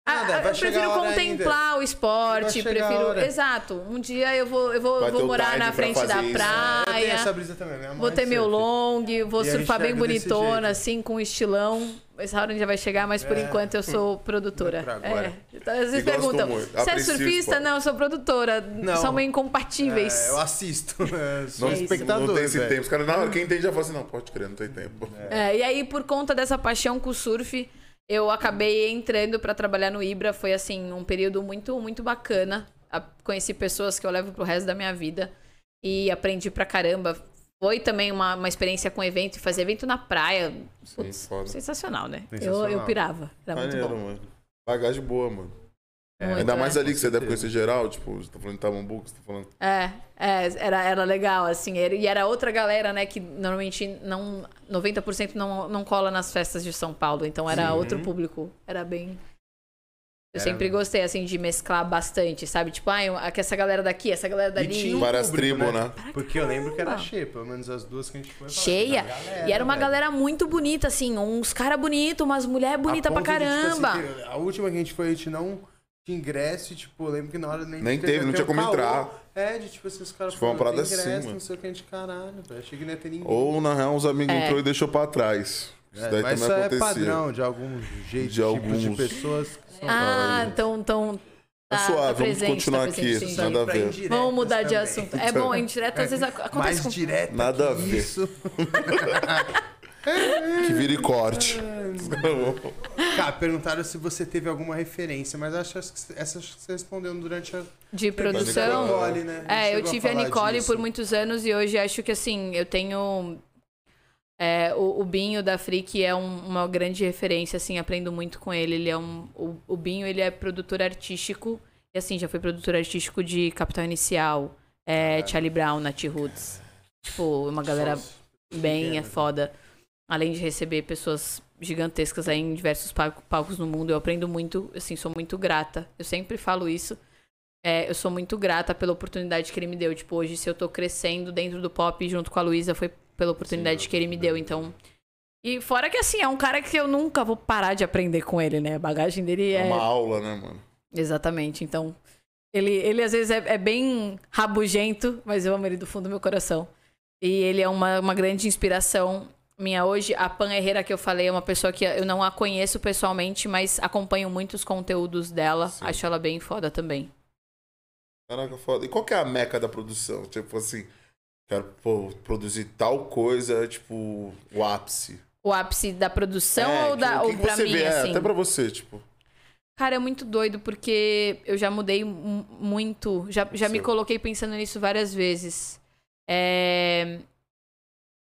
Nada, ah, vai eu prefiro contemplar o esporte, prefiro. Exato. Um dia eu vou, eu vou, vou morar na frente da isso. Eu tenho praia. essa brisa também, minha Vou ter meu long, vou E surfar gente bem bonitona, assim, com estilão. Essa hora já vai chegar, mas por É. enquanto eu sou produtora. Pra agora. É. Então, às vezes E perguntam: você é surfista? esporte. Não, eu sou produtora. Não. São meio incompatíveis. É, eu assisto. é, Sou Não, espectador. não tem esse velho. tempo. Os caras, hora, quem tem já fala assim, não, pode crer, não tem tempo. É, e aí, por conta dessa paixão com o surf, eu acabei entrando pra trabalhar no Ibra. Foi, assim, um período muito, muito bacana. Conheci pessoas que eu levo pro resto da minha vida. E aprendi pra caramba. Foi também uma, uma experiência com evento. E fazer evento na praia. Putz, foda. sensacional, né? Eu, Sensacional. eu pirava. Era muito Maneiro, bom. mano. Bagagem boa, mano. Muito, Ainda é. mais ali que você deve conhecer geral, tipo, você tá falando de Tamambu, que você tá falando. É, é, era, era legal, assim. era- E era outra galera, né, que normalmente não. 90% não, não cola nas festas de São Paulo. Então era outro público. Era bem. Eu Era sempre mesmo. gostei, assim, de mesclar bastante, sabe? Tipo, ah, essa galera daqui, essa galera E dali. tinha um Várias tribos, né? Porque eu lembro que era caramba. cheia, pelo menos as duas que a gente foi. Cheia. Tinha galera, e era uma velho. galera muito bonita, assim. Uns caras bonitos, umas mulheres bonitas pra ponto de, tipo, caramba. assim, a última que a gente foi, a gente não tinha ingresso e, tipo, eu lembro que na hora nem, Nem teve, não tinha como entrar. É, de tipo assim, os caras Foi uma falando, parada tem ingresso, assim, não sei o que, a gente, caralho, velho. Achei que não ia ter ninguém. Ou, na real, uns amigos É. entrou e deixou pra trás. Isso É, daí mas isso também é acontecia. padrão de alguns jeitos, De tipos de alguns. pessoas que são Ah, então. então Tá tá, suave, tá vamos presente, continuar tá presente, aqui, sim. nada a ver. Vamos mudar de também. assunto. É bom, indireto às vezes *laughs* Mais acontece com direta Nada a ver. isso. *laughs* Que vire corte. Cara, *laughs* perguntaram se você teve alguma referência, mas acho que essa acho que você respondeu durante a de produção. Nicole, né? É, eu tive a falar Nicole disso. por muitos anos e hoje acho que assim, eu tenho. é, o, o Binho da Freak é um- uma grande referência, assim, aprendo muito com ele. Ele é um. O, o Binho, ele é produtor artístico. E assim, já foi produtor artístico de Capital Inicial, é, Charlie Brown, Nat Roots. Tipo, uma galera bem é foda. Além de receber pessoas gigantescas aí em diversos palco- palcos no mundo, eu aprendo muito, assim, sou muito grata. Eu sempre falo isso. É, eu sou muito grata pela oportunidade que ele me deu. Tipo, hoje, se eu tô crescendo dentro do pop junto com a Luísa, foi pela oportunidade que ele me deu. Então. E fora que, assim, é um cara que eu nunca vou parar de aprender com ele, né? A bagagem dele É é. uma aula, né, mano? Exatamente. Então. Ele, ele às vezes é, é bem rabugento, mas eu amo ele do fundo do meu coração. E ele é uma, uma grande inspiração minha hoje. A Pan Herrera que eu falei é uma pessoa que eu não a conheço pessoalmente, mas acompanho muitos conteúdos dela. Sim. Acho ela bem foda também. Caraca, foda. E qual que é a meca da produção? Tipo assim, quero pô, produzir tal coisa, tipo, o ápice. O ápice da produção É, ou, da, o ou que que pra você mim, vê? É, assim? até pra você, tipo. Cara, é muito doido porque eu já mudei mu- muito. Já, já me coloquei pensando nisso várias vezes. É,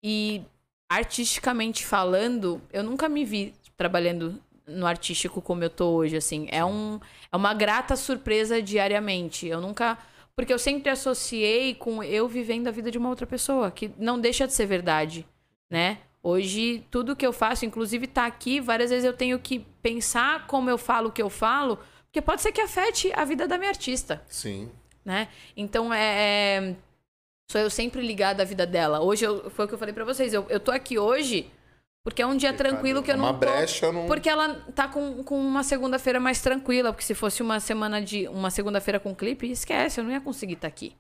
E artisticamente falando, eu nunca me vi trabalhando no artístico como eu tô hoje, assim. É, um, é uma grata surpresa diariamente. Eu nunca Porque eu sempre associei com eu vivendo a vida de uma outra pessoa, que não deixa de ser verdade, né? Hoje, tudo que eu faço, inclusive tá aqui, várias vezes eu tenho que pensar como eu falo o que eu falo, porque pode ser que afete a vida da minha artista, Sim. né? Então, é... é- Sou eu sempre ligada à vida dela. Hoje, eu... foi o que eu falei pra vocês, eu, eu tô aqui hoje porque é um dia tranquilo que eu Uma não tô... brecha não. Porque ela tá com, com uma segunda-feira mais tranquila, porque se fosse uma semana de. uma segunda-feira com clipe, esquece, eu não ia conseguir estar aqui.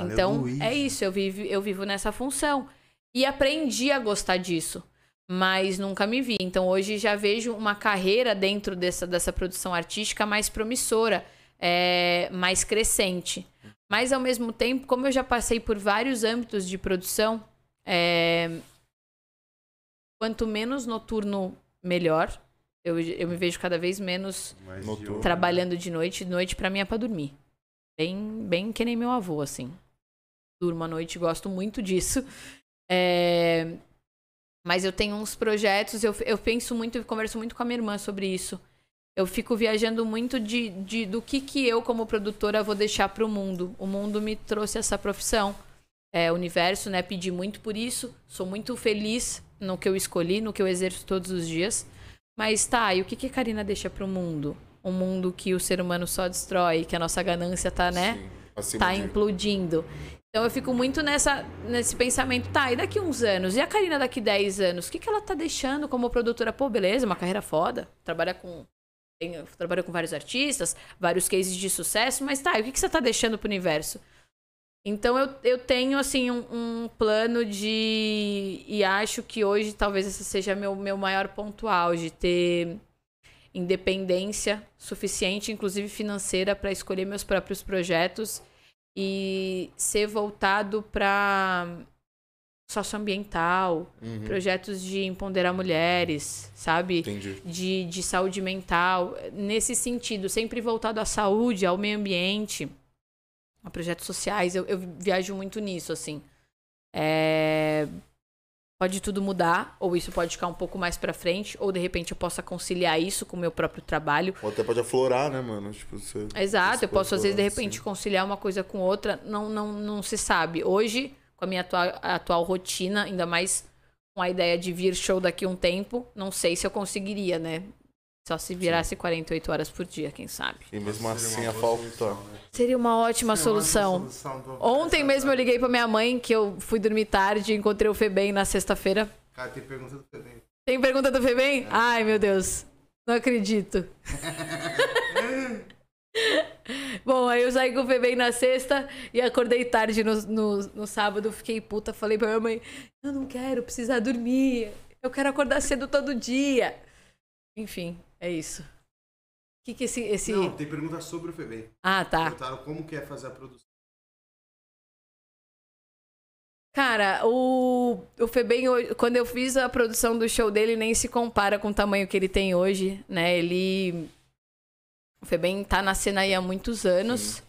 Então, Aleluia. é isso, eu vivo, eu vivo nessa função. E aprendi a gostar disso. Mas nunca me vi. Então hoje já vejo uma carreira dentro dessa, dessa produção artística mais promissora, é, mais crescente. Mas ao mesmo tempo, como eu já passei por vários âmbitos de produção, é, quanto menos noturno, melhor. Eu, eu me vejo cada vez menos Mas Noturno. de- trabalhando de noite. Noite pra mim é pra dormir. Bem, bem que nem meu avô, assim. Durmo à noite, gosto muito disso. É, Mas eu tenho uns projetos, eu, eu penso muito e converso muito com a minha irmã sobre isso. Eu fico viajando muito de, de- do que, que eu, como produtora, vou deixar pro mundo. O mundo me trouxe essa profissão. É, o universo, né? Pedi muito por isso. Sou muito feliz no que eu escolhi, no que eu exerço todos os dias. Mas tá, e o que, que a Karina deixa pro mundo? Um mundo que o ser humano só destrói, que a nossa ganância tá, né? Sim, tá de- implodindo. Então eu fico muito nessa, nesse pensamento, tá, e daqui uns anos? E a Karina daqui 10 anos? O que, que ela tá deixando como produtora? Pô, beleza, uma carreira foda, trabalha com. Tem, trabalha com vários artistas, vários cases de sucesso, mas tá, o que, que você tá deixando pro universo? Então eu, eu tenho, assim, um, um plano de. E acho que hoje talvez esse seja meu, meu maior ponto auge, ter independência suficiente, inclusive financeira, para escolher meus próprios projetos e ser voltado para socioambiental, Uhum, projetos de empoderar mulheres, sabe? Entendi. De, de saúde mental, nesse sentido, sempre voltado à saúde, ao meio ambiente, a projetos sociais. Eu, eu viajo muito nisso, assim. É, Pode tudo mudar, ou isso pode ficar um pouco mais pra frente, ou de repente eu possa conciliar isso com o meu próprio trabalho. Ou até pode aflorar, né, mano? Tipo, você... Exato, você eu posso às pode vezes de aflorar, repente sim. conciliar uma coisa com outra, não, não, não se sabe. Hoje, com a minha atual, atual rotina, ainda mais com a ideia de vir show daqui a um tempo, não sei se eu conseguiria, né? Só se virasse 48 horas por dia, quem sabe. E mesmo Seria assim uma a falta. né? Seria uma ótima Seria uma solução. solução Ontem mesmo eu liguei pra minha mãe, que eu fui dormir tarde, encontrei o Febem na sexta-feira. Cara, tem pergunta do Febem. Tem pergunta do Febem? Ai, meu Deus. Não acredito. *laughs* Bom, aí eu saí com o Febem na sexta e acordei tarde no, no, no sábado. Fiquei puta, falei pra minha mãe: Eu não quero precisar dormir. Eu quero acordar cedo todo dia. Enfim, é isso. O que, que esse. esse... Não, tem pergunta sobre o Febem. Ah, tá. Perguntaram como que é fazer a produção. Cara, o, o Febem, quando eu fiz a produção do show dele, nem se compara com o tamanho que ele tem hoje, né? Ele. O Febem tá na cena aí há muitos anos,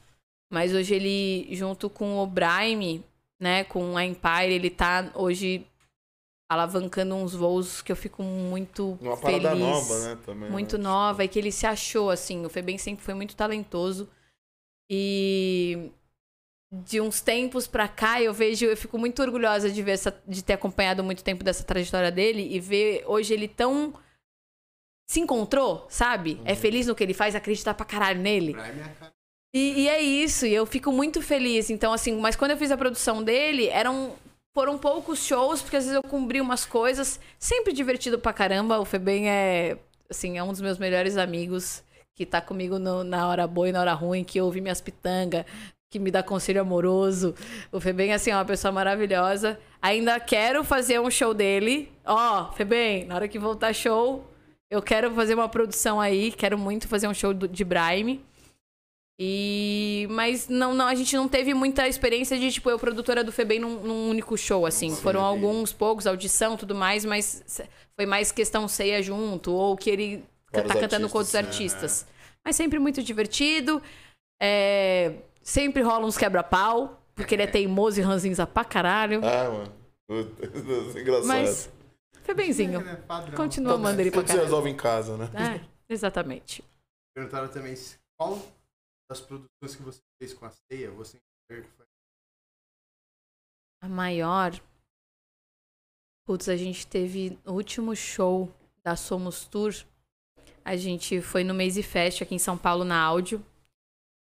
mas hoje ele, junto com o Brime, né, com a Empire, ele tá hoje alavancando uns voos que eu fico muito Uma feliz. parada nova, né? Também, Muito né? nova e que ele se achou, assim. O Febem sempre foi muito talentoso. E de uns tempos pra cá, eu vejo, eu fico muito orgulhosa de ver essa, de ter acompanhado muito tempo dessa trajetória dele e ver hoje ele tão se encontrou, sabe? É feliz no que ele faz, acreditar pra caralho nele. Prime é a cara. E, e é isso, e eu fico muito feliz. Então, assim, mas quando eu fiz a produção dele, eram. Foram poucos shows, porque às vezes eu cumpri umas coisas. Sempre divertido pra caramba. O Febem é, assim, é um dos meus melhores amigos, que tá comigo no- na hora boa e na hora ruim, que ouve minhas pitangas, que me dá conselho amoroso. O Febem, assim, é uma pessoa maravilhosa. Ainda quero fazer um show dele. Ó, Febem, na hora que voltar show, eu quero fazer uma produção aí. Quero muito fazer um show de Brime. E mas não, não, a gente não teve muita experiência de tipo eu produtora do Febem num, num único show assim. Sim. Foram alguns poucos audição, tudo mais, mas foi mais questão ceia junto ou que ele Vários tá cantando com outros artistas, artistas. Mas sempre muito divertido. É, sempre rola uns quebra-pau, porque ele é teimoso e ranzinza pra caralho. Ah, mano. *laughs* Engraçado. mas Febenzinho. É, né? Continua amando ele pra Tudo se caralho. resolve em casa, né? É, exatamente. Perguntaram também se- qual das produções que você fez com a ceia, você foi A maior. Putz, a gente teve o último show da Somos Tour. A gente foi no Maze Fest aqui em São Paulo na áudio.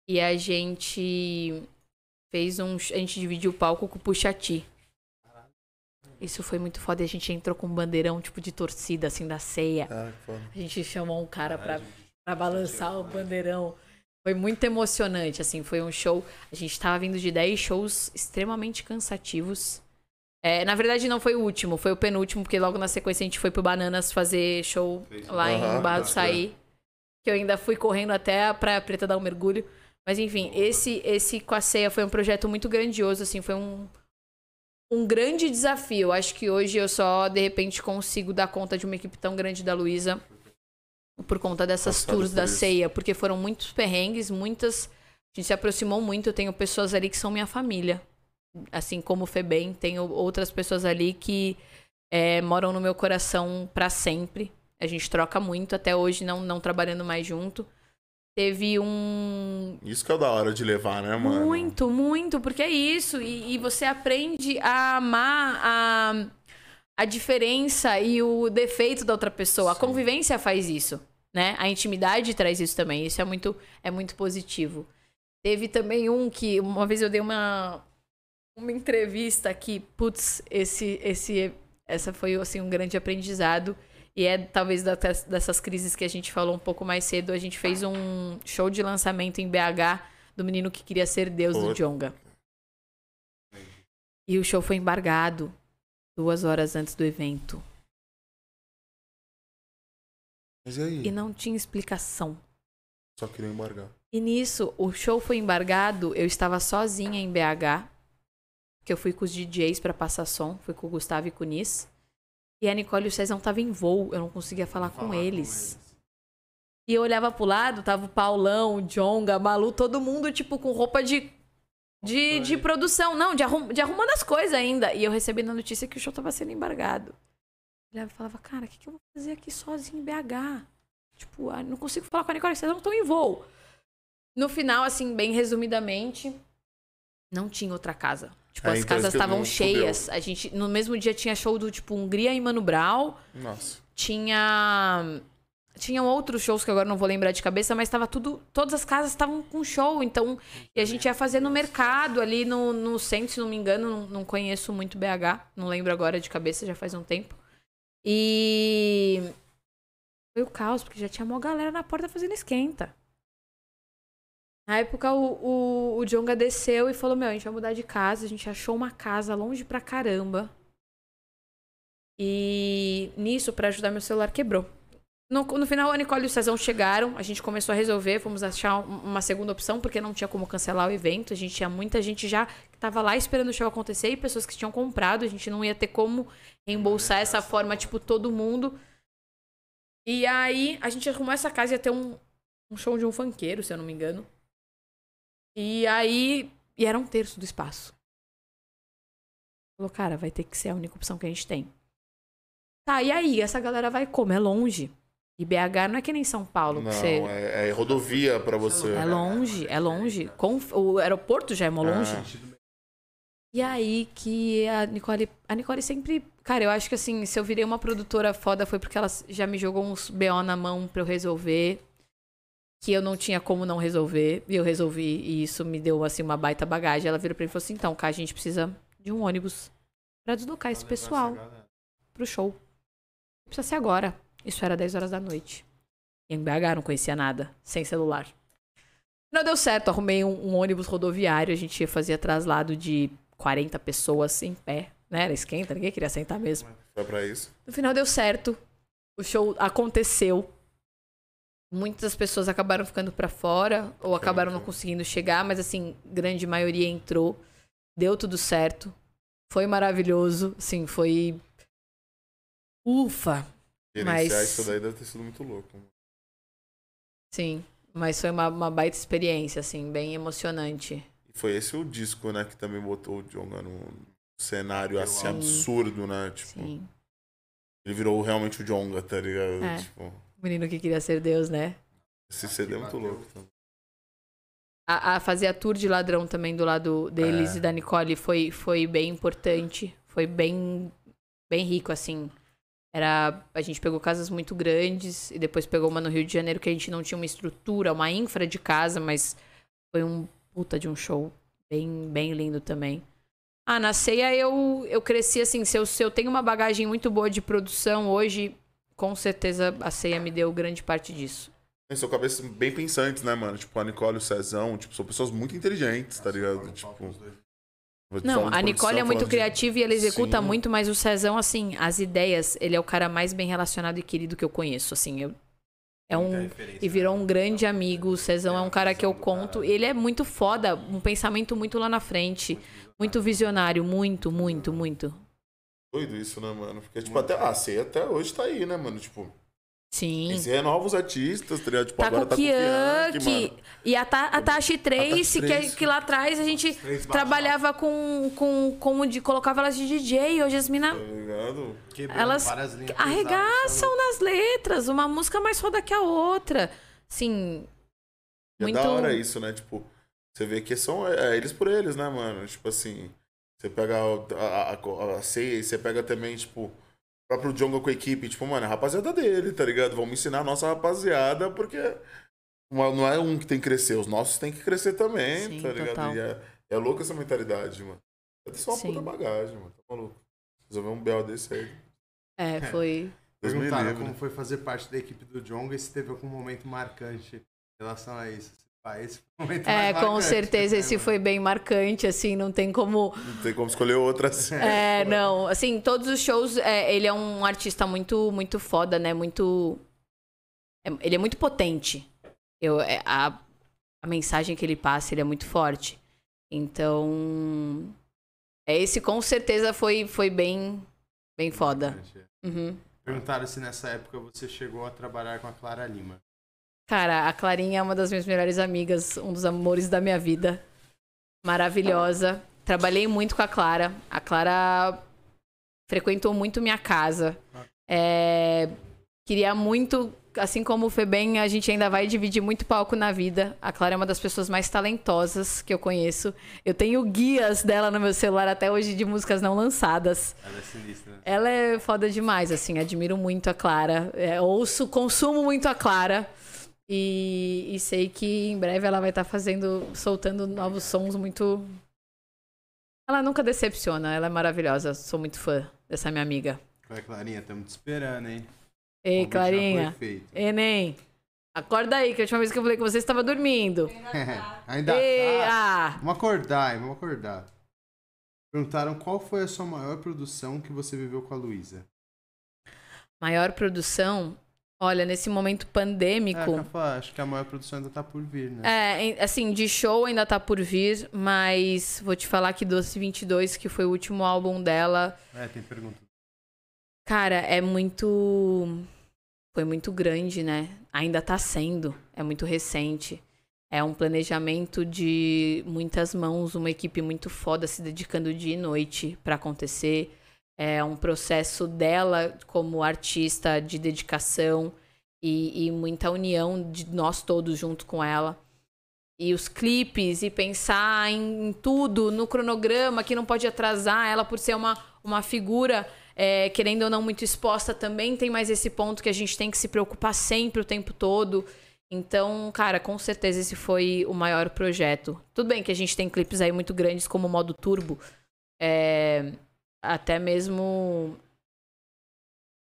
E a gente fez um. A gente dividiu o palco com o Puxati. Isso foi muito foda. E a gente entrou com um bandeirão, tipo, de torcida, assim, da ceia. Ah. A gente chamou um cara pra, pra balançar o bandeirão. Foi muito emocionante, assim, foi um show. A gente tava vindo de 10 shows extremamente cansativos. É, na verdade, não foi o último, foi o penúltimo, porque logo na sequência a gente foi pro Bananas fazer show lá Aham, em Barra do Saí. Que eu ainda fui correndo até a Praia Preta dar um mergulho. Mas enfim, esse, esse com a ceia foi um projeto muito grandioso, assim, foi um, um grande desafio. Acho que hoje eu só, de repente, consigo dar conta de uma equipe tão grande da Luísa por conta dessas Passado tours da isso. ceia, porque foram muitos perrengues, muitas. A gente se aproximou muito. Eu tenho pessoas ali que são minha família. Assim como o Febem, tenho outras pessoas ali que é, moram no meu coração pra sempre. A gente troca muito, até hoje não, não trabalhando mais junto. Teve um, Isso que é da hora de levar, né, mano? muito, muito, porque é isso. E, e você aprende a amar a, a diferença e o defeito da outra pessoa. A convivência faz isso, né? A intimidade traz isso também. Isso é muito, é muito positivo. Teve também um que uma vez eu dei uma, uma entrevista que, putz, esse, esse, essa foi assim um grande aprendizado. E é talvez dessas crises que a gente falou um pouco mais cedo. A gente fez um show de lançamento em BH do menino que queria ser Deus do. Jonga. E o show foi embargado duas horas antes do evento. Mas e aí? E não tinha explicação. Só queria embargar. E nisso, o show foi embargado, eu estava sozinha em BH, que eu fui com os DJs pra passar som, fui com o Gustavo e com o Nis. E a Nicole e o Cezão estavam em voo, eu não conseguia falar, com, eles. E eu olhava pro lado, tava o Paulão, o Jonga, Malu, todo mundo, tipo, com roupa de. De, de produção, não, de, arrum, de arrumando as coisas ainda. E eu recebendo a notícia que o show tava sendo embargado. Eu olhava e falava, cara, o que, que eu vou fazer aqui sozinho em BH? Tipo, ah, não consigo falar com a Nicole, vocês não estão em voo. No final, assim, bem resumidamente, não tinha outra casa. Tipo, É, as então casas estavam cheias. A gente, no mesmo dia tinha show do tipo Hungria e Mano Brown. Nossa. Tinha tinham outros shows que agora não vou lembrar de cabeça, mas tava tudo, todas as casas estavam com show, então e a gente ia fazer no mercado ali no, no centro, se não me engano, não, não conheço muito BH, não lembro agora de cabeça, já faz um tempo. E foi o caos, porque já tinha uma galera na porta fazendo esquenta. Na época, o, o, o Jonga desceu e falou: Meu, a gente vai mudar de casa. A gente achou uma casa longe pra caramba. E nisso, pra ajudar, meu celular quebrou. No, no final, a Nicole e o Cezão chegaram. A gente começou a resolver. Fomos achar um- uma segunda opção, porque não tinha como cancelar o evento. A gente tinha muita gente já que tava lá esperando o show acontecer e pessoas que tinham comprado. A gente não ia ter como reembolsar essa forma, tipo, todo mundo. E aí, a gente arrumou essa casa. Ia ter um, um show de um funkeiro, se eu não me engano. E aí. E era um terço do espaço. Falou, cara, vai ter que ser a única opção que a gente tem. Tá, e aí? Essa galera vai como? É longe. E BH não é que nem São Paulo, Não, você. é, é rodovia pra você. É longe, é longe. Com- O aeroporto já é mó longe. Ah. E aí que a Nicole. A Nicole sempre. Cara, eu acho que assim, se eu virei uma produtora foda foi porque ela já me jogou uns BO na mão pra eu resolver. Que eu não tinha como não resolver. E eu resolvi. E isso me deu, assim, uma baita bagagem. Ela virou pra mim e falou assim: então, cara, a gente precisa de um ônibus pra deslocar esse pessoal pro show. Precisa ser agora. Isso era 10 horas da noite. E em BH não conhecia nada, sem celular. Não deu certo, arrumei um, um ônibus rodoviário, a gente fazia traslado de 40 pessoas em pé, né? Era esquenta, ninguém queria sentar mesmo. Foi pra isso. No final deu certo. O show aconteceu. Muitas pessoas acabaram ficando pra fora ou acabaram não conseguindo chegar, mas assim, grande maioria entrou. Deu tudo certo. Foi maravilhoso, assim, foi ufa, Gerenciar Mas- isso daí deve ter sido muito louco. sim, mas foi uma, uma baita experiência, assim, bem emocionante. E foi esse o disco, né, que também botou o Jonga num cenário assim Sim. absurdo, né? Tipo, Sim. ele virou realmente o Jonga, tá ligado? É. Tipo, O menino que queria ser Deus, né? esse CD é muito louco. Também. a, a fazer a tour de ladrão também do lado deles É. e da Nicole foi, foi bem importante. Foi bem, bem rico, assim. Era, a gente pegou casas muito grandes e depois pegou uma no Rio de Janeiro que a gente não tinha uma estrutura, uma infra de casa, mas foi um puta de um show bem, bem lindo também. Ah, na ceia eu, eu cresci assim, se eu, se eu tenho uma bagagem muito boa de produção hoje, com certeza a ceia me deu grande parte disso. São cabeças bem pensantes, né, mano? Tipo, a Nicole e o Cezão, tipo, são pessoas muito inteligentes, tá ligado? Tipo, Não, a Nicole produção, é muito de- criativa e ela executa Sim. muito, mas o Cezão, assim, as ideias, ele é o cara mais bem relacionado e querido que eu conheço, assim, eu, é um... E virou um grande amigo, o Cezão é um cara que eu conto, ele é muito foda, um pensamento muito lá na frente, muito visionário, muito, muito, muito. Doido isso, né, mano? Porque, tipo, até, a ceia até hoje tá aí, né, mano? Tipo, Sim. esse renova os artistas, tá ligado? Tipo, Tá agora com tá o com mano. E a, Ta, a Tashi Trace, que, Trace. que lá atrás a gente trabalhava com, com, com de, colocava elas de DJ. Hoje as minas Tá ligado? elas arregaçam nas letras, uma música mais foda que a outra. Assim, E muito É da hora isso, né? Tipo, você vê que são é, eles por eles, né, mano? Tipo assim, você pega a, a, a ceia e você pega também, tipo, o próprio Jonga com a equipe, tipo, mano, é a rapaziada dele, tá ligado? Vamos ensinar a nossa rapaziada, porque não é um que tem que crescer, os nossos tem que crescer também, Sim, tá ligado? total. E é, é louco essa mentalidade, mano. É só uma Sim. puta bagagem, mano. Tá maluco. Resolver um BO desse aí. é, *laughs* foi. Perguntaram como foi fazer parte da equipe do Jonga e se teve algum momento marcante em relação a isso. Ah, esse momento É, mais com marcante, certeza né, esse foi bem marcante, assim, não tem como. Não tem como escolher outras. É, não, assim, todos os shows, é, ele é um artista muito, muito foda, né? Muito. é- ele é muito potente. Eu, é, a, a mensagem que ele passa, ele é muito forte. Então. É, esse com certeza foi, foi bem, bem foda. Uhum. Perguntaram se nessa época você chegou a trabalhar com a Clara Lima. Cara, a Clarinha é uma das minhas melhores amigas, um dos amores da minha vida. Maravilhosa. Trabalhei muito com a Clara. A Clara frequentou muito minha casa. É, Queria muito, assim como o Febem, a gente ainda vai dividir muito palco na vida. A Clara é uma das pessoas mais talentosas que eu conheço. Eu tenho guias dela no meu celular até hoje de músicas não lançadas. Ela é sinistra. Ela é foda demais, assim, admiro muito a Clara. É, ouço, consumo muito a Clara. E, e sei que em breve ela vai estar fazendo, soltando novos sons muito. Ela nunca decepciona, ela é maravilhosa. Sou muito fã dessa minha amiga. Vai, Clarinha, estamos te esperando, hein? Ei, Clarinha. Enem. Acorda aí, que a última vez que eu falei com você, você estava dormindo. *laughs* Ainda Ei, tá. ah, Vamos acordar, vamos acordar. Perguntaram qual foi a sua maior produção que você viveu com a Luísa. maior produção. Olha, nesse momento É, pandêmico. Cafa, acho que a maior produção ainda tá por vir, né? É, assim, de show ainda tá por vir, mas vou te falar que Doce 22, que foi o último álbum dela, É, tem pergunta. cara, é muito. Foi muito grande, né? Ainda tá sendo, é muito recente. É um planejamento de muitas mãos, uma equipe muito foda se dedicando dia e noite pra acontecer. É um processo dela como artista de dedicação e, e muita união de nós todos junto com ela. E os clipes e pensar em tudo no cronograma que não pode atrasar ela por ser uma, uma figura é, querendo ou não muito exposta também tem mais esse ponto que a gente tem que se preocupar sempre o tempo todo. Então, cara, com certeza esse foi o maior projeto. Tudo bem que a gente tem clipes aí muito grandes como o modo turbo. É, até mesmo.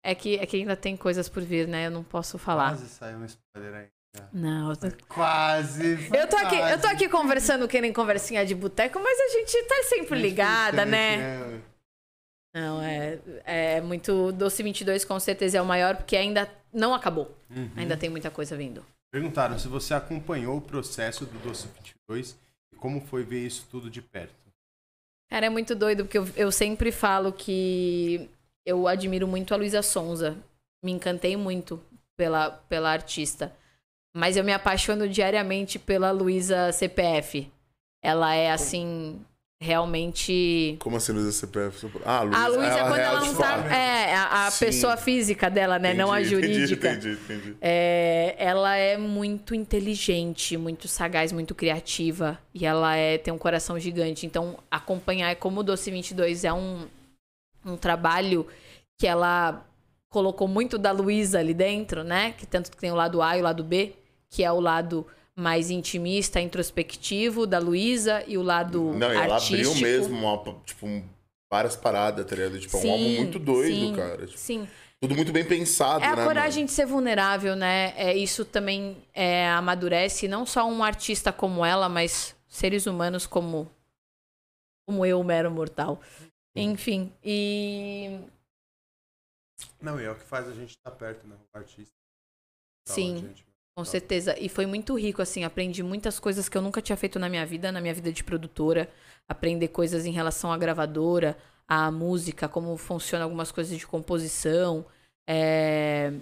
É que, é que ainda tem coisas por vir, né? Eu não posso falar. Quase saiu um spoiler aí. Não, eu tô... Quase. eu tô aqui, eu tô aqui conversando, querendo conversinha de boteco, mas a gente tá sempre ligada, né? É, Não, é, é muito. Doce 22 com certeza é o maior, porque ainda não acabou. Uhum. Ainda tem muita coisa vindo. Perguntaram se você acompanhou o processo do Doce 22 e como foi ver isso tudo de perto. Cara, é muito doido, porque eu, eu sempre falo que eu admiro muito a Luísa Sonza. Me encantei muito pela, pela artista. Mas eu me apaixono diariamente pela Luísa CPF. Ela é, assim, realmente. Como assim, Luísa CPF? Ah, Luísa. A Luísa, é quando real ela não tá. É, a, a pessoa física dela, né? não a Entendi, entendi, jurídica. Entendi, entendi. É, ela é muito inteligente, muito sagaz, muito criativa. E ela é, tem um coração gigante. Então, acompanhar é como o Doce 22 é um, um trabalho que ela colocou muito da Luísa ali dentro, né? Que tanto que tem o lado A e o lado B, que é o lado mais intimista, introspectivo da Luísa e o lado Não, e ela artístico. abriu mesmo, uma, tipo, um- várias paradas, tá ligado? Tipo, é um álbum Sim, muito doido, sim, cara. Tipo, Sim. tudo muito bem pensado, É a né, coragem de ser vulnerável, né? É, isso também é, amadurece não só um artista como ela, mas seres humanos como, como eu, mero mortal. Enfim, e Não, e é o que faz a gente estar perto, né? O artista. Tá, Sim. a gente- com certeza. E foi muito rico, assim. Aprendi muitas coisas que eu nunca tinha feito na minha vida, na minha vida de produtora. Aprender coisas em relação à gravadora, à música, como funciona algumas coisas de composição, é,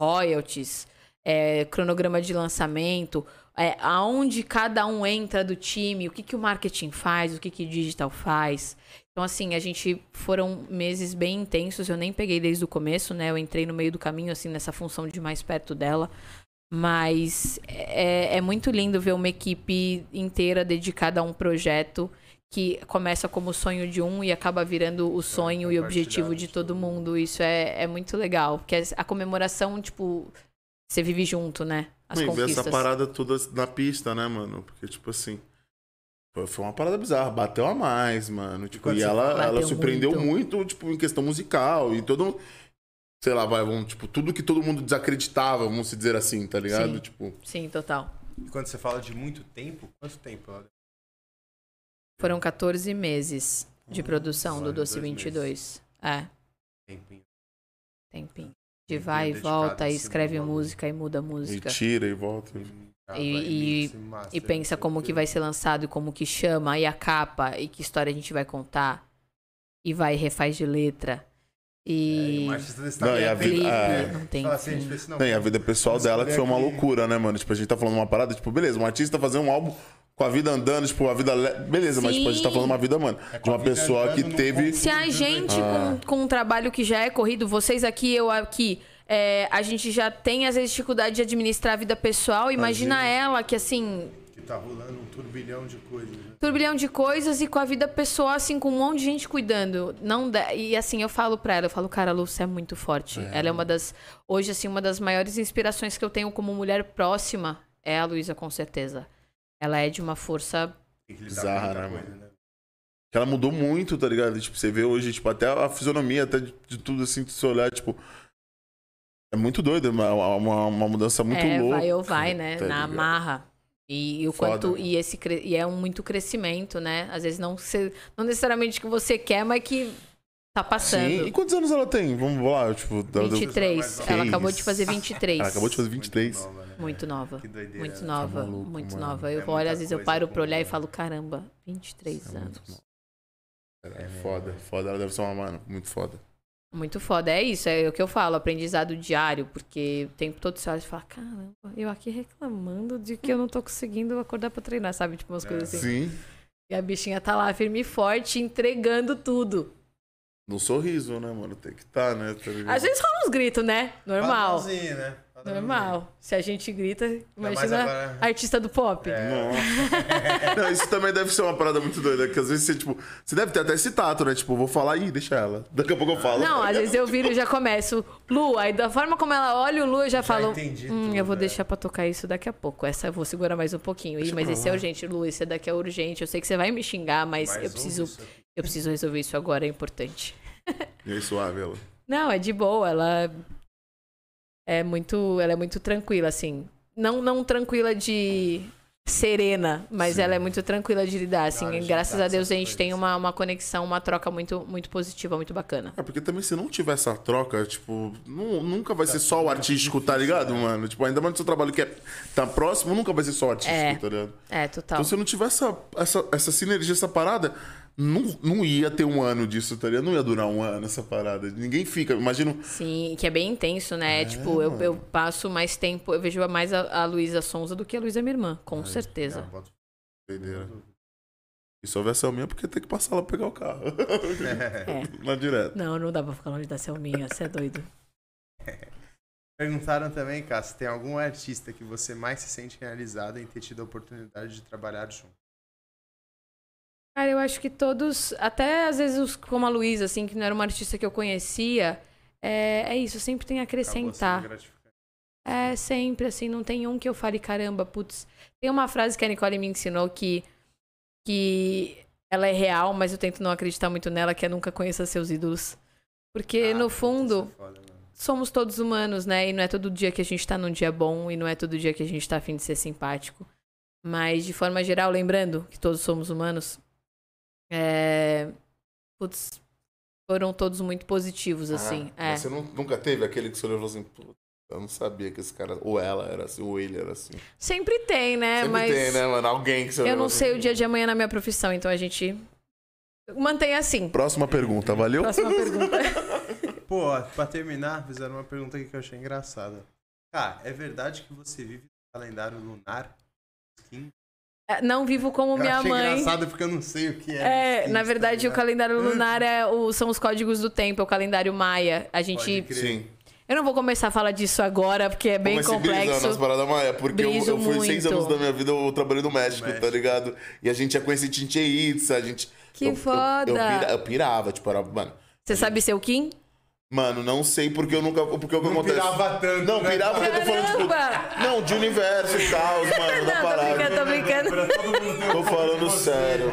royalties, é, cronograma de lançamento, é, aonde cada um entra do time, o que, que o marketing faz, o que, que o digital faz. Então, assim, a gente foram meses bem intensos. Eu nem peguei desde o começo, né? Eu entrei no meio do caminho, assim, nessa função de mais perto dela. Mas é, é muito lindo ver uma equipe inteira dedicada a um projeto que começa como sonho de um e acaba virando o sonho e objetivo de todo mundo. Isso é, é muito legal. Porque a comemoração, tipo, você vive junto, né? As Não, e ver conquistas. essa parada toda na pista, né, mano? Porque, tipo assim. Foi, uma parada bizarra, bateu a mais, mano. Tipo, e ela, ela surpreendeu muito. muito. tipo, em questão musical. E todo. Sei lá, vai, vamos, tipo, tudo que todo mundo desacreditava, vamos se dizer assim, tá ligado? Sim. Tipo, Sim, total. E quando você fala de muito tempo, quanto tempo? ela- Foram 14 meses de produção do Doce dois 22. É, Tempinho. tempinho. De Tempinho vai e volta, e cima escreve música e muda e música. tira e volta. Ah, E- e- master, E pensa como que vai ser lançado e como que chama, e a capa, e que história a gente vai contar. E vai refaz de letra. É, e artista desse Não, e a tem vida- é. não tem assim, a assim, Não, vida pessoal dela que foi uma escolher aqui- loucura, né, mano? Tipo, a gente tá falando uma parada, tipo, beleza, um artista fazendo um álbum com a vida andando, tipo, a vida. le- Beleza, mas tipo, a gente tá Sim. falando uma vida, mano, É, com de uma pessoa que teve. Se a gente, Ah. com, com um trabalho que já é corrido, vocês aqui, eu aqui, é, a gente já tem, às vezes, dificuldade de administrar a vida pessoal. Imagina Imagina. ela que, assim, Que tá rolando um turbilhão de coisas. né? turbilhão de coisas e com a vida pessoal, assim, com um monte de gente cuidando. Não dá- E assim, eu falo pra ela, eu falo, cara, a Lu, você é muito forte. Ela é uma das. Hoje, assim, uma das maiores inspirações que eu tenho como mulher próxima é a Luísa, com certeza. Ela é de uma força. Bizarra, né, mano? né? Ela mudou muito, tá ligado? Tipo, você vê hoje, tipo, até a fisionomia, até de, de tudo assim, se você olhar, tipo. É muito doido, é uma, uma, uma mudança muito é, louca. vai ou vai, né? tá na ligado? marra. E, e o Foda, quanto. né? E, esse, e é um muito crescimento, né? Às vezes não, se- não necessariamente que você quer, mas que tá passando. Sim. E quantos anos ela tem? Vamos lá, tipo. ela deu- 23. Que Ela acabou de fazer 23. Ela acabou de fazer 23. Muito nova, né? Muito nova. Que doideira. Muito né? nova, maluco, muito mano. nova. Eu É olho, às vezes eu paro pra olhar e falo, caramba, 23 É muito anos. É foda, foda. Ela deve ser uma mano, muito foda. Muito foda. É isso, é o que eu falo, aprendizado diário, porque o tempo todo você olha e fala, caramba, eu aqui reclamando de que eu não tô conseguindo acordar pra treinar, sabe? Tipo umas É. coisas assim. Sim. E a bichinha tá lá, firme e forte, entregando tudo. No sorriso, né, mano? Tem que estar, né? Tá? Às vezes rola uns gritos, né? Normal. Padrãozinho, né? Normal. Se a gente grita, mais imagina agora- artista do pop. É. Nossa. *laughs* Não, isso também deve ser uma parada muito doida, que às vezes você, tipo, você deve ter até esse tato, né? Tipo, vou falar, ih, deixa ela. Daqui a pouco eu falo. Não, às vezes eu viro e já começo. Lu, aí da forma como ela olha o Lu, eu já, falo. entendi Hum, tudo, eu vou é. deixar pra tocar isso daqui a pouco. Essa eu vou segurar mais um pouquinho. Ih, mas esse é urgente, Lu, esse daqui é urgente. Eu sei que você vai me xingar, mas, Mas eu preciso. isso. Eu preciso resolver isso agora, é importante. E aí, suave, ela. Não, é de boa, ela é muito, ela é muito tranquila assim. Não não tranquila de serena, mas Sim. ela é muito tranquila de lidar assim. Graças a Deus a gente tem uma, uma conexão, uma troca muito muito positiva, muito bacana. É, porque também se não tiver essa troca, tipo, nu- nunca vai ser só o artístico, tá ligado, mano? Tipo, ainda mais no seu trabalho que é, tá próximo, nunca vai ser só o artístico, É. tá ligado? É, total. Então se não tiver essa, essa, essa sinergia, essa parada, não, não ia ter um ano disso, tá ligado? Não ia durar um ano essa parada. Ninguém fica, imagino. Sim, que é bem intenso, né? tipo, eu, eu passo mais tempo, eu vejo mais a, a Luísa Sonza do que a Luísa minha irmã, com certeza. Não, bota- Doideira. E se houver Selminha, porque tem que passar lá pra pegar o carro. É. *laughs* Na direta. Não, não dá pra ficar longe da Selminha, você é doido. *laughs* Perguntaram também, cara, se tem algum artista que você mais se sente realizado em ter tido a oportunidade de trabalhar junto. Cara, eu acho que todos, até às vezes os, como a Luísa, assim, que não era uma artista que eu conhecia, é, é isso, sempre tem a acrescentar. É, sempre, assim, não tem um que eu fale, caramba, putz. Tem uma frase que a Nicole me ensinou que, que ela é real, mas eu tento não acreditar muito nela, que é nunca conheça seus ídolos. Porque, Ah, no puta, fundo, é foda, somos todos humanos, né? E não é todo dia que a gente tá num dia bom e não é todo dia que a gente tá afim de ser simpático. Mas, de forma geral, lembrando que todos somos humanos, é... Putz, foram todos muito positivos, assim. Ah, é. Você não- nunca teve aquele que você olhou e falou assim, "Pô, eu não sabia que esse cara, ou ela era assim, ou ele era assim. Sempre tem, né? Sempre Mas tem, né, mano? Alguém que você eu não assim, sei o dia de amanhã na minha profissão, então a gente mantém assim. Próxima pergunta, valeu? Próxima pergunta. *laughs* Pô, pra terminar, fizeram uma pergunta aqui que eu achei engraçada. Cara, é verdade que você vive no calendário lunar? Skin? É, Não vivo como Eu minha achei mãe. engraçado porque eu não sei o que é. É, na tá verdade, o calendário lunar é o- são os códigos do tempo, é o calendário maia. A gente. Pode crer. Sim. Eu não vou começar a falar disso agora, porque é bem Comecei brisando complexo. nas paradas maia, porque eu, eu fui seis muito. anos da minha vida, eu trabalhei no México, México. tá ligado? E a gente ia conhecer Tinche Itza, a gente... Que eu, eu- foda! Eu, pira- eu pirava, tipo, era... Mano, Você sabe ser o Kim? Mano, não sei porque eu nunca... Porque o que Não acontece... pirava tanto, Não, né? pirava porque eu tô falando, tipo... Não, de universo e tal, mano, da Não, tô parada. brincando, tô brincando. Tô falando sério.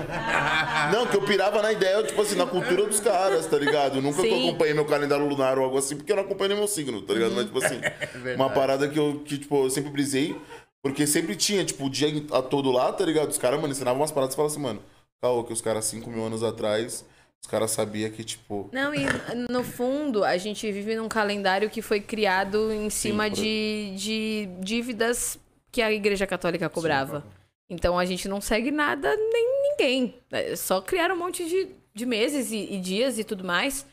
Não, que eu pirava na ideia, tipo assim, na cultura dos caras, tá ligado? Eu nunca que eu Sim. acompanhei meu calendário lunar ou algo assim, porque eu não acompanhei nem meu signo, tá ligado? Mas, tipo assim, verdade. uma parada que eu, que, tipo, eu sempre brisei, porque sempre tinha, tipo, o dia a todo lá, tá ligado? Os caras, mano, ensinavam umas paradas e falavam assim, mano, caô, que os caras 5 mil anos atrás, os caras sabiam que, tipo. Não, e no fundo, a gente vive num calendário que foi criado em cima por- de, de dívidas que a Igreja Católica cobrava. Então a gente não segue nada nem ninguém. É só criar um monte de, de meses e, e dias e tudo mais.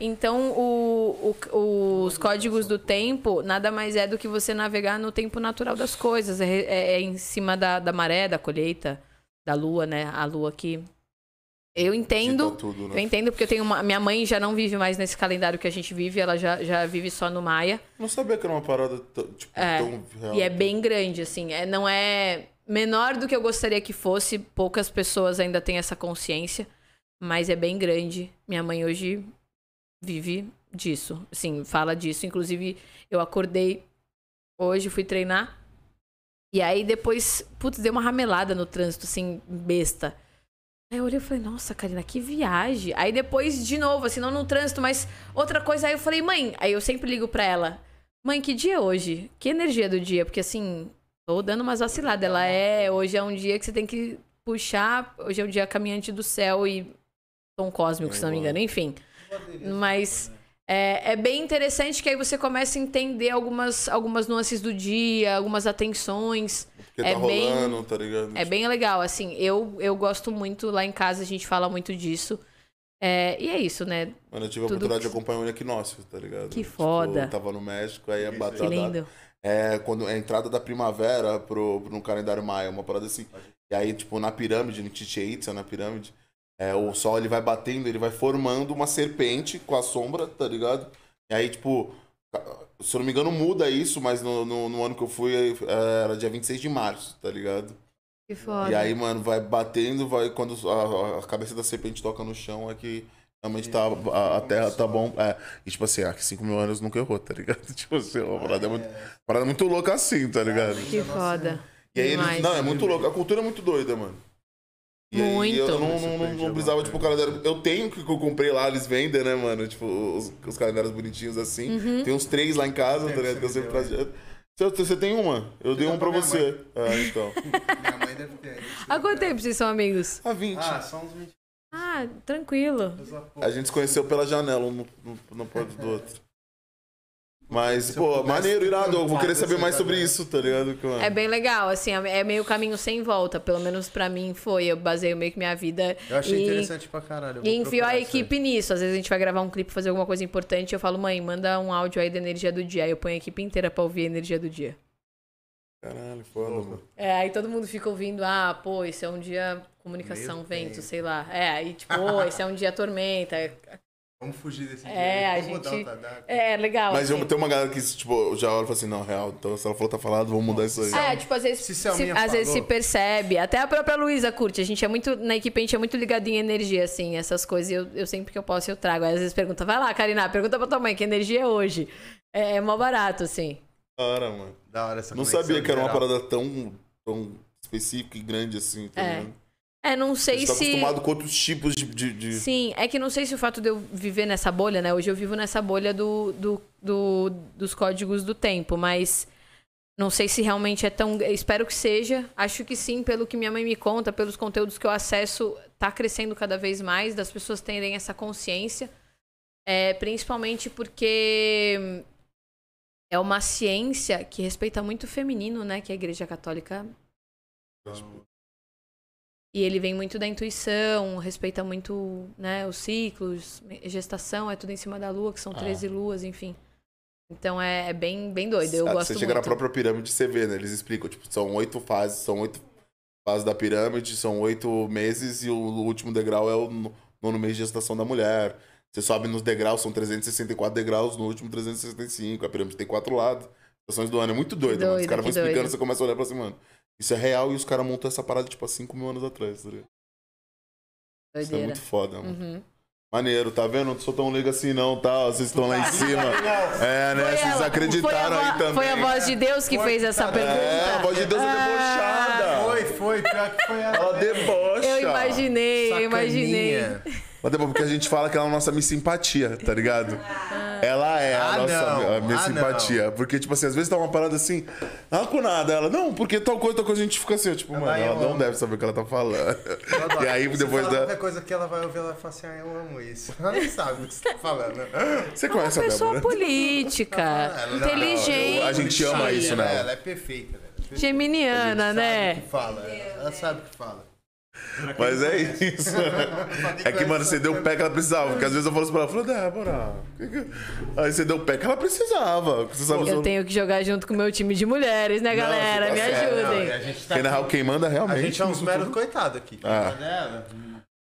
Então o- o- os códigos do tempo nada mais é do que você navegar no tempo natural das coisas. É, é- é em cima da, da maré, da colheita, da lua, né? A lua que. Eu entendo. Tudo, Eu né? entendo porque eu tenho uma. Minha mãe já não vive mais nesse calendário que a gente vive, ela já, já vive só no Maia. Não sabia que era uma parada tipo, É, tão real. E é bem grande, assim. É, não é menor do que eu gostaria que fosse. Poucas pessoas ainda têm essa consciência. Mas é bem grande. Minha mãe hoje vive disso. Assim, fala disso. Inclusive, eu acordei hoje, fui treinar. E aí depois, putz, deu uma ramelada no trânsito, assim, besta. Aí eu olhei e falei, nossa, Karina, que viagem. Aí depois, de novo, assim, não no trânsito, mas outra coisa. Aí eu falei, mãe, aí eu sempre ligo pra ela. Mãe, que dia é hoje? Que energia do dia? Porque assim, tô dando umas vaciladas. Ela é, hoje é um dia que você tem que puxar. Hoje é o dia caminhante do céu e tom cósmico, se não me engano. Enfim. Mas é, é bem interessante que aí você começa a entender algumas, algumas nuances do dia, algumas atenções. Porque é tá bem- rolando, tá ligado? É bem legal, assim. Eu, eu gosto muito, lá em casa a gente fala muito disso. É, e é isso, né? Mano, eu tive a tudo oportunidade que- de acompanhar o equinócio, tá ligado? Que Tipo, foda. eu tava no México, aí a Que batata. Que lindo. É quando é a entrada da primavera pro, pro no calendário maia, uma parada assim. E aí, tipo, na pirâmide, no Chichen Itza, na pirâmide, é, o sol ele vai batendo, ele vai formando uma serpente com a sombra, tá ligado? E aí, tipo, se eu não me engano, muda isso, mas no, no, no ano que eu fui é, era dia 26 de março, tá ligado? Que foda. E aí, mano, vai batendo, vai quando a, a cabeça da serpente toca no chão, é que realmente tá, a, a terra tá bom. É, e tipo assim, que 5 mil anos nunca errou, tá ligado? *laughs* Tipo assim, uma parada, é muito, parada muito louca assim, tá ligado? Que foda. E aí, eles, não, é muito louco. A cultura é muito doida, mano. E aí, Muito. eu não, não, não, não precisava, tipo, o calendário. Eu tenho que eu comprei lá, eles vendem, né, mano? Tipo, os, os calendários bonitinhos assim. Uhum. Tem uns três lá em casa, tá ligado? você Que eu sempre trazia. Você, você tem uma? Eu dei deu um pra você. É, *laughs* então. Minha mãe deve ter. Há quanto tempo vocês são amigos? A 20. Ah, só uns 20 Ah, tranquilo. há. A gente se conheceu pela janela, um no, no, no porto do outro. Mas, pô, pudesse maneiro, irado. Eu vou querer saber tampar mais sobre isso, tá ligado? Que, mano, É bem legal, assim, é meio caminho sem volta. Pelo menos pra mim foi. Eu baseio meio que minha vida. Eu achei e- interessante pra caralho. E enfio a equipe nisso. Às vezes a gente vai gravar um clipe, fazer alguma coisa importante. Eu falo, mãe, manda um áudio aí da energia do dia. Aí eu ponho a equipe inteira pra ouvir a energia do dia. Caralho, foda, mano. É, aí todo mundo fica ouvindo, ah, pô, esse é um dia comunicação, Meu vento, tempo. sei lá. É, aí tipo, pô, esse é um dia tormenta. Vamos fugir desse É, a dia. Vamos gente. mudar o. É, legal. Mas assim. eu, tem uma galera que, tipo, já olha e fala assim, não, real, então se ela falou tá falado, vamos mudar isso aí. É, tipo, às vezes, Se se, às vezes se percebe. Até a própria Luísa curte. A gente é muito. Na equipe a gente é muito ligado em energia, assim, essas coisas. E eu, eu sempre que eu posso, eu trago. Aí, às vezes pergunta, vai lá, Karina, pergunta pra tua mãe que energia é hoje. É, é mó barato, assim. Da hora, mano. Da hora essa Não sabia que era uma parada tão, tão específica e grande assim, tá É. ligado? É, não sei tá se. acostumado com outros tipos de. de, de- Sim, é que não sei se o fato de eu viver nessa bolha, né? Hoje eu vivo nessa bolha do, do, do- dos códigos do tempo, mas não sei se realmente é tão. Espero que seja. Acho que sim, pelo que minha mãe me conta, pelos conteúdos que eu acesso, tá crescendo cada vez mais, das pessoas terem essa consciência. É, principalmente porque é uma ciência que respeita muito o feminino, né? Que a Igreja Católica e ele vem muito da intuição, respeita muito né, os ciclos, gestação, é tudo em cima da lua, que são Ah. 13 luas, enfim. Então é, é bem, bem doido. Eu Ah, gosto Você chega na muito. própria pirâmide, você vê, né? Eles explicam, tipo, são oito fases, são oito fases da pirâmide, são oito meses e o último degrau é o no- nono mês de gestação da mulher. Você sobe nos degraus, são 364 degraus, no último 365. A pirâmide tem quatro lados. Estações do ano. É muito doido, mano. Os doido, caras vão que explicando, doido. você começa a olhar fala assim, mano, isso é real e os caras montou essa parada, tipo, há 5 mil anos atrás, tá ligado? Isso é Doideira. muito foda, mano. Uhum. Maneiro, tá vendo? Não sou tão leigo assim não, tá? Vocês estão lá em *laughs* cima. É, né? Foi Vocês ela- acreditaram aí também. Foi a voz de Deus que Foi, fez essa pergunta. É, a voz de Deus é debochada. Foi, foi. Pior que foi ela. Ela debocha. Eu imaginei, eu imaginei. Mas depois, porque a gente fala que ela é a nossa Miss Simpatia, tá ligado? Ela é a Ah, nossa não. a Miss Ah, Simpatia. Porque, tipo assim, às vezes tá uma parada assim, ah, com nada. Ela, não, porque tal coisa, tal coisa, a gente fica assim, tipo, mano, Ela, ela eu não amo. deve saber o que ela tá falando. Eu adoro. E aí, Você depois fala da. Qualquer coisa que ela vai ouvir, ela vai falar assim, ah, eu amo isso. Ela não sabe do que você tá falando. Você É uma conhece a pessoa política, Ela não- inteligente. a gente ama isso, ela, né? Ela é perfeita, velho. Geminiana, Sabe o né? que fala. Ela sabe o que fala. Mas é isso. *laughs* É que, mano, você deu o pé que ela precisava. Porque às vezes eu falo assim pra ela, falou, Débora. Aí você deu o pé que ela precisava. Você sabe Eu tenho que jogar junto com o meu time de mulheres, né, galera? tá Me. Não, e ajudem. a gente tá Quem na real, aqui- quem manda A realmente. gente é uns *laughs* meros coitados aqui. Ah. Dela,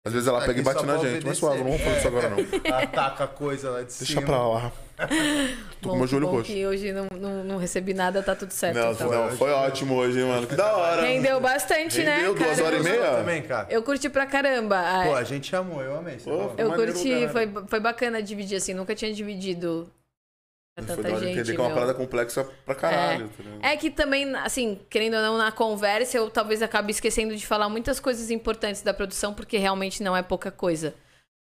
Às vezes ela pega e bate na gente. Mas suave, não vamos falar isso agora não. ela ataca a coisa lá de Deixa cima. pra lá. *laughs* Tô com Bom, meu joelho roxo. que hoje não, não, não recebi nada, tá tudo certo. Não, então. não, foi ótimo hoje, hein, mano. Que da hora. Rendeu bastante, Rendeu né? duas cara? horas e meia? Também, cara. Eu curti pra caramba. Ah, Pô, a gente amou, eu amei. Pô, eu curti, foi, foi bacana dividir assim. Nunca tinha dividido pra Foi da tanta hora de gente. entender que é uma parada complexa pra caralho. ligado? É que também, assim, querendo ou não, na conversa, eu talvez acabe esquecendo de falar muitas coisas importantes da produção, porque realmente não é pouca coisa.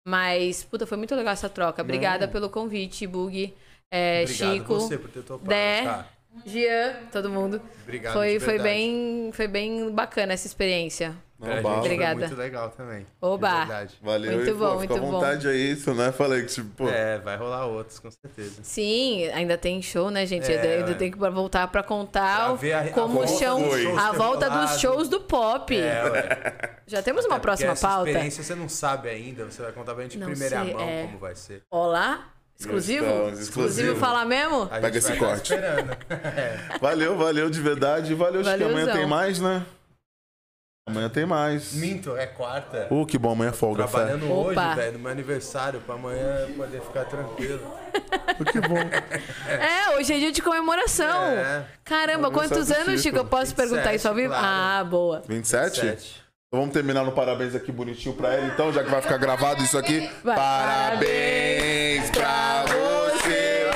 Mas, puta, foi muito legal essa troca. Obrigada pelo convite, Bug, é, Obrigado Chico, você por ter topado, Dé, cara. Jean, todo mundo. Obrigado foi, foi, bem, foi bem bacana essa experiência. Não, Pra gente bala. foi Obrigada. muito legal também. Oba. Verdade. Valeu. Muito e, pô, bom, fica à muito bom. vontade aí, isso, né? Falei que, tipo, pô. É, vai rolar outros, com certeza. Sim, ainda tem show, né, gente? É, ainda ué. tem que voltar pra contar Pra a- a como volta chão, a volta dos shows do pop. É, ué. Já temos uma Até próxima essa pauta? experiência você não sabe ainda, você vai contar pra gente Não primeira sei, mão é. como vai ser. Olá? Exclusivo? Estamos, exclusivo exclusivo. falar mesmo? A Pega esse corte. esperando. Valeu, valeu de verdade. Valeu, acho que amanhã Valeuzão. tem mais, né? Amanhã tem mais. Minto, é quarta. Uh, que bom, amanhã é folga, fé. Trabalhando Opa. hoje, velho, no meu aniversário, pra amanhã poder ficar tranquilo. Uh, Que bom. É, hoje é dia de comemoração. É. Caramba, quantos anos, Chico. Eu posso perguntar isso ao vivo? 27, claro. Ah, boa. 27? Sete. Então vamos terminar no parabéns aqui bonitinho pra ele, então, já que vai ficar gravado isso aqui. Vai. Parabéns pra você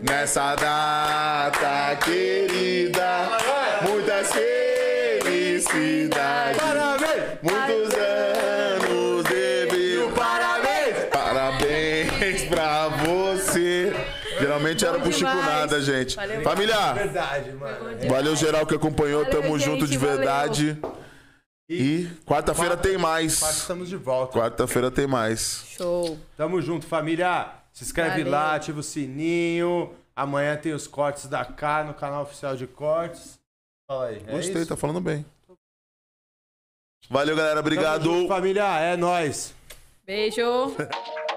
nessa data querida. Geralmente era pro Chico nada, gente. Valeu. Família, Verdade, mano. valeu geral que acompanhou. Valeu, Tamo junto gente, de verdade. E quarta-feira tem Quarta mais. estamos de volta. Quarta-feira tem mais. Show. Tamo junto, família. Se inscreve Valeu. lá, ativa o sininho. Amanhã tem os cortes da K no canal oficial de cortes. Fala aí. É Gostei, isso? tá falando bem. Valeu, galera. Tamo Obrigado. junto, família. É nóis. Beijo. *laughs*